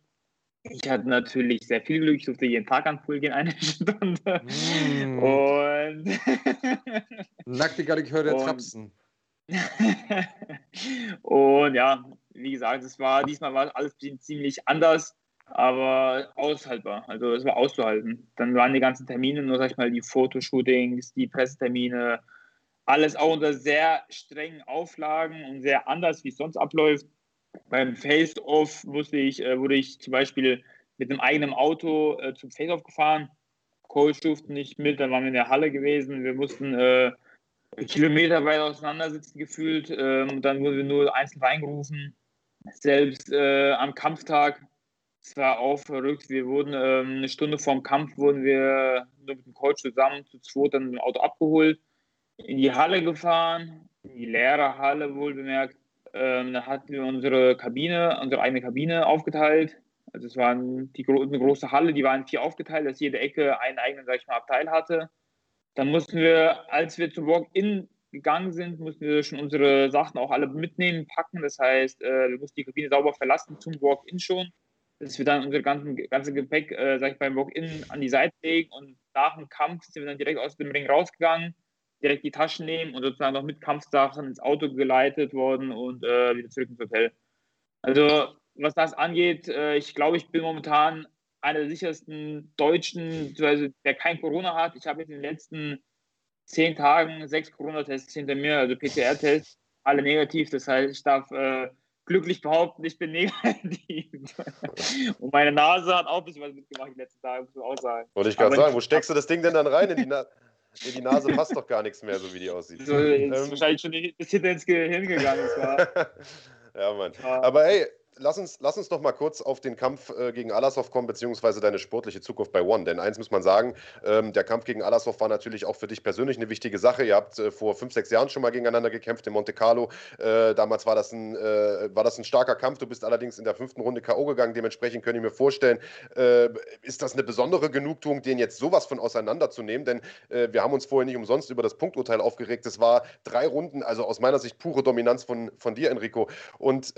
Ich hatte natürlich sehr viel Glück. Ich durfte jeden Tag an den Pool gehen, eine Stunde. Mm. Und. Nackte ich höre der Trapsen. und ja, wie gesagt, es war diesmal war alles ziemlich anders, aber aushaltbar. Also es war auszuhalten. Dann waren die ganzen Termine, nur sag ich mal, die Fotoshootings, die Pressetermine, alles auch unter sehr strengen Auflagen und sehr anders, wie es sonst abläuft. Beim Face-Off musste ich, äh, wurde ich zum Beispiel mit einem eigenen Auto äh, zum Face-Off gefahren. Coach durften nicht mit, dann waren wir in der Halle gewesen. Wir mussten äh, Kilometer weit auseinandersitzen gefühlt. Ähm, dann wurden wir nur einzeln reingerufen. Selbst äh, am Kampftag, es war auch verrückt. Wir wurden ähm, eine Stunde vorm Kampf wurden wir nur mit dem Coach zusammen zu zweit dann im Auto abgeholt, in die Halle gefahren, in die leere Halle wohl bemerkt. Ähm, da hatten wir unsere Kabine, unsere eigene Kabine aufgeteilt. Also es war die, eine große Halle, die waren vier aufgeteilt, dass jede Ecke einen eigenen, sag ich mal, Abteil hatte. Dann mussten wir, als wir zum Walk-In gegangen sind, mussten wir schon unsere Sachen auch alle mitnehmen, packen. Das heißt, äh, wir mussten die Kabine sauber verlassen zum Walk-In schon, dass wir dann unser ganzen, ganze Gepäck, äh, sag ich, beim Walk-In an die Seite legen und nach dem Kampf sind wir dann direkt aus dem Ring rausgegangen, direkt die Taschen nehmen und sozusagen noch mit Kampfsachen ins Auto geleitet worden und äh, wieder zurück ins Hotel. Also was das angeht, äh, ich glaube, ich bin momentan einer der sichersten Deutschen, der kein Corona hat. Ich habe in den letzten zehn Tagen sechs Corona-Tests hinter mir, also PCR-Tests, alle negativ. Das heißt, ich darf äh, glücklich behaupten, ich bin negativ. Und meine Nase hat auch ein bisschen was mitgemacht die letzten Tage, muss man auch sagen. Wollte ich gerade sagen, wo steckst du das Ding denn dann rein? In die, Na in die Nase passt doch gar nichts mehr, so wie die aussieht. So, ist ähm, wahrscheinlich schon ein bisschen ins Gehirn gegangen. ja, Mann. Aber hey, lass uns, lass uns noch mal kurz auf den Kampf äh, gegen Alasov kommen, beziehungsweise deine sportliche Zukunft bei One. Denn eins muss man sagen, ähm, der Kampf gegen Alasov war natürlich auch für dich persönlich eine wichtige Sache. Ihr habt äh, vor fünf, sechs Jahren schon mal gegeneinander gekämpft in Monte Carlo. Äh, damals war das, ein, äh, war das ein starker Kampf. Du bist allerdings in der fünften Runde K.O. gegangen. Dementsprechend könnte ich mir vorstellen, äh, ist das eine besondere Genugtuung, den jetzt sowas von auseinanderzunehmen? Denn äh, wir haben uns vorher nicht umsonst über das Punkturteil aufgeregt. Es war drei Runden, also aus meiner Sicht pure Dominanz von, von dir, Enrico. Und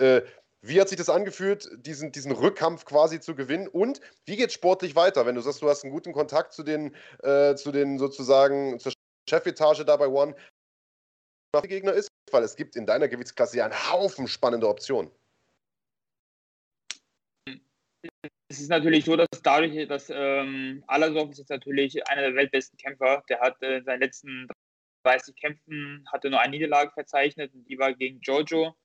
wie hat sich das angefühlt, diesen, diesen Rückkampf quasi zu gewinnen? Und wie geht es sportlich weiter, wenn du sagst, du hast einen guten Kontakt zu den, äh, zu den sozusagen zur Chefetage da bei One? Was der Gegner ist, weil es gibt in deiner Gewichtsklasse ja einen Haufen spannende Optionen. Es ist natürlich so, dass dadurch, dass ähm, Alasov ist jetzt natürlich einer der weltbesten Kämpfer. Der hat äh, in seinen letzten 30 Kämpfen hatte nur eine Niederlage verzeichnet und die war gegen Giorgio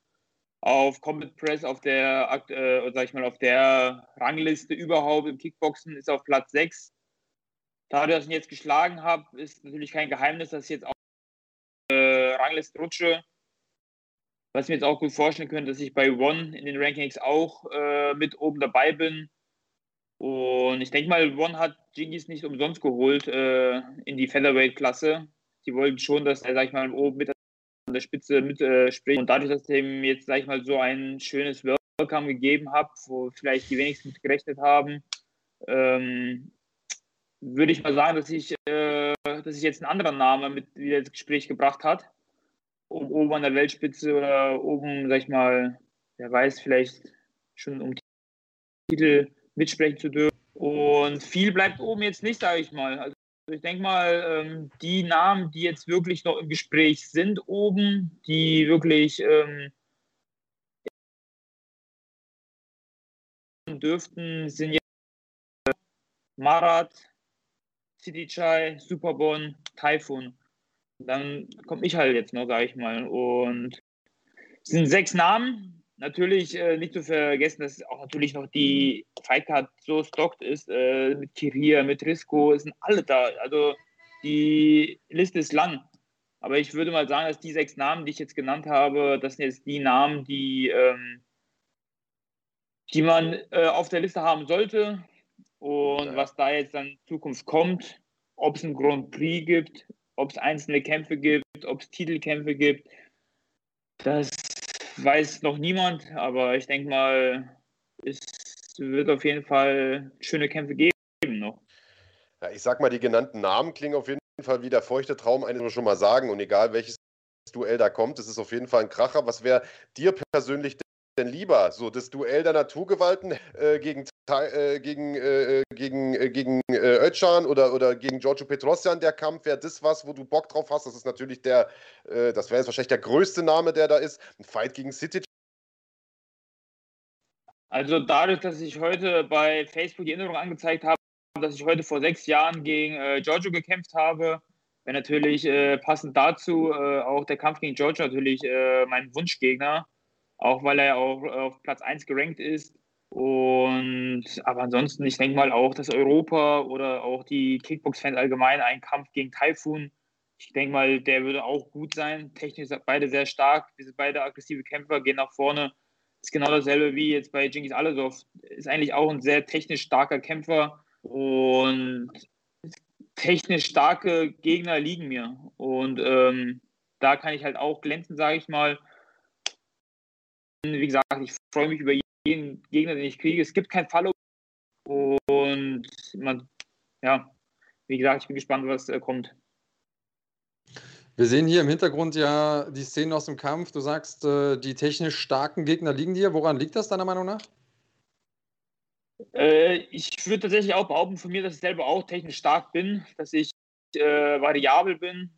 auf Combat Press auf der, äh, sag ich mal, auf der Rangliste überhaupt im Kickboxen ist auf Platz 6. Dadurch, dass ich ihn jetzt geschlagen habe, ist natürlich kein Geheimnis, dass ich jetzt auch äh, Rangliste rutsche. Was ich mir jetzt auch gut vorstellen könnte, dass ich bei One in den Rankings auch äh, mit oben dabei bin. Und ich denke mal, One hat Jingis nicht umsonst geholt äh, in die Featherweight-Klasse. Die wollten schon, dass er, sag ich mal, oben mit der Spitze mitspricht. Äh, und dadurch, dass ich ihm jetzt, sag ich mal, so ein schönes Welcome gegeben habe, wo vielleicht die wenigsten mit gerechnet haben, ähm, würde ich mal sagen, dass ich, äh, dass ich jetzt einen anderen Namen mit wieder ins Gespräch gebracht hat. Um, oben an der Weltspitze oder oben, sag ich mal, wer weiß, vielleicht schon um Titel mitsprechen zu dürfen. Und viel bleibt oben jetzt nicht, sage ich mal. Also ich denke mal, ähm, die Namen, die jetzt wirklich noch im Gespräch sind oben, die wirklich ähm, dürften, sind jetzt Marat, Sidichai, Superbon, Typhoon. Dann komme ich halt jetzt noch, sage ich mal. Und es sind sechs Namen, natürlich äh, nicht zu vergessen, dass auch natürlich noch die Fightcard so stockt ist, äh, mit Kiria, mit Risco, sind alle da. Also die Liste ist lang. Aber ich würde mal sagen, dass die sechs Namen, die ich jetzt genannt habe, das sind jetzt die Namen, die, ähm, die man äh, auf der Liste haben sollte. Und ja. was da jetzt dann in Zukunft kommt, ob es einen Grand Prix gibt, ob es einzelne Kämpfe gibt, ob es Titelkämpfe gibt, das weiß noch niemand, aber ich denke mal, es wird auf jeden Fall schöne Kämpfe geben noch. Ja, ich sag mal, die genannten Namen klingen auf jeden Fall wie der feuchte Traum, eines schon mal sagen. Und egal welches Duell da kommt, es ist auf jeden Fall ein Kracher. Was wäre dir persönlich denn lieber? So das Duell der Naturgewalten äh, gegen, äh, gegen, äh, gegen, äh, gegen äh, Özcan oder, oder gegen Giorgio Petrosyan, der Kampf, wäre das was, wo du Bock drauf hast? Das ist natürlich der, äh, das wäre jetzt wahrscheinlich der größte Name, der da ist. Ein Fight gegen City. Also dadurch, dass ich heute bei Facebook die Erinnerung angezeigt habe, dass ich heute vor sechs Jahren gegen äh, Giorgio gekämpft habe, wäre natürlich äh, passend dazu äh, auch der Kampf gegen Giorgio natürlich äh, mein Wunschgegner auch weil er auch auf Platz 1 gerankt ist. Und aber ansonsten, ich denke mal auch, dass Europa oder auch die Kickbox-Fans allgemein einen Kampf gegen Typhoon, ich denke mal, der würde auch gut sein. Technisch beide sehr stark, wir sind beide aggressive Kämpfer, gehen nach vorne. Ist genau dasselbe wie jetzt bei Genghis Alesov. Ist eigentlich auch ein sehr technisch starker Kämpfer und technisch starke Gegner liegen mir. Und ähm, da kann ich halt auch glänzen, sage ich mal. Wie gesagt, ich freue mich über jeden Gegner, den ich kriege. Es gibt kein Follow und man, ja, wie gesagt, ich bin gespannt, was äh, kommt. Wir sehen hier im Hintergrund ja die Szenen aus dem Kampf. Du sagst, äh, die technisch starken Gegner liegen dir. Woran liegt das deiner Meinung nach? Äh, ich würde tatsächlich auch behaupten von mir, dass ich selber auch technisch stark bin, dass ich äh, variabel bin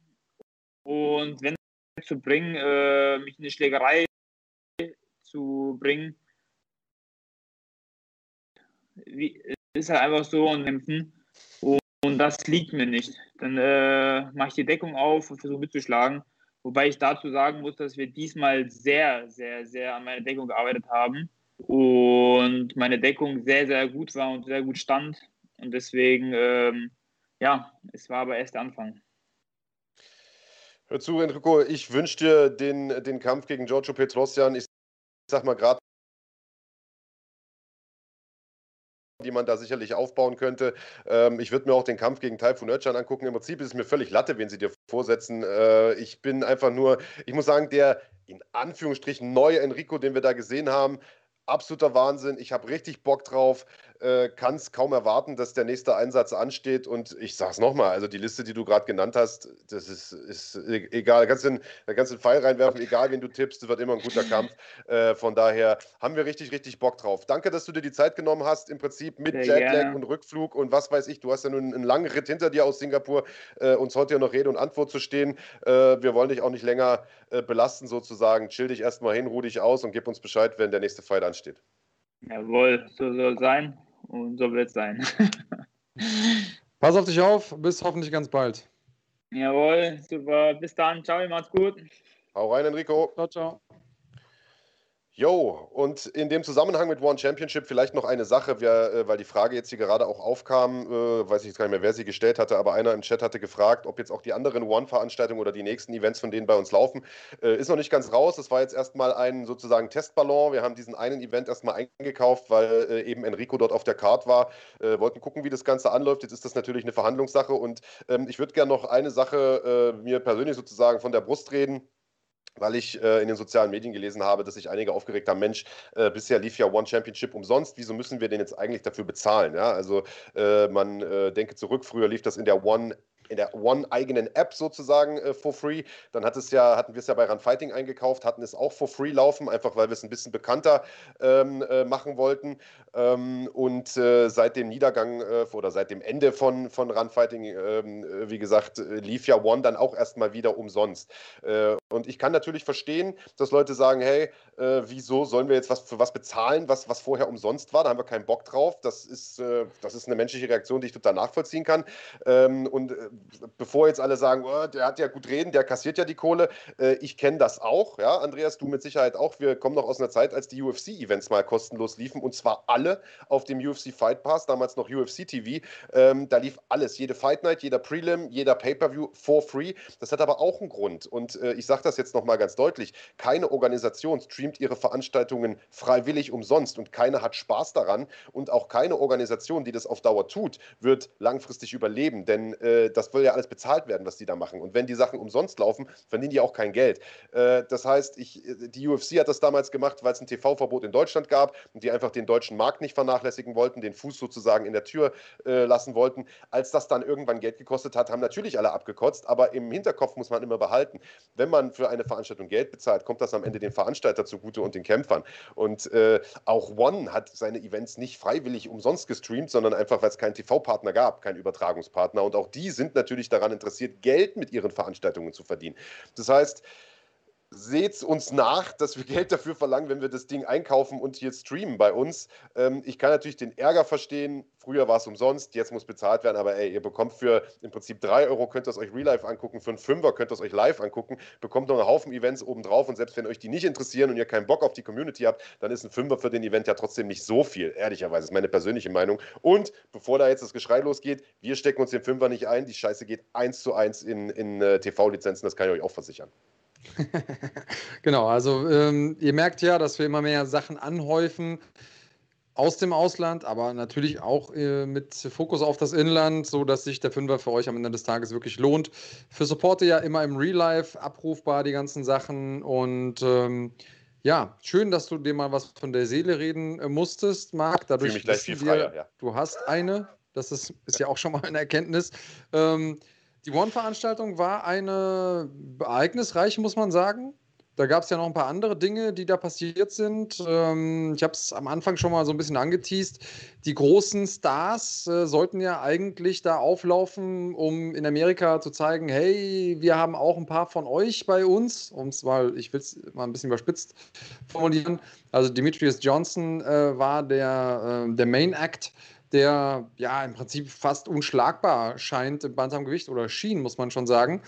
und wenn zu bringen, äh, mich in eine Schlägerei zu bringen. Wie, ist halt einfach so und kämpfen. Und, das liegt mir nicht. Dann äh, mache ich die Deckung auf und versuche mitzuschlagen. Wobei ich dazu sagen muss, dass wir diesmal sehr, sehr, sehr an meiner Deckung gearbeitet haben. Und meine Deckung sehr, sehr gut war und sehr gut stand. Und deswegen, ähm, ja, es war aber erst der Anfang. Hör zu, Enrico, ich wünsche dir den, den Kampf gegen Giorgio Petrosyan. Ich sag mal, gerade die man da sicherlich aufbauen könnte. Ähm, ich würde mir auch den Kampf gegen Taifun Özcan angucken. Im Prinzip ist es mir völlig Latte, wen sie dir vorsetzen. Äh, ich bin einfach nur, ich muss sagen, der in Anführungsstrichen neue Enrico, den wir da gesehen haben, absoluter Wahnsinn. Ich habe richtig Bock drauf äh, kann es kaum erwarten, dass der nächste Einsatz ansteht. Und ich sage es nochmal, also die Liste, die du gerade genannt hast, das ist, ist e-, egal. Da kannst, du da kannst du einen Pfeil reinwerfen, egal wen du tippst, es wird immer ein guter Kampf. Äh, von daher haben wir richtig, richtig Bock drauf. Danke, dass du dir die Zeit genommen hast, im Prinzip mit Sehr Jetlag gerne. und Rückflug und was weiß ich. Du hast ja nun einen langen Ritt hinter dir aus Singapur, äh, uns heute ja noch Rede und Antwort zu stehen. Äh, wir wollen dich auch nicht länger äh, belasten, sozusagen. Chill dich erstmal hin, ruh dich aus und gib uns Bescheid, wenn der nächste Fight ansteht. Jawohl, so soll es sein. Und so wird es sein. Pass auf dich auf, bis hoffentlich ganz bald. Jawohl, super. Bis dann. Ciao, macht's gut. Hau rein, Enrico. Ciao, ciao. Jo, und in dem Zusammenhang mit One Championship vielleicht noch eine Sache, wir, äh, weil die Frage jetzt hier gerade auch aufkam, äh, weiß ich jetzt gar nicht mehr, wer sie gestellt hatte, aber einer im Chat hatte gefragt, ob jetzt auch die anderen One-Veranstaltungen oder die nächsten Events von denen bei uns laufen. Äh, ist noch nicht ganz raus. Das war jetzt erstmal ein sozusagen Testballon. Wir haben diesen einen Event erstmal eingekauft, weil äh, eben Enrico dort auf der Card war. Äh, wollten gucken, wie das Ganze anläuft. Jetzt ist das natürlich eine Verhandlungssache und ähm, ich würde gerne noch eine Sache äh, mir persönlich sozusagen von der Brust reden weil ich äh, in den sozialen Medien gelesen habe, dass sich einige aufgeregt haben, Mensch, äh, bisher lief ja One Championship umsonst, wieso müssen wir den jetzt eigentlich dafür bezahlen? Ja? Also äh, man äh, denke zurück, früher lief das in der One in der One-eigenen App sozusagen äh, for free. Dann hat es ja, hatten wir es ja bei Run Fighting eingekauft, hatten es auch for free laufen, einfach weil wir es ein bisschen bekannter ähm, äh, machen wollten. Ähm, und äh, seit dem Niedergang äh, oder seit dem Ende von, von Run Fighting, ähm, äh, wie gesagt, äh, lief ja One dann auch erstmal wieder umsonst. und ich kann natürlich verstehen, dass Leute sagen, hey, wieso sollen wir jetzt was für was bezahlen, was, was vorher umsonst war? Da haben wir keinen Bock drauf. Das ist, das ist eine menschliche Reaktion, die ich total nachvollziehen kann. Ähm, und bevor jetzt alle sagen, oh, der hat ja gut reden, der kassiert ja die Kohle, äh, ich kenne das auch, ja, Andreas, du mit Sicherheit auch. Wir kommen noch aus einer Zeit, als die UFC-Events mal kostenlos liefen und zwar alle auf dem UFC Fight Pass, damals noch UFC TV. Ähm, da lief alles, jede Fight Night, jeder Prelim, jeder Pay-Per-View for free. Das hat aber auch einen Grund und äh, ich sage das jetzt nochmal ganz deutlich. Keine Organisation streamt ihre Veranstaltungen freiwillig umsonst und keine hat Spaß daran und auch keine Organisation, die das auf Dauer tut, wird langfristig überleben, denn äh, das soll ja alles bezahlt werden, was die da machen. Und wenn die Sachen umsonst laufen, verdienen die auch kein Geld. Äh, das heißt, ich, die UFC hat das damals gemacht, weil es ein TV-Verbot in Deutschland gab und die einfach den deutschen Markt nicht vernachlässigen wollten, den Fuß sozusagen in der Tür äh, lassen wollten. Als das dann irgendwann Geld gekostet hat, haben natürlich alle abgekotzt, aber im Hinterkopf muss man immer behalten, wenn man für eine Veranstaltung Geld bezahlt, kommt das am Ende den Veranstalter zugute und den Kämpfern. Und äh, auch One hat seine Events nicht freiwillig umsonst gestreamt, sondern einfach, weil es keinen TV-Partner gab, keinen Übertragungspartner. Und auch die sind natürlich daran interessiert, Geld mit ihren Veranstaltungen zu verdienen. Das heißt, seht uns nach, dass wir Geld dafür verlangen, wenn wir das Ding einkaufen und hier streamen bei uns. Ähm, ich kann natürlich den Ärger verstehen. Früher war es umsonst, jetzt muss bezahlt werden, aber ey, ihr bekommt für im Prinzip 3 Euro, könnt ihr es euch real life angucken, für einen Fünfer könnt ihr es euch live angucken, bekommt noch einen Haufen Events obendrauf und selbst wenn euch die nicht interessieren und ihr keinen Bock auf die Community habt, dann ist ein Fünfer für den Event ja trotzdem nicht so viel, ehrlicherweise, ist meine persönliche Meinung. Und bevor da jetzt das Geschrei losgeht, wir stecken uns den Fünfer nicht ein, die Scheiße geht eins zu eins in, in uh, TV-Lizenzen, das kann ich euch auch versichern. genau, also ähm, ihr merkt ja, dass wir immer mehr Sachen anhäufen aus dem Ausland, aber natürlich auch äh, mit Fokus auf das Inland, so dass sich der Fünfer für euch am Ende des Tages wirklich lohnt. Für Supporter ja immer im Real Life abrufbar die ganzen Sachen und ähm, ja, schön, dass du dir mal was von der Seele reden äh, musstest, Marc. Dadurch mich gleich viel freier, wir, ja. du hast eine. Das ist, ist ja auch schon mal eine Erkenntnis. Ähm, die One-Veranstaltung war eine ereignisreiche, muss man sagen. Da gab es ja noch ein paar andere Dinge, die da passiert sind. Ähm, ich habe es am Anfang schon mal so ein bisschen angeteased. Die großen Stars äh, sollten ja eigentlich da auflaufen, um in Amerika zu zeigen, hey, wir haben auch ein paar von euch bei uns, um es mal, ich will es mal ein bisschen überspitzt formulieren. Also Demetrius Johnson äh, war der, äh, der Main Act der ja im Prinzip fast unschlagbar scheint im Bantamgewicht oder schien, muss man schon sagen.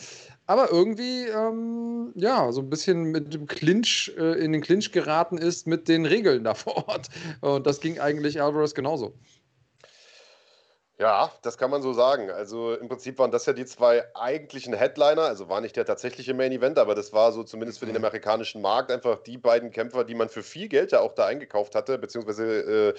Aber irgendwie, ähm, ja, so ein bisschen mit dem Clinch, äh, in den Clinch geraten ist mit den Regeln da vor Ort. Und das ging eigentlich Alvarez genauso. Ja, das kann man so sagen. Also im Prinzip waren das ja die zwei eigentlichen Headliner. Also war nicht der tatsächliche Main Event, aber das war so zumindest für den mhm. amerikanischen Markt einfach die beiden Kämpfer, die man für viel Geld ja auch da eingekauft hatte, beziehungsweise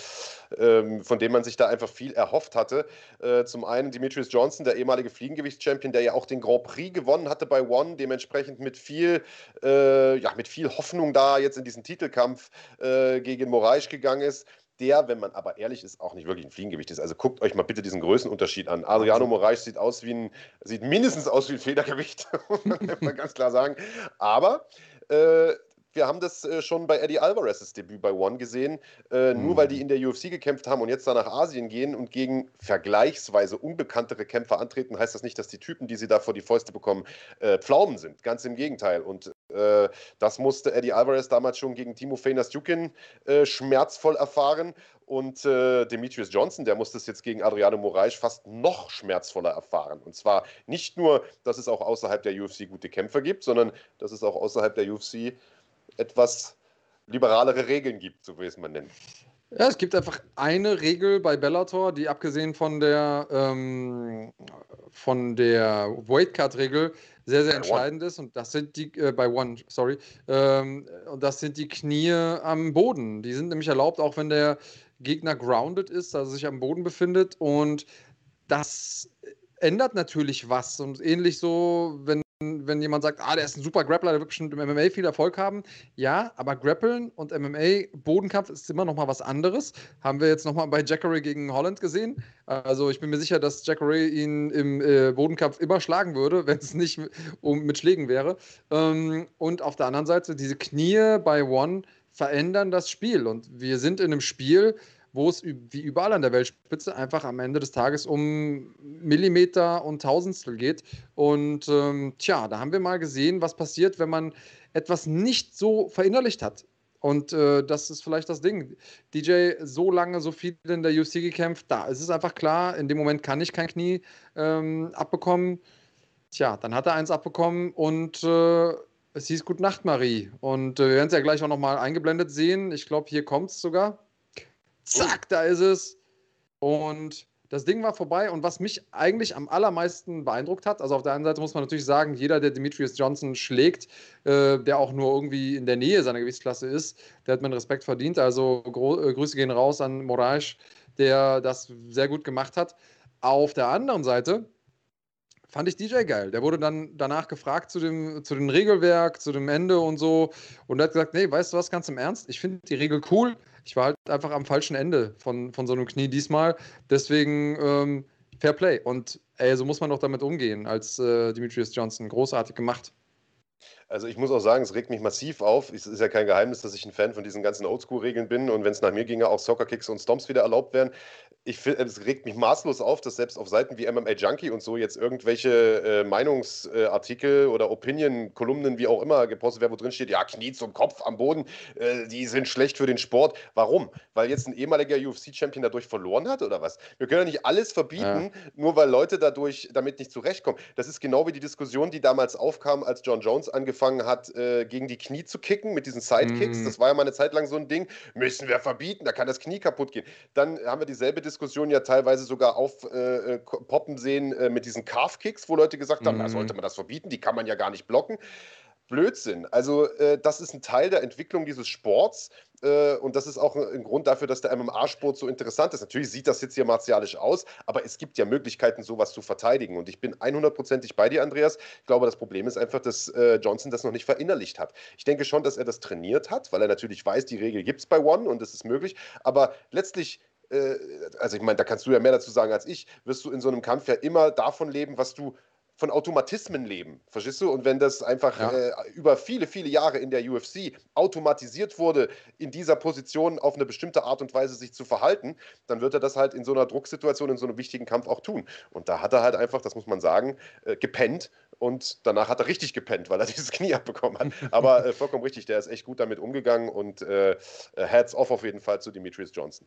äh, äh, von denen man sich da einfach viel erhofft hatte. Äh, zum einen Demetrius Johnson, der ehemalige Fliegengewichtschampion, der ja auch den Grand Prix gewonnen hatte bei One, dementsprechend mit viel, äh, ja, mit viel Hoffnung da jetzt in diesen Titelkampf äh, gegen Moraes gegangen ist der, wenn man aber ehrlich ist, auch nicht wirklich ein Fliegengewicht ist. Also guckt euch mal bitte diesen Größenunterschied an. Adriano Moraes sieht aus wie ein, sieht mindestens aus wie ein Federgewicht, muss man ganz klar sagen. Aber äh, wir haben das äh, schon bei Eddie Alvarez's Debüt bei One gesehen. Äh, mhm. Nur weil die mhm. in der UFC gekämpft haben und jetzt da nach Asien gehen und gegen vergleichsweise unbekanntere Kämpfer antreten, heißt das nicht, dass die Typen, die sie da vor die Fäuste bekommen, äh, Pflaumen sind. Ganz im Gegenteil. Und äh, das musste Eddie Alvarez damals schon gegen Timo Fenas-Jukin äh, schmerzvoll erfahren. Und äh, Demetrius Johnson, der musste es jetzt gegen Adriano Moraes fast noch schmerzvoller erfahren. Und zwar nicht nur, dass es auch außerhalb der UFC gute Kämpfer gibt, sondern dass es auch außerhalb der UFC etwas liberalere Regeln gibt, so wie es man nennt. Ja, es gibt einfach eine Regel bei Bellator, die abgesehen von der, ähm, von der Weightcut-Regel sehr, sehr bei entscheidend One. ist. Und das sind die, äh, bei One, sorry, ähm, und das sind die Knie am Boden. Die sind nämlich erlaubt, auch wenn der Gegner grounded ist, also sich am Boden befindet. Und das ändert natürlich was. Und ähnlich so, wenn wenn jemand sagt, ah, der ist ein super Grappler, der wird bestimmt im MMA viel Erfolg haben. Ja, aber Grappeln und MMA, Bodenkampf ist immer noch mal was anderes. Haben wir jetzt noch mal bei Jackery gegen Holland gesehen. Also ich bin mir sicher, dass Jackery ihn im äh, Bodenkampf immer schlagen würde, wenn es nicht um, mit Schlägen wäre. Ähm, und auf der anderen Seite, diese Knie bei One verändern das Spiel. Und wir sind in einem Spiel, wo es wie überall an der Weltspitze einfach am Ende des Tages um Millimeter und Tausendstel geht. Und ähm, tja, da haben wir mal gesehen, was passiert, wenn man etwas nicht so verinnerlicht hat. Und äh, das ist vielleicht das Ding. DJ so lange, so viel in der UFC gekämpft, da ist es einfach klar, in dem Moment kann ich kein Knie ähm, abbekommen. Tja, dann hat er eins abbekommen und äh, es hieß Gute Nacht, Marie. Und äh, wir werden es ja gleich auch nochmal eingeblendet sehen. Ich glaube, hier kommt es sogar. Zack, da ist es. Und das Ding war vorbei. Und was mich eigentlich am allermeisten beeindruckt hat, also auf der einen Seite muss man natürlich sagen, jeder, der Demetrius Johnson schlägt, äh, der auch nur irgendwie in der Nähe seiner Gewichtsklasse ist, der hat meinen Respekt verdient. Also äh, Grüße gehen raus an Moraes, der das sehr gut gemacht hat. Auf der anderen Seite fand ich DJ geil. Der wurde dann danach gefragt zu dem, zu dem Regelwerk, zu dem Ende und so. Und er hat gesagt, nee, weißt du was, ganz im Ernst, ich finde die Regel cool. Ich war halt einfach am falschen Ende von, von so einem Knie diesmal. Deswegen ähm, Fair Play. Und ey, so muss man doch damit umgehen als äh, Demetrius Johnson. Großartig gemacht. Also ich muss auch sagen, es regt mich massiv auf. Es ist ja kein Geheimnis, dass ich ein Fan von diesen ganzen Oldschool-Regeln bin und wenn es nach mir ginge, auch Soccer-Kicks und Stomps wieder erlaubt wären ich finde, es regt mich maßlos auf, dass selbst auf Seiten wie MMA Junkie und so jetzt irgendwelche äh, Meinungsartikel oder Opinion-Kolumnen, wie auch immer, gepostet werden, wo drin steht, ja, Knie zum Kopf am Boden, äh, die sind schlecht für den Sport. Warum? Weil jetzt ein ehemaliger UFC-Champion dadurch verloren hat oder was? Wir können ja nicht alles verbieten, ja. nur weil Leute dadurch damit nicht zurechtkommen. Das ist genau wie die Diskussion, die damals aufkam, als John Jones angefangen hat, äh, gegen die Knie zu kicken mit diesen Sidekicks. Mhm. Das war ja mal eine Zeit lang so ein Ding. Müssen wir verbieten, da kann das Knie kaputt gehen. Dann haben wir dieselbe Diskussion ja teilweise sogar aufpoppen äh, sehen äh, mit diesen Calf-Kicks, wo Leute gesagt haben, mhm. da sollte man das verbieten, die kann man ja gar nicht blocken. Blödsinn. Also äh, das ist ein Teil der Entwicklung dieses Sports äh, und das ist auch ein, ein, Grund dafür, dass der MMA-Sport so interessant ist. Natürlich sieht das jetzt hier martialisch aus, aber es gibt ja Möglichkeiten, sowas zu verteidigen und ich bin 100%ig bei dir, Andreas. Ich glaube, das Problem ist einfach, dass äh, Johnson das noch nicht verinnerlicht hat. Ich denke schon, dass er das trainiert hat, weil er natürlich weiß, die Regel gibt es bei One und es ist möglich, aber letztlich äh, also ich meine, da kannst du ja mehr dazu sagen als ich, wirst du in so einem Kampf ja immer davon leben, was du von Automatismen leben, verstehst du? Und wenn das einfach ja. äh, über viele, viele Jahre in der UFC automatisiert wurde, in dieser Position auf eine bestimmte Art und Weise sich zu verhalten, dann wird er das halt in so einer Drucksituation, in so einem wichtigen Kampf auch tun. Und da hat er halt einfach, das muss man sagen, äh, gepennt und danach hat er richtig gepennt, weil er dieses Knie abbekommen hat. Aber äh, vollkommen richtig, der ist echt gut damit umgegangen und äh, Hats off auf jeden Fall zu Demetrius Johnson.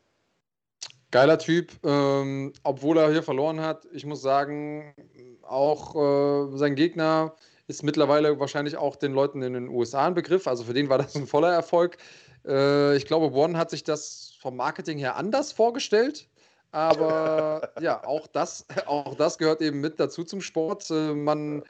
Geiler Typ, ähm, obwohl er hier verloren hat. Ich muss sagen, auch äh, sein Gegner ist mittlerweile wahrscheinlich auch den Leuten in den USA ein Begriff. Also für den war das ein voller Erfolg. Äh, ich glaube, One hat sich das vom Marketing her anders vorgestellt. Aber ja, auch das, auch das gehört eben mit dazu zum Sport. Äh, man,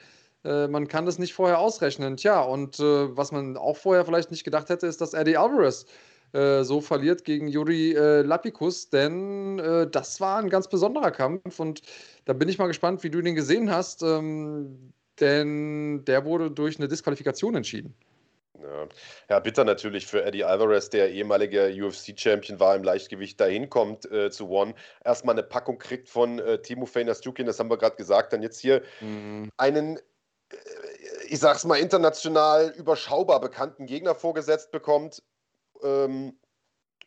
äh, man kann das nicht vorher ausrechnen. Tja, und äh, was man auch vorher vielleicht nicht gedacht hätte, ist, dass Eddie Alvarez so verliert gegen Juri Lapicus, denn das war ein ganz besonderer Kampf und da bin ich mal gespannt, wie du den gesehen hast, ähm, denn der wurde durch eine Disqualifikation entschieden. Ja. ja, bitter natürlich für Eddie Alvarez, der ehemalige UFC-Champion war im Leichtgewicht, dahin kommt äh, zu One. Erstmal eine Packung kriegt von äh, Timo Feiner-Stukin, das haben wir gerade gesagt. Dann jetzt hier mhm. einen, äh, ich sag's mal, international überschaubar bekannten Gegner vorgesetzt bekommt. Ähm,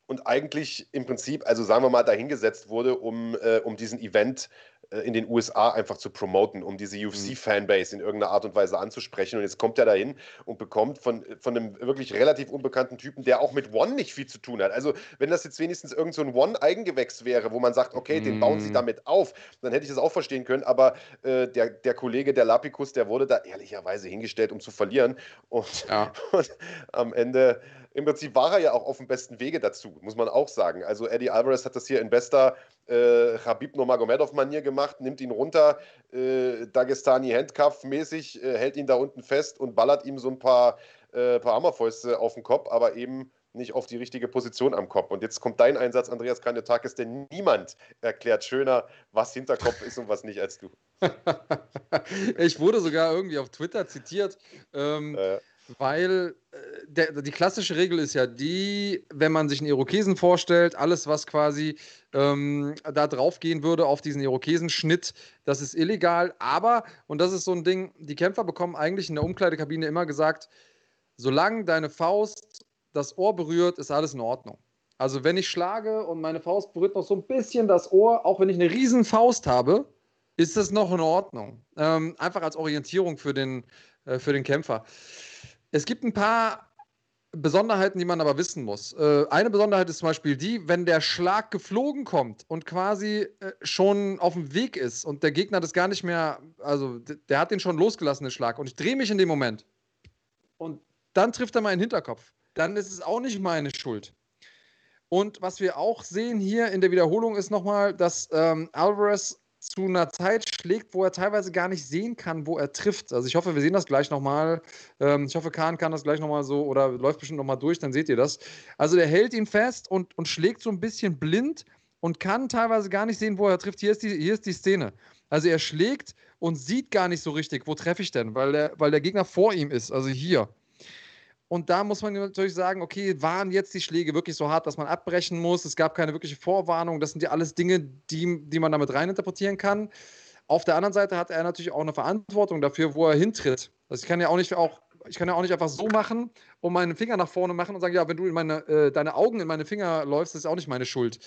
und eigentlich im Prinzip, also sagen wir mal, dahingesetzt wurde, um, äh, um diesen Event in den USA einfach zu promoten, um diese UFC-Fanbase in irgendeiner Art und Weise anzusprechen. Und jetzt kommt er dahin und bekommt von, von einem wirklich relativ unbekannten Typen, der auch mit One nicht viel zu tun hat. Also, wenn das jetzt wenigstens irgend so ein One-Eigengewächs wäre, wo man sagt, okay, den bauen sie mhm. damit auf, dann hätte ich das auch verstehen können. Aber äh, der, der Kollege, der Lapicus, der wurde da ehrlicherweise hingestellt, um zu verlieren. Und, ja. und am Ende im Prinzip war er ja auch auf dem besten Wege dazu, muss man auch sagen. Also Eddie Alvarez hat das hier in bester äh, Habib Nurmagomedov-Manier gemacht, nimmt ihn runter, äh, Dagestani Handcuff-mäßig, äh, hält ihn da unten fest und ballert ihm so ein paar, äh, paar Hammerfäuste auf den Kopf, aber eben nicht auf die richtige Position am Kopf. Und jetzt kommt dein Einsatz, Andreas Kanyotakis, denn niemand erklärt schöner, was Hinterkopf ist und was nicht als du. ich wurde sogar irgendwie auf Twitter zitiert. Ähm, äh weil äh, der, die klassische Regel ist ja die, wenn man sich einen Irokesen vorstellt, alles, was quasi ähm, da drauf gehen würde auf diesen Irokesenschnitt, das ist illegal. Aber, und das ist so ein Ding, die Kämpfer bekommen eigentlich in der Umkleidekabine immer gesagt, solange deine Faust das Ohr berührt, ist alles in Ordnung. Also wenn ich schlage und meine Faust berührt noch so ein bisschen das Ohr, auch wenn ich eine riesen Faust habe, ist das noch in Ordnung. Ähm, einfach als Orientierung für den, äh, für den Kämpfer. Es gibt ein paar Besonderheiten, die man aber wissen muss. Äh, eine Besonderheit ist zum Beispiel die, wenn der Schlag geflogen kommt und quasi äh, schon auf dem Weg ist und der Gegner das gar nicht mehr, also der hat den schon losgelassen, den Schlag, und ich drehe mich in dem Moment und dann trifft er meinen Hinterkopf, dann ist es auch nicht meine Schuld. Und was wir auch sehen hier in der Wiederholung ist nochmal, dass ähm, Alvarez zu einer Zeit schlägt, wo er teilweise gar nicht sehen kann, wo er trifft. Also ich hoffe, wir sehen das gleich nochmal. Ähm, ich hoffe, Kahn kann das gleich nochmal so oder läuft bestimmt nochmal durch, dann seht ihr das. Also der hält ihn fest und, und schlägt so ein bisschen blind und kann teilweise gar nicht sehen, wo er trifft. Hier ist die, hier ist die Szene. Also er schlägt und sieht gar nicht so richtig, wo treffe ich denn, weil der, weil der Gegner vor ihm ist, also hier. Und da muss man natürlich sagen, okay, waren jetzt die Schläge wirklich so hart, dass man abbrechen muss? Es gab keine wirkliche Vorwarnung. Das sind ja alles Dinge, die, die man damit reininterpretieren kann. Auf der anderen Seite hat er natürlich auch eine Verantwortung dafür, wo er hintritt. Also ich kann ja auch nicht auch, ich kann ja auch nicht einfach so machen und meinen Finger nach vorne machen und sagen, ja, wenn du in meine, äh, deine Augen in meine Finger läufst, ist auch nicht meine Schuld.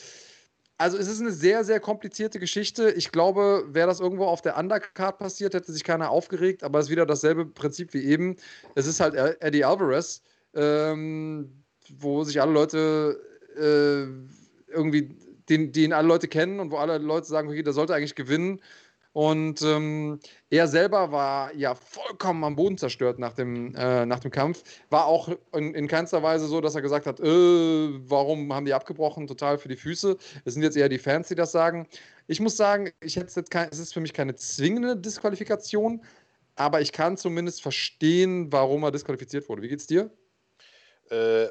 Also es ist eine sehr, sehr komplizierte Geschichte. Ich glaube, wäre das irgendwo auf der Undercard passiert, hätte sich keiner aufgeregt, aber es ist wieder dasselbe Prinzip wie eben. Es ist halt Eddie Alvarez, ähm, wo sich alle Leute äh, irgendwie, den, den alle Leute kennen und wo alle Leute sagen, okay, der sollte eigentlich gewinnen. Und ähm, er selber war ja vollkommen am Boden zerstört nach dem, äh, nach dem Kampf. War auch in, in keinster Weise so, dass er gesagt hat, äh, warum haben die abgebrochen, total für die Füße. Es sind jetzt eher die Fans, die das sagen. Ich muss sagen, ich hätte jetzt kein, es ist für mich keine zwingende Disqualifikation, aber ich kann zumindest verstehen, warum er disqualifiziert wurde. Wie geht's dir? Äh,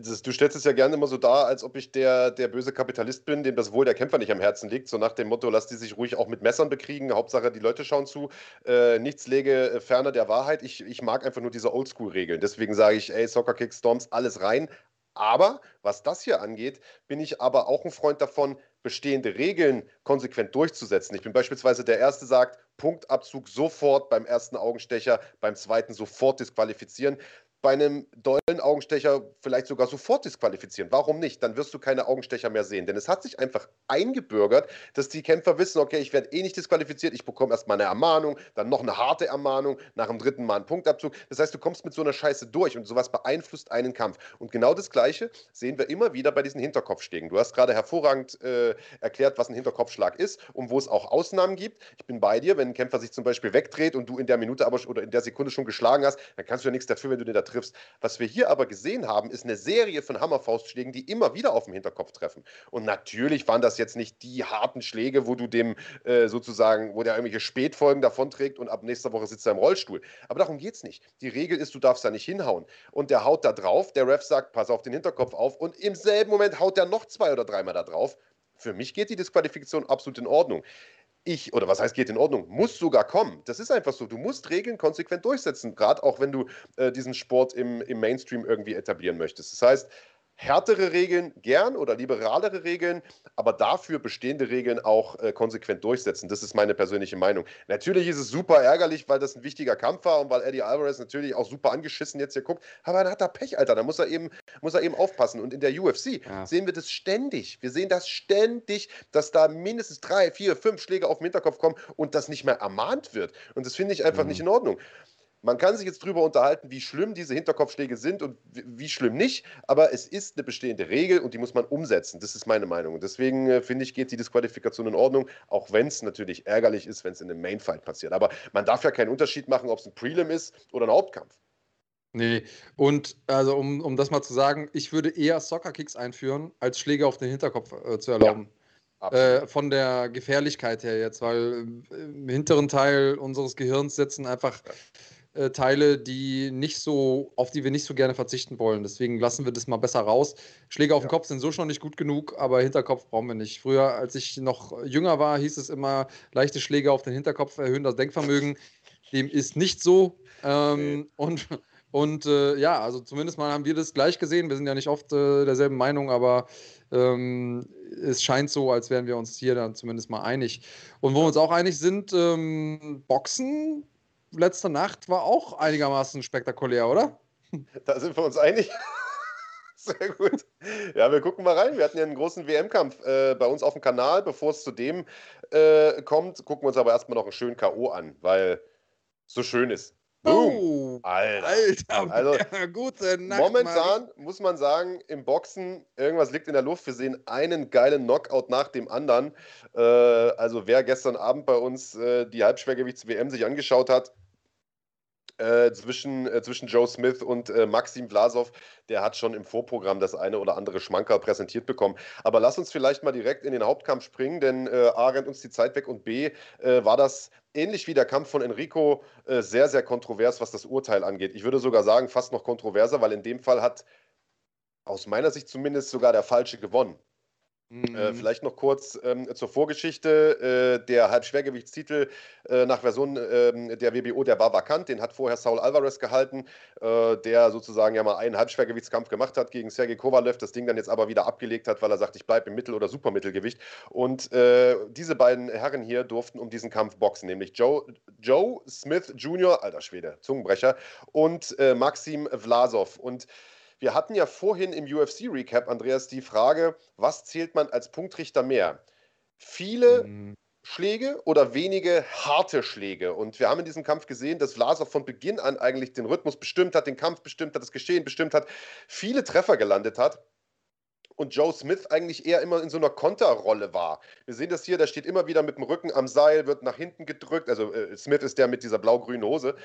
das, du stellst es ja gerne immer so dar, als ob ich der, der böse Kapitalist bin, dem das Wohl der Kämpfer nicht am Herzen liegt. So nach dem Motto, lass die sich ruhig auch mit Messern bekriegen. Hauptsache, die Leute schauen zu. Äh, nichts lege äh, ferner der Wahrheit. Ich, ich mag einfach nur diese Oldschool-Regeln. Deswegen sage ich, ey, Soccer Kick Storms, alles rein. Aber was das hier angeht, bin ich aber auch ein Freund davon, bestehende Regeln konsequent durchzusetzen. Ich bin beispielsweise der Erste, sagt, Punktabzug sofort beim ersten Augenstecher, beim zweiten sofort disqualifizieren bei einem dollen Augenstecher vielleicht sogar sofort disqualifizieren. Warum nicht? Dann wirst du keine Augenstecher mehr sehen. Denn es hat sich einfach eingebürgert, dass die Kämpfer wissen, okay, ich werde eh nicht disqualifiziert, ich bekomme erstmal eine Ermahnung, dann noch eine harte Ermahnung, nach dem dritten Mal einen Punktabzug. Das heißt, du kommst mit so einer Scheiße durch und sowas beeinflusst einen Kampf. Und genau das Gleiche sehen wir immer wieder bei diesen Hinterkopfschlägen. Du hast gerade hervorragend äh, erklärt, was ein Hinterkopfschlag ist und wo es auch Ausnahmen gibt. Ich bin bei dir, wenn ein Kämpfer sich zum Beispiel wegdreht und du in der Minute aber oder in der Sekunde schon geschlagen hast, dann kannst du ja nichts dafür, wenn du den da triffst. Was wir hier aber gesehen haben, ist eine Serie von Hammerfaustschlägen, die immer wieder auf den Hinterkopf treffen. Und natürlich waren das jetzt nicht die harten Schläge, wo du dem äh, sozusagen, wo der irgendwelche Spätfolgen davonträgt und ab nächster Woche sitzt er im Rollstuhl. Aber darum geht es nicht. Die Regel ist, du darfst da nicht hinhauen. Und der haut da drauf, der Ref sagt, pass auf den Hinterkopf auf und im selben Moment haut der noch zwei oder dreimal da drauf. Für mich geht die Disqualifikation absolut in Ordnung ich, oder was heißt geht in Ordnung, muss sogar kommen. Das ist einfach so. Du musst Regeln konsequent durchsetzen, gerade auch wenn du äh, diesen Sport im, im Mainstream irgendwie etablieren möchtest. Das heißt, härtere Regeln gern oder liberalere Regeln, aber dafür bestehende Regeln auch äh, konsequent durchsetzen. Das ist meine persönliche Meinung. Natürlich ist es super ärgerlich, weil das ein wichtiger Kampf war und weil Eddie Alvarez natürlich auch super angeschissen jetzt hier guckt. Aber dann hat er Pech, Alter. Da muss er eben, muss er eben aufpassen. Und in der UFC ja. sehen wir das ständig. Wir sehen das ständig, dass da mindestens drei, vier, fünf Schläge auf den Hinterkopf kommen und das nicht mehr ermahnt wird. Und das finde ich einfach mhm. nicht in Ordnung. Man kann sich jetzt darüber unterhalten, wie schlimm diese Hinterkopfschläge sind und wie schlimm nicht, aber es ist eine bestehende Regel und die muss man umsetzen. Das ist meine Meinung. Und deswegen äh, finde ich, geht die Disqualifikation in Ordnung, auch wenn es natürlich ärgerlich ist, wenn es in einem Mainfight passiert. Aber man darf ja keinen Unterschied machen, ob es ein Prelim ist oder ein Hauptkampf. Nee, und also um, um das mal zu sagen, ich würde eher Soccer-Kicks einführen, als Schläge auf den Hinterkopf äh, zu erlauben. Ja. Äh, von der Gefährlichkeit her jetzt, weil äh, im hinteren Teil unseres Gehirns sitzen einfach ja. Äh, Teile, die nicht so, auf die wir nicht so gerne verzichten wollen. Deswegen lassen wir das mal besser raus. Schläge auf ja. den Kopf sind so schon nicht gut genug, aber Hinterkopf brauchen wir nicht. Früher, als ich noch jünger war, hieß es immer, leichte Schläge auf den Hinterkopf erhöhen das Denkvermögen. Dem ist nicht so. Ähm, okay. Und und äh, ja, also zumindest mal haben wir das gleich gesehen. Wir sind ja nicht oft äh, derselben Meinung, aber ähm, es scheint so, als wären wir uns hier dann zumindest mal einig. Und wo wir uns auch einig sind, ähm, Boxen letzte Nacht war auch einigermaßen spektakulär, oder? Da sind wir uns einig. Sehr gut. Ja, wir gucken mal rein. Wir hatten ja einen großen WM-Kampf äh, bei uns auf dem Kanal. Bevor es zu dem äh, kommt, gucken wir uns aber erstmal noch einen schönen K.O. an, weil es so schön ist. Boom. Alter. Alter also, gute Nacht, momentan Marie. muss man sagen, im Boxen, irgendwas liegt in der Luft. Wir sehen einen geilen Knockout nach dem anderen. Äh, also, wer gestern Abend bei uns äh, die Halbschwergewichts-WM sich angeschaut hat, äh, zwischen, äh, zwischen Joe Smith und äh, Maxim Vlasov, der hat schon im Vorprogramm das eine oder andere Schmankerl präsentiert bekommen. Aber lass uns vielleicht mal direkt in den Hauptkampf springen, denn äh, A rennt uns die Zeit weg und B äh, war das ähnlich wie der Kampf von Enrico äh, sehr, sehr kontrovers, was das Urteil angeht. Ich würde sogar sagen, fast noch kontroverser, weil in dem Fall hat aus meiner Sicht zumindest sogar der Falsche gewonnen. Äh, mhm. Äh, vielleicht noch kurz ähm, zur Vorgeschichte. Äh, der Halbschwergewichtstitel äh, nach Version ähm, der WBO, der war vakant. Den hat vorher Saul Alvarez gehalten, äh, der sozusagen ja mal einen Halbschwergewichtskampf gemacht hat gegen Sergei Kovalev, das Ding dann jetzt aber wieder abgelegt hat, weil er sagt, ich bleibe im Mittel- oder Supermittelgewicht. Und äh, diese beiden Herren hier durften um diesen Kampf boxen, nämlich Joe, Joe Smith Jr., alter Schwede, Zungenbrecher, und Maxim Vlasov. Und wir hatten ja vorhin im UFC-Recap, Andreas, die Frage, was zählt man als Punktrichter mehr? Viele mhm. Schläge oder wenige harte Schläge? Und wir haben in diesem Kampf gesehen, dass Vlasov von Beginn an eigentlich den Rhythmus bestimmt hat, den Kampf bestimmt hat, das Geschehen bestimmt hat, viele Treffer gelandet hat und Joe Smith eigentlich eher immer in so einer Konterrolle war. Wir sehen das hier, der steht immer wieder mit dem Rücken am Seil, wird nach hinten gedrückt. Also äh, Smith ist der mit dieser blau-grünen Hose.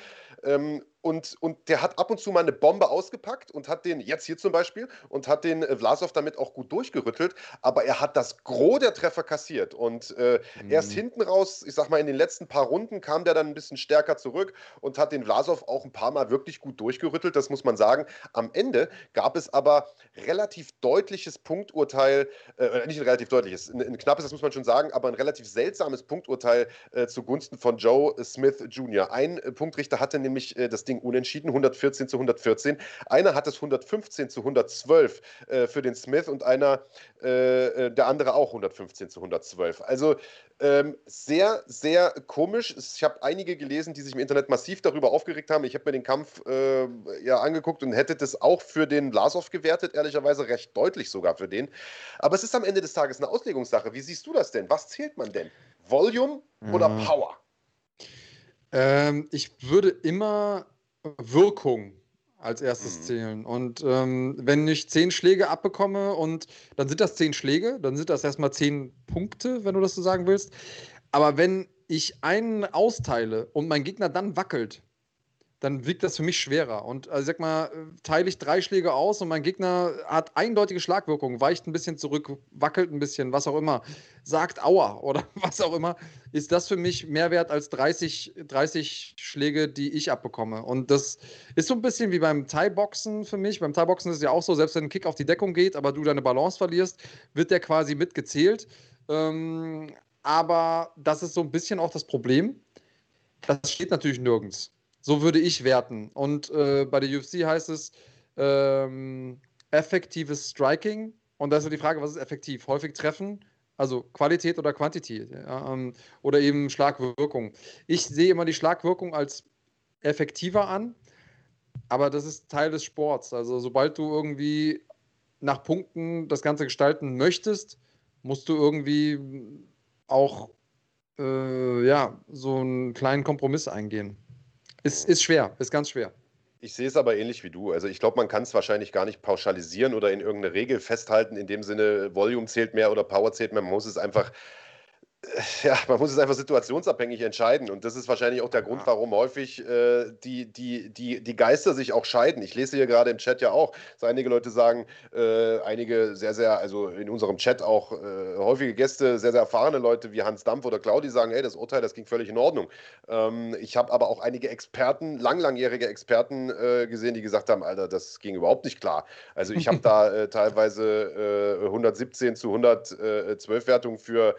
Ähm, und, und der hat ab und zu mal eine Bombe ausgepackt und hat den, jetzt hier zum Beispiel, und hat den äh, Vlasov damit auch gut durchgerüttelt. Aber er hat das Gros der Treffer kassiert. Und äh, mhm. erst hinten raus, ich sag mal, in den letzten paar Runden kam der dann ein bisschen stärker zurück und hat den Vlasov auch ein paar Mal wirklich gut durchgerüttelt. Das muss man sagen. Am Ende gab es aber relativ deutliches Punkturteil, äh, nicht ein relativ deutliches, ein, ein, knappes, das muss man schon sagen, aber ein relativ seltsames Punkturteil äh, zugunsten von Joe Smith Jr. Ein äh, Punktrichter hatte nämlich äh, das Ding unentschieden, 114 zu 114. Einer hat es 115 zu 112 äh, für den Smith und einer, äh, der andere auch 115 zu 112. Also ähm, sehr, sehr komisch. Ich habe einige gelesen, die sich im Internet massiv darüber aufgeregt haben. Ich habe mir den Kampf äh, ja angeguckt und hätte das auch für den Blasov gewertet, ehrlicherweise recht deutlich sogar für den. Aber es ist am Ende des Tages eine Auslegungssache. Wie siehst du das denn? Was zählt man denn? Volume oder mhm. Power? Ähm, ich würde immer Wirkung als erstes mhm. zählen. Und ähm, wenn ich zehn Schläge abbekomme und dann sind das zehn Schläge, dann sind das erstmal zehn Punkte, wenn du das so sagen willst. Aber wenn ich einen austeile und mein Gegner dann wackelt, dann wiegt das für mich schwerer. Und also sag mal, teile ich drei Schläge aus und mein Gegner hat eindeutige Schlagwirkung, weicht ein bisschen zurück, wackelt ein bisschen, was auch immer, sagt Aua oder was auch immer, ist das für mich mehr wert als 30, 30 Schläge, die ich abbekomme. Und das ist so ein bisschen wie beim Thai-Boxen für mich. Beim Thai-Boxen ist es ja auch so, selbst wenn ein Kick auf die Deckung geht, aber du deine Balance verlierst, wird der quasi mitgezählt. Ähm, aber das ist so ein bisschen auch das Problem. Das steht natürlich nirgends. So würde ich werten. Und äh, bei der UFC heißt es ähm, effektives Striking. Und da ist ja die Frage, was ist effektiv? Häufig treffen, also Qualität oder Quantität ja, ähm, oder eben Schlagwirkung. Ich sehe immer die Schlagwirkung als effektiver an, aber das ist Teil des Sports. Also sobald du irgendwie nach Punkten das Ganze gestalten möchtest, musst du irgendwie auch äh, ja, so einen kleinen Kompromiss eingehen. Ist, ist schwer, ist ganz schwer. Ich sehe es aber ähnlich wie du. Also ich glaube, man kann es wahrscheinlich gar nicht pauschalisieren oder in irgendeine Regel festhalten, in dem Sinne, Volume zählt mehr oder Power zählt mehr. Man muss es einfach ja, man muss es einfach situationsabhängig entscheiden. Und das ist wahrscheinlich auch der Grund, warum häufig äh, die, die, die, die Geister sich auch scheiden. Ich lese hier gerade im Chat ja auch, dass einige Leute sagen, äh, einige sehr, sehr, also in unserem Chat auch äh, häufige Gäste, sehr, sehr erfahrene Leute wie Hans Dampf oder Claudi sagen, hey, das Urteil, das ging völlig in Ordnung. Ähm, ich habe aber auch einige Experten, lang, langjährige Experten äh, gesehen, die gesagt haben, Alter, das ging überhaupt nicht klar. Also ich habe da äh, teilweise 117 äh, zu 112 Wertungen für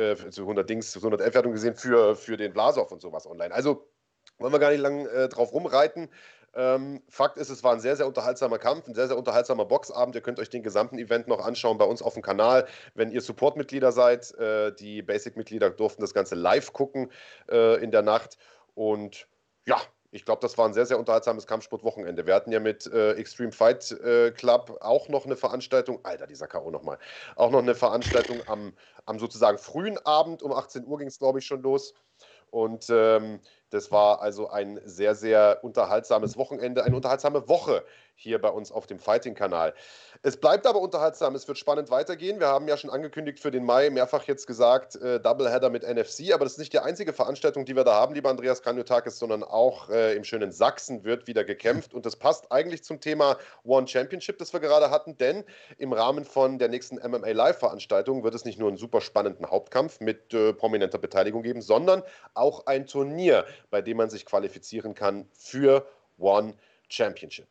äh, zu 100 Dings, zu 111 Wertung gesehen für, für den Blasov und sowas online. Also wollen wir gar nicht lang äh, drauf rumreiten. Ähm, Fakt ist, es war ein sehr, sehr unterhaltsamer Kampf, ein sehr, sehr unterhaltsamer Boxabend. Ihr könnt euch den gesamten Event noch anschauen bei uns auf dem Kanal. Wenn ihr Support-Mitglieder seid, äh, die Basic-Mitglieder durften das Ganze live gucken äh, in der Nacht. Und ja, ich glaube, das war ein sehr, sehr unterhaltsames Kampfsportwochenende. Wir hatten ja mit äh, Extreme Fight äh, Club auch noch eine Veranstaltung, Alter, dieser K.O. nochmal, auch noch eine Veranstaltung am, am sozusagen frühen Abend, um 18 Uhr ging es, glaube ich, schon los. Und ähm, das war also ein sehr, sehr unterhaltsames Wochenende, eine unterhaltsame Woche hier bei uns auf dem Fighting-Kanal. Es bleibt aber unterhaltsam, es wird spannend weitergehen. Wir haben ja schon angekündigt für den Mai, mehrfach jetzt gesagt, äh, Doubleheader mit NFC, aber das ist nicht die einzige Veranstaltung, die wir da haben, lieber Andreas Kanyotakis, sondern auch äh, im schönen Sachsen wird wieder gekämpft und das passt eigentlich zum Thema One Championship, das wir gerade hatten, denn im Rahmen von der nächsten MMA Live-Veranstaltung wird es nicht nur einen super spannenden Hauptkampf mit äh, prominenter Beteiligung geben, sondern auch ein Turnier bei dem man sich qualifizieren kann für One Championship.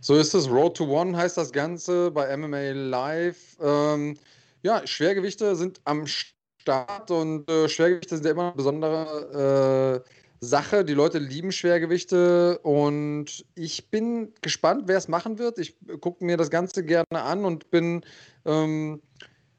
So ist es. Road to One heißt das Ganze bei MMA Live. Ähm, ja, Schwergewichte sind am Start und äh, Schwergewichte sind ja immer eine besondere äh, Sache. Die Leute lieben Schwergewichte und ich bin gespannt, wer es machen wird. Ich gucke mir das Ganze gerne an und bin ähm,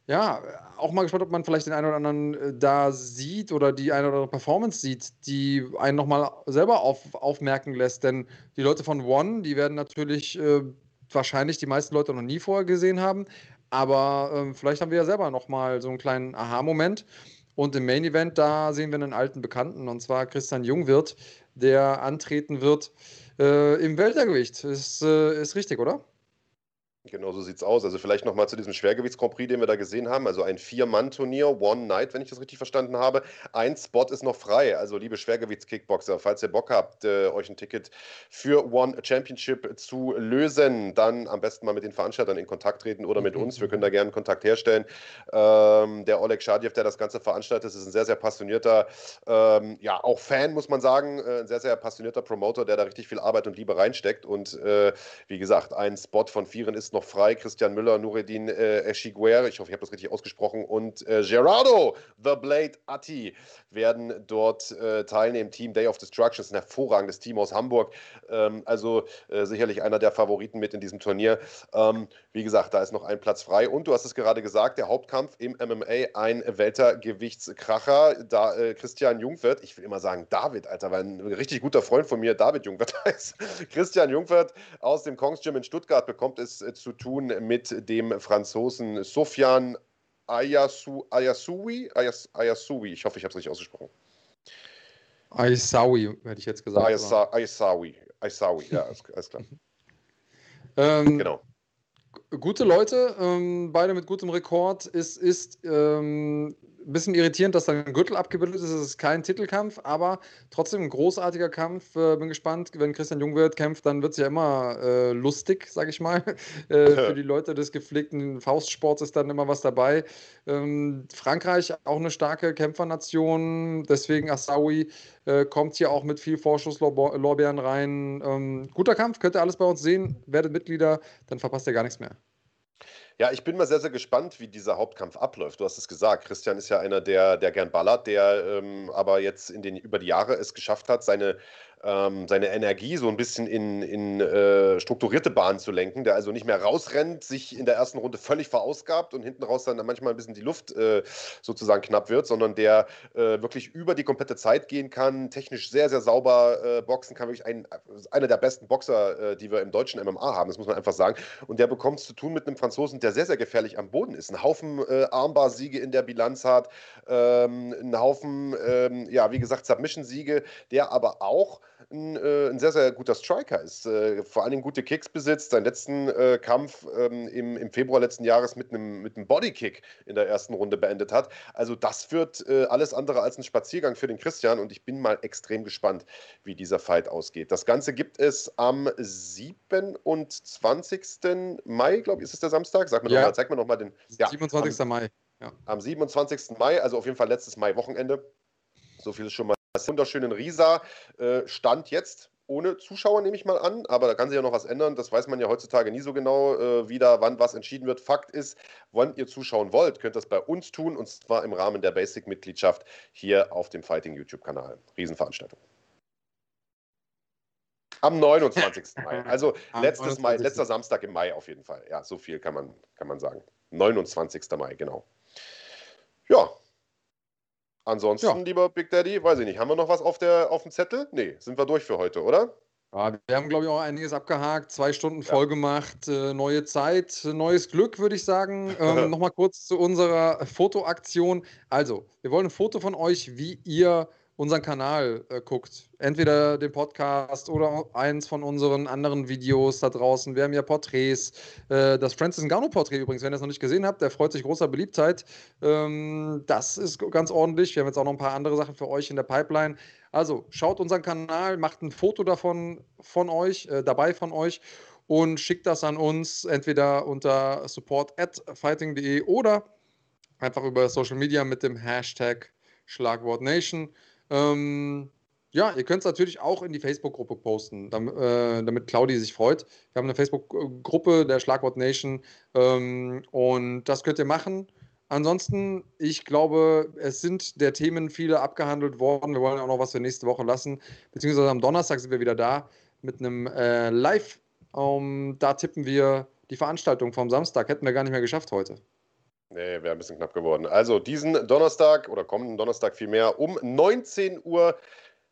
ja, auch mal gespannt, ob man vielleicht den einen oder anderen äh, da sieht oder die eine oder andere Performance sieht, die einen nochmal selber auf, aufmerken lässt. Denn die Leute von One, die werden natürlich äh, wahrscheinlich die meisten Leute noch nie vorher gesehen haben. Aber äh, vielleicht haben wir ja selber nochmal so einen kleinen Aha-Moment. Und im Main Event, da sehen wir einen alten Bekannten, und zwar Christian Jungwirth, der antreten wird äh, im Weltergewicht. Ist, äh, ist richtig, oder? Genau so sieht es aus. Also vielleicht nochmal zu diesem Schwergewichts-Grand Prix, den wir da gesehen haben. Also ein Vier-Mann-Turnier, One Night, wenn ich das richtig verstanden habe. Ein Spot ist noch frei. Also liebe Schwergewichts-Kickboxer, falls ihr Bock habt, äh, euch ein Ticket für One Championship zu lösen, dann am besten mal mit den Veranstaltern in Kontakt treten oder mit uns. Wir können da gerne Kontakt herstellen. Ähm, der Oleg Schadjew, der das Ganze veranstaltet, ist ein sehr, sehr passionierter, ähm, ja, auch Fan, muss man sagen. Äh, ein sehr, sehr passionierter Promoter, der da richtig viel Arbeit und Liebe reinsteckt. Und äh, wie gesagt, ein Spot von Vieren ist noch frei. Christian Müller, Nureddin äh, Eschiguer, ich hoffe, ich habe das richtig ausgesprochen, und äh, Gerardo, The Blade Atti, werden dort äh, teilnehmen. Team Day of Destruction ist ein hervorragendes Team aus Hamburg. Ähm, also äh, sicherlich einer der Favoriten mit in diesem Turnier. Ähm, wie gesagt, da ist noch ein Platz frei. Und du hast es gerade gesagt, der Hauptkampf im MMA, ein Weltergewichtskracher. Da äh, Christian Jungwirth, ich will immer sagen David, Alter, weil ein richtig guter Freund von mir David Jungwirth heißt. Christian Jungwirth aus dem Kongs Gym in Stuttgart bekommt es äh, zu tun mit dem Franzosen Sofian Ayasu, Ayasui, Ayas, Ayasui. Ich hoffe, ich habe es richtig ausgesprochen. Aisawi, hätte ich jetzt gesagt. Ayasa, Aisawi, ja, alles klar. ähm, genau. Gute Leute, ähm, beide mit gutem Rekord. Es ist ähm, ein bisschen irritierend, dass da ein Gürtel abgebildet ist. Es ist kein Titelkampf, aber trotzdem ein großartiger Kampf. Äh, bin gespannt, wenn Christian Jungwirth kämpft, dann wird es ja immer äh, lustig, sage ich mal. Äh, für die Leute des gepflegten Faustsports ist dann immer was dabei. Ähm, Frankreich auch eine starke Kämpfernation, deswegen Assaoui äh, kommt hier auch mit viel Vorschusslorbeeren rein. Ähm, guter Kampf, könnt ihr alles bei uns sehen. Werdet Mitglieder, dann verpasst ihr gar nichts mehr. Ja, ich bin mal sehr, sehr gespannt, wie dieser Hauptkampf abläuft. Du hast es gesagt, Christian ist ja einer, der, der gern ballert, der ähm, aber jetzt in den, über die Jahre es geschafft hat, seine ähm, seine Energie so ein bisschen in, in äh, strukturierte Bahnen zu lenken, der also nicht mehr rausrennt, sich in der ersten Runde völlig verausgabt und hinten raus dann manchmal ein bisschen die Luft äh, sozusagen knapp wird, sondern der äh, wirklich über die komplette Zeit gehen kann, technisch sehr, sehr sauber äh, boxen kann, wirklich ein, einer der besten Boxer, äh, die wir im deutschen MMA haben, das muss man einfach sagen. Und der bekommt es zu tun mit einem Franzosen, der sehr, sehr gefährlich am Boden ist. Ein Haufen äh, Armbar-Siege in der Bilanz hat, ähm, ein Haufen, ähm, ja, wie gesagt, Submission-Siege, der aber auch ein, äh, ein, sehr, sehr guter Striker ist. Äh, vor allem gute Kicks besitzt. Seinen letzten äh, Kampf ähm, im, im Februar letzten Jahres mit einem, mit einem Bodykick in der ersten Runde beendet hat. Also das wird äh, alles andere als ein Spaziergang für den Christian und ich bin mal extrem gespannt, wie dieser Fight ausgeht. Das Ganze gibt es am 27. Mai, glaube ich, ist es der Samstag? Sag mir ja. noch mal, zeig mir nochmal den. Ja, 27. Am, Mai. Ja. Am 27. Mai, also auf jeden Fall letztes Mai-Wochenende. So viel ist schon mal wunderschönen Riesa äh, stand jetzt ohne Zuschauer, nehme ich mal an, aber da kann sich ja noch was ändern. Das weiß man ja heutzutage nie so genau, äh, wie da wann was entschieden wird. Fakt ist, wann ihr zuschauen wollt, könnt ihr das bei uns tun und zwar im Rahmen der Basic-Mitgliedschaft hier auf dem Fighting YouTube-Kanal. Riesenveranstaltung. Am 29. Mai. Also letztes Mai, letzter Samstag im Mai auf jeden Fall. Ja, so viel kann man, kann man sagen. 29. Mai, genau. Ja, Ansonsten, ja. lieber Big Daddy, weiß ich nicht, haben wir noch was auf, der, auf dem Zettel? Nee, sind wir durch für heute, oder? Ja, wir haben, glaube ich, auch einiges abgehakt, zwei Stunden ja. voll gemacht, äh, neue Zeit, neues Glück, würde ich sagen. Ähm, Nochmal kurz zu unserer Fotoaktion. Also, wir wollen ein Foto von euch, wie ihr unseren Kanal äh, guckt, entweder den Podcast oder eins von unseren anderen Videos da draußen. Wir haben ja Porträts. Äh, das Francis Ngannou-Porträt übrigens, wenn ihr es noch nicht gesehen habt, der freut sich großer Beliebtheit. Ähm, das ist ganz ordentlich. Wir haben jetzt auch noch ein paar andere Sachen für euch in der Pipeline. Also schaut unseren Kanal, macht ein Foto davon von euch, äh, dabei von euch und schickt das an uns entweder unter support at fighting.de oder einfach über Social Media mit dem Hashtag Schlagwort Nation. Ähm, ja, ihr könnt es natürlich auch in die Facebook-Gruppe posten, damit, äh, damit, Claudi sich freut. Wir haben eine Facebook-Gruppe der Schlagwort Nation ähm, und das könnt ihr machen. Ansonsten, ich glaube, es sind der Themen viele abgehandelt worden. Wir wollen auch noch was für nächste Woche lassen. Beziehungsweise am Donnerstag sind wir wieder da mit einem äh, Live. Um, da tippen wir die Veranstaltung vom Samstag. Hätten wir gar nicht mehr geschafft heute. Nee, wäre ein bisschen knapp geworden. Also diesen Donnerstag oder kommenden Donnerstag vielmehr um 19 Uhr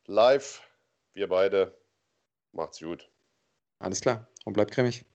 live. Wir beide. Macht's gut. Alles klar und bleibt cremig.